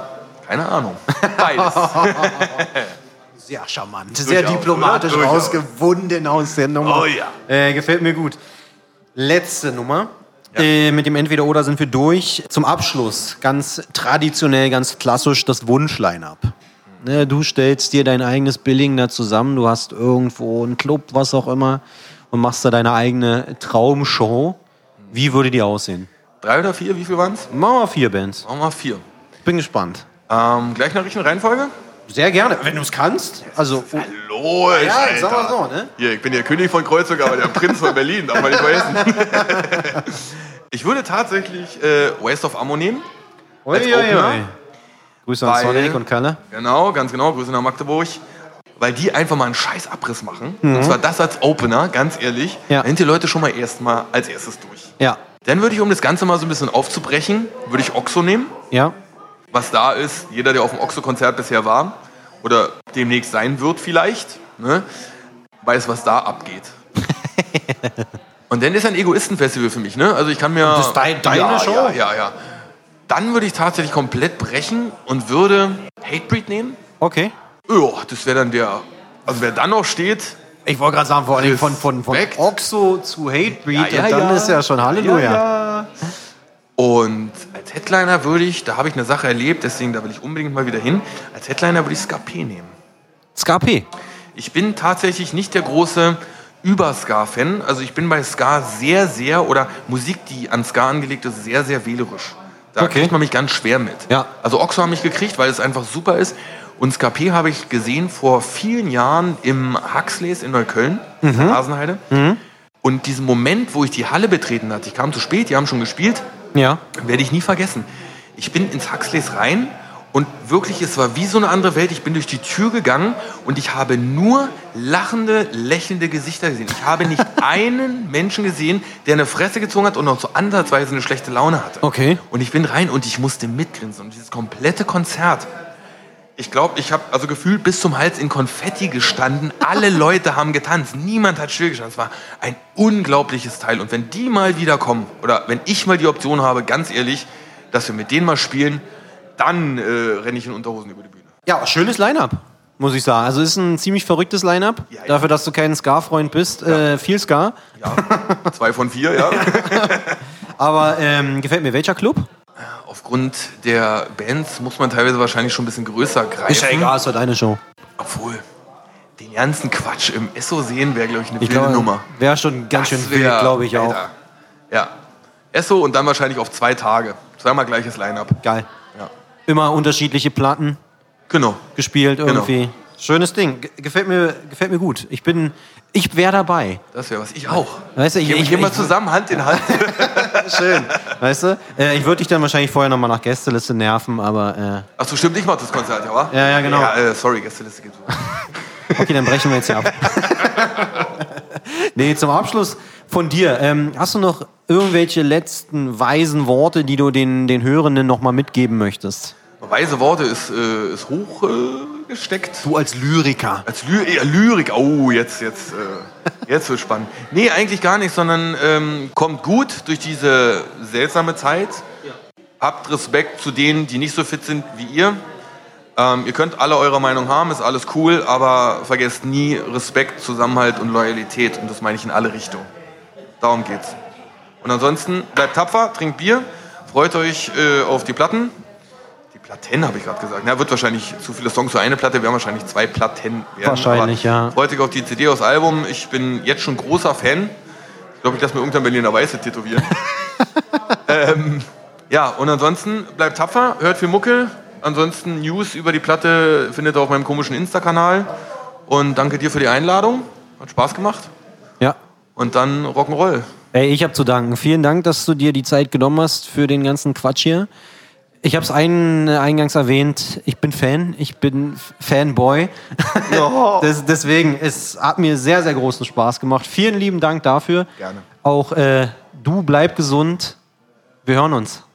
[SPEAKER 4] keine Ahnung. Beides.
[SPEAKER 3] Sehr charmant. Sehr
[SPEAKER 4] Durchaus,
[SPEAKER 3] diplomatisch
[SPEAKER 4] oder? Durchaus.
[SPEAKER 3] rausgewunden aus der Nummer.
[SPEAKER 4] Oh ja.
[SPEAKER 3] Äh, gefällt mir gut. Letzte Nummer. Äh, mit dem Entweder-Oder sind wir durch. Zum Abschluss, ganz traditionell, ganz klassisch, das Wunsch-Line-Up. Ne, du stellst dir dein eigenes Billing da zusammen, du hast irgendwo einen Club, was auch immer, und machst da deine eigene Traumshow. Wie würde die aussehen?
[SPEAKER 4] Drei oder vier, wie viel waren es?
[SPEAKER 3] Machen wir vier Bands.
[SPEAKER 4] Machen wir vier.
[SPEAKER 3] Bin gespannt.
[SPEAKER 4] Ähm, gleich nach richtigen Reihenfolge?
[SPEAKER 3] Sehr gerne, wenn du es kannst. Also,
[SPEAKER 4] Hallo,
[SPEAKER 3] ja, sag mal so, ne?
[SPEAKER 4] Hier, ich bin der König von Kreuzberg, aber der Prinz von Berlin, darf man nicht vergessen. ich würde tatsächlich äh, Waste of Ammo nehmen. Als Opener.
[SPEAKER 3] Grüße an
[SPEAKER 4] Weil-
[SPEAKER 3] Sonic und Kalle.
[SPEAKER 4] Genau, ganz genau. Grüße nach Magdeburg. Weil die einfach mal einen scheiß Abriss machen.
[SPEAKER 3] Mhm.
[SPEAKER 4] Und zwar das als Opener, ganz ehrlich.
[SPEAKER 3] Ja.
[SPEAKER 4] Da sind die Leute schon mal erstmal als erstes durch.
[SPEAKER 3] Ja,
[SPEAKER 4] Dann würde ich, um das Ganze mal so ein bisschen aufzubrechen, würde ich Oxo nehmen.
[SPEAKER 3] ja,
[SPEAKER 4] Was da ist, jeder, der auf dem Oxo-Konzert bisher war oder demnächst sein wird vielleicht, ne, weiß, was da abgeht. Und dann ist ein Egoistenfestival für mich, ne? Also ich kann mir...
[SPEAKER 3] Das ist dein- deine
[SPEAKER 4] ja,
[SPEAKER 3] Show?
[SPEAKER 4] Ja, ja, ja. Dann würde ich tatsächlich komplett brechen und würde Hatebreed nehmen.
[SPEAKER 3] okay.
[SPEAKER 4] Ja, das wäre dann der. Also wer dann noch steht,
[SPEAKER 3] Ich wollte gerade sagen, vor allem von, von, von
[SPEAKER 4] Respekt.
[SPEAKER 3] Oxo zu Hatebreed,
[SPEAKER 4] Ja, ja,
[SPEAKER 3] und dann
[SPEAKER 4] ja.
[SPEAKER 3] ist ja schon Halleluja.
[SPEAKER 4] Und als Headliner würde ich, da habe ich eine Sache erlebt, deswegen da will ich unbedingt mal wieder hin. Als Headliner würde ich Skapé nehmen.
[SPEAKER 3] Ska P.
[SPEAKER 4] Ich bin tatsächlich nicht der große Über-Ska-Fan. Also ich bin bei Ska sehr, sehr, oder Musik, die an Ska angelegt ist, sehr, sehr wählerisch. Da
[SPEAKER 3] Okay.
[SPEAKER 4] kriegt man mich ganz schwer mit.
[SPEAKER 3] Ja.
[SPEAKER 4] Also Oxo haben mich gekriegt, weil es einfach super ist. Und Skapé habe ich gesehen vor vielen Jahren im Huxleys in Neukölln, in der Hasenheide. Und diesen Moment, wo ich die Halle betreten hatte, ich kam zu spät, die haben schon gespielt,
[SPEAKER 3] Ja.
[SPEAKER 4] werde ich nie vergessen. Ich bin ins Huxleys rein und wirklich, es war wie so eine andere Welt. Ich bin durch die Tür gegangen und ich habe nur lachende, lächelnde Gesichter gesehen. Ich habe nicht einen Menschen gesehen, der eine Fresse gezogen hat und noch so ansatzweise eine schlechte Laune hatte.
[SPEAKER 3] Okay.
[SPEAKER 4] Und ich bin rein und ich musste mitgrinsen. Und dieses komplette Konzert, ich glaube, ich habe also gefühlt bis zum Hals in Konfetti gestanden. Alle Leute haben getanzt. Niemand hat stillgestanden. Es war ein unglaubliches Teil. Und wenn die mal wiederkommen, oder wenn ich mal die Option habe, ganz ehrlich, dass wir mit denen mal spielen, dann äh, renne ich in Unterhosen über die Bühne.
[SPEAKER 3] Ja, schönes Line-Up, muss ich sagen. Also ist ein ziemlich verrücktes Line-Up.
[SPEAKER 4] Ja, ja.
[SPEAKER 3] Dafür, dass du kein Ska-Freund bist. Äh, viel Ska.
[SPEAKER 4] Ja, zwei von vier, ja.
[SPEAKER 3] Aber ähm, gefällt mir. Welcher Club?
[SPEAKER 4] Aufgrund der Bands muss man teilweise wahrscheinlich schon ein bisschen größer greifen.
[SPEAKER 3] Ist ja egal, ist doch deine Show.
[SPEAKER 4] Obwohl, den ganzen Quatsch im Esso sehen wäre, glaube ich, eine
[SPEAKER 3] Ich
[SPEAKER 4] wilde
[SPEAKER 3] glaube,
[SPEAKER 4] Nummer.
[SPEAKER 3] wäre schon ganz schön
[SPEAKER 4] Das
[SPEAKER 3] wild,
[SPEAKER 4] wär-
[SPEAKER 3] glaube ich auch.
[SPEAKER 4] Alter. Ja. Esso und dann wahrscheinlich auf zwei Tage. Zweimal gleiches Line-Up.
[SPEAKER 3] Geil. Immer unterschiedliche Platten
[SPEAKER 4] Genau.
[SPEAKER 3] gespielt irgendwie. Schönes Ding. Ge- Gefällt mir, gefällt mir gut. Ich bin, ich wäre dabei.
[SPEAKER 4] Das wäre was. Ich auch.
[SPEAKER 3] Weißt du, ich, ich,
[SPEAKER 4] wir
[SPEAKER 3] ich,
[SPEAKER 4] zusammen Hand in Hand.
[SPEAKER 3] schön. Weißt du? Äh, ich würde dich dann wahrscheinlich vorher nochmal nach Gästeliste nerven, aber
[SPEAKER 4] Ach so, stimmt, ich mach das Konzert, ja, wa?
[SPEAKER 3] Ja, ja, genau.
[SPEAKER 4] Ja, äh, sorry, Gästeliste geht so.
[SPEAKER 3] äh, okay, dann brechen wir jetzt hier ab. nee, zum Abschluss von dir. Ähm, hast du noch irgendwelche letzten weisen Worte, die du den, den Hörenden nochmal mitgeben möchtest?
[SPEAKER 4] Weise Worte ist, äh, ist hoch äh, gesteckt.
[SPEAKER 3] Du als Lyriker.
[SPEAKER 4] Als Ly ja, Lyrik, oh, jetzt, jetzt, äh, jetzt wird spannend. Nee, eigentlich gar nicht, sondern ähm, kommt gut durch diese seltsame Zeit. Habt Respekt zu denen, die nicht so fit sind wie ihr. Ähm, ihr könnt alle eure Meinung haben, ist alles cool, aber vergesst nie Respekt, Zusammenhalt und Loyalität. Und das meine ich in alle Richtungen. Darum geht's. Und ansonsten bleibt tapfer, trinkt Bier, freut euch äh, auf die Platten. Die Platten habe ich gerade gesagt. Na, wird wahrscheinlich zu viele Songs für eine Platte, wir haben wahrscheinlich zwei Platten. Werden.
[SPEAKER 3] Wahrscheinlich,
[SPEAKER 4] Aber
[SPEAKER 3] ja.
[SPEAKER 4] Freut euch auf die CD aus Album. Ich bin jetzt schon großer Fan. Ich glaube, ich lasse mir irgendwann Berliner Weiße tätowieren. ähm, ja, und ansonsten bleibt tapfer, hört viel Mucke. Ansonsten News über die Platte findet ihr auf meinem komischen Insta-Kanal. Und danke dir für die Einladung. Hat Spaß gemacht. Und dann Rock'n'Roll.
[SPEAKER 3] Ey, ich habe zu danken. Vielen Dank, dass du dir die Zeit genommen hast für den ganzen Quatsch hier. Ich habe es ein, äh, eingangs erwähnt, ich bin Fan, ich bin Fanboy. Des, deswegen, es hat mir sehr, sehr großen Spaß gemacht. Vielen lieben Dank dafür.
[SPEAKER 4] Gerne.
[SPEAKER 3] Auch äh, du bleib gesund. Wir hören uns.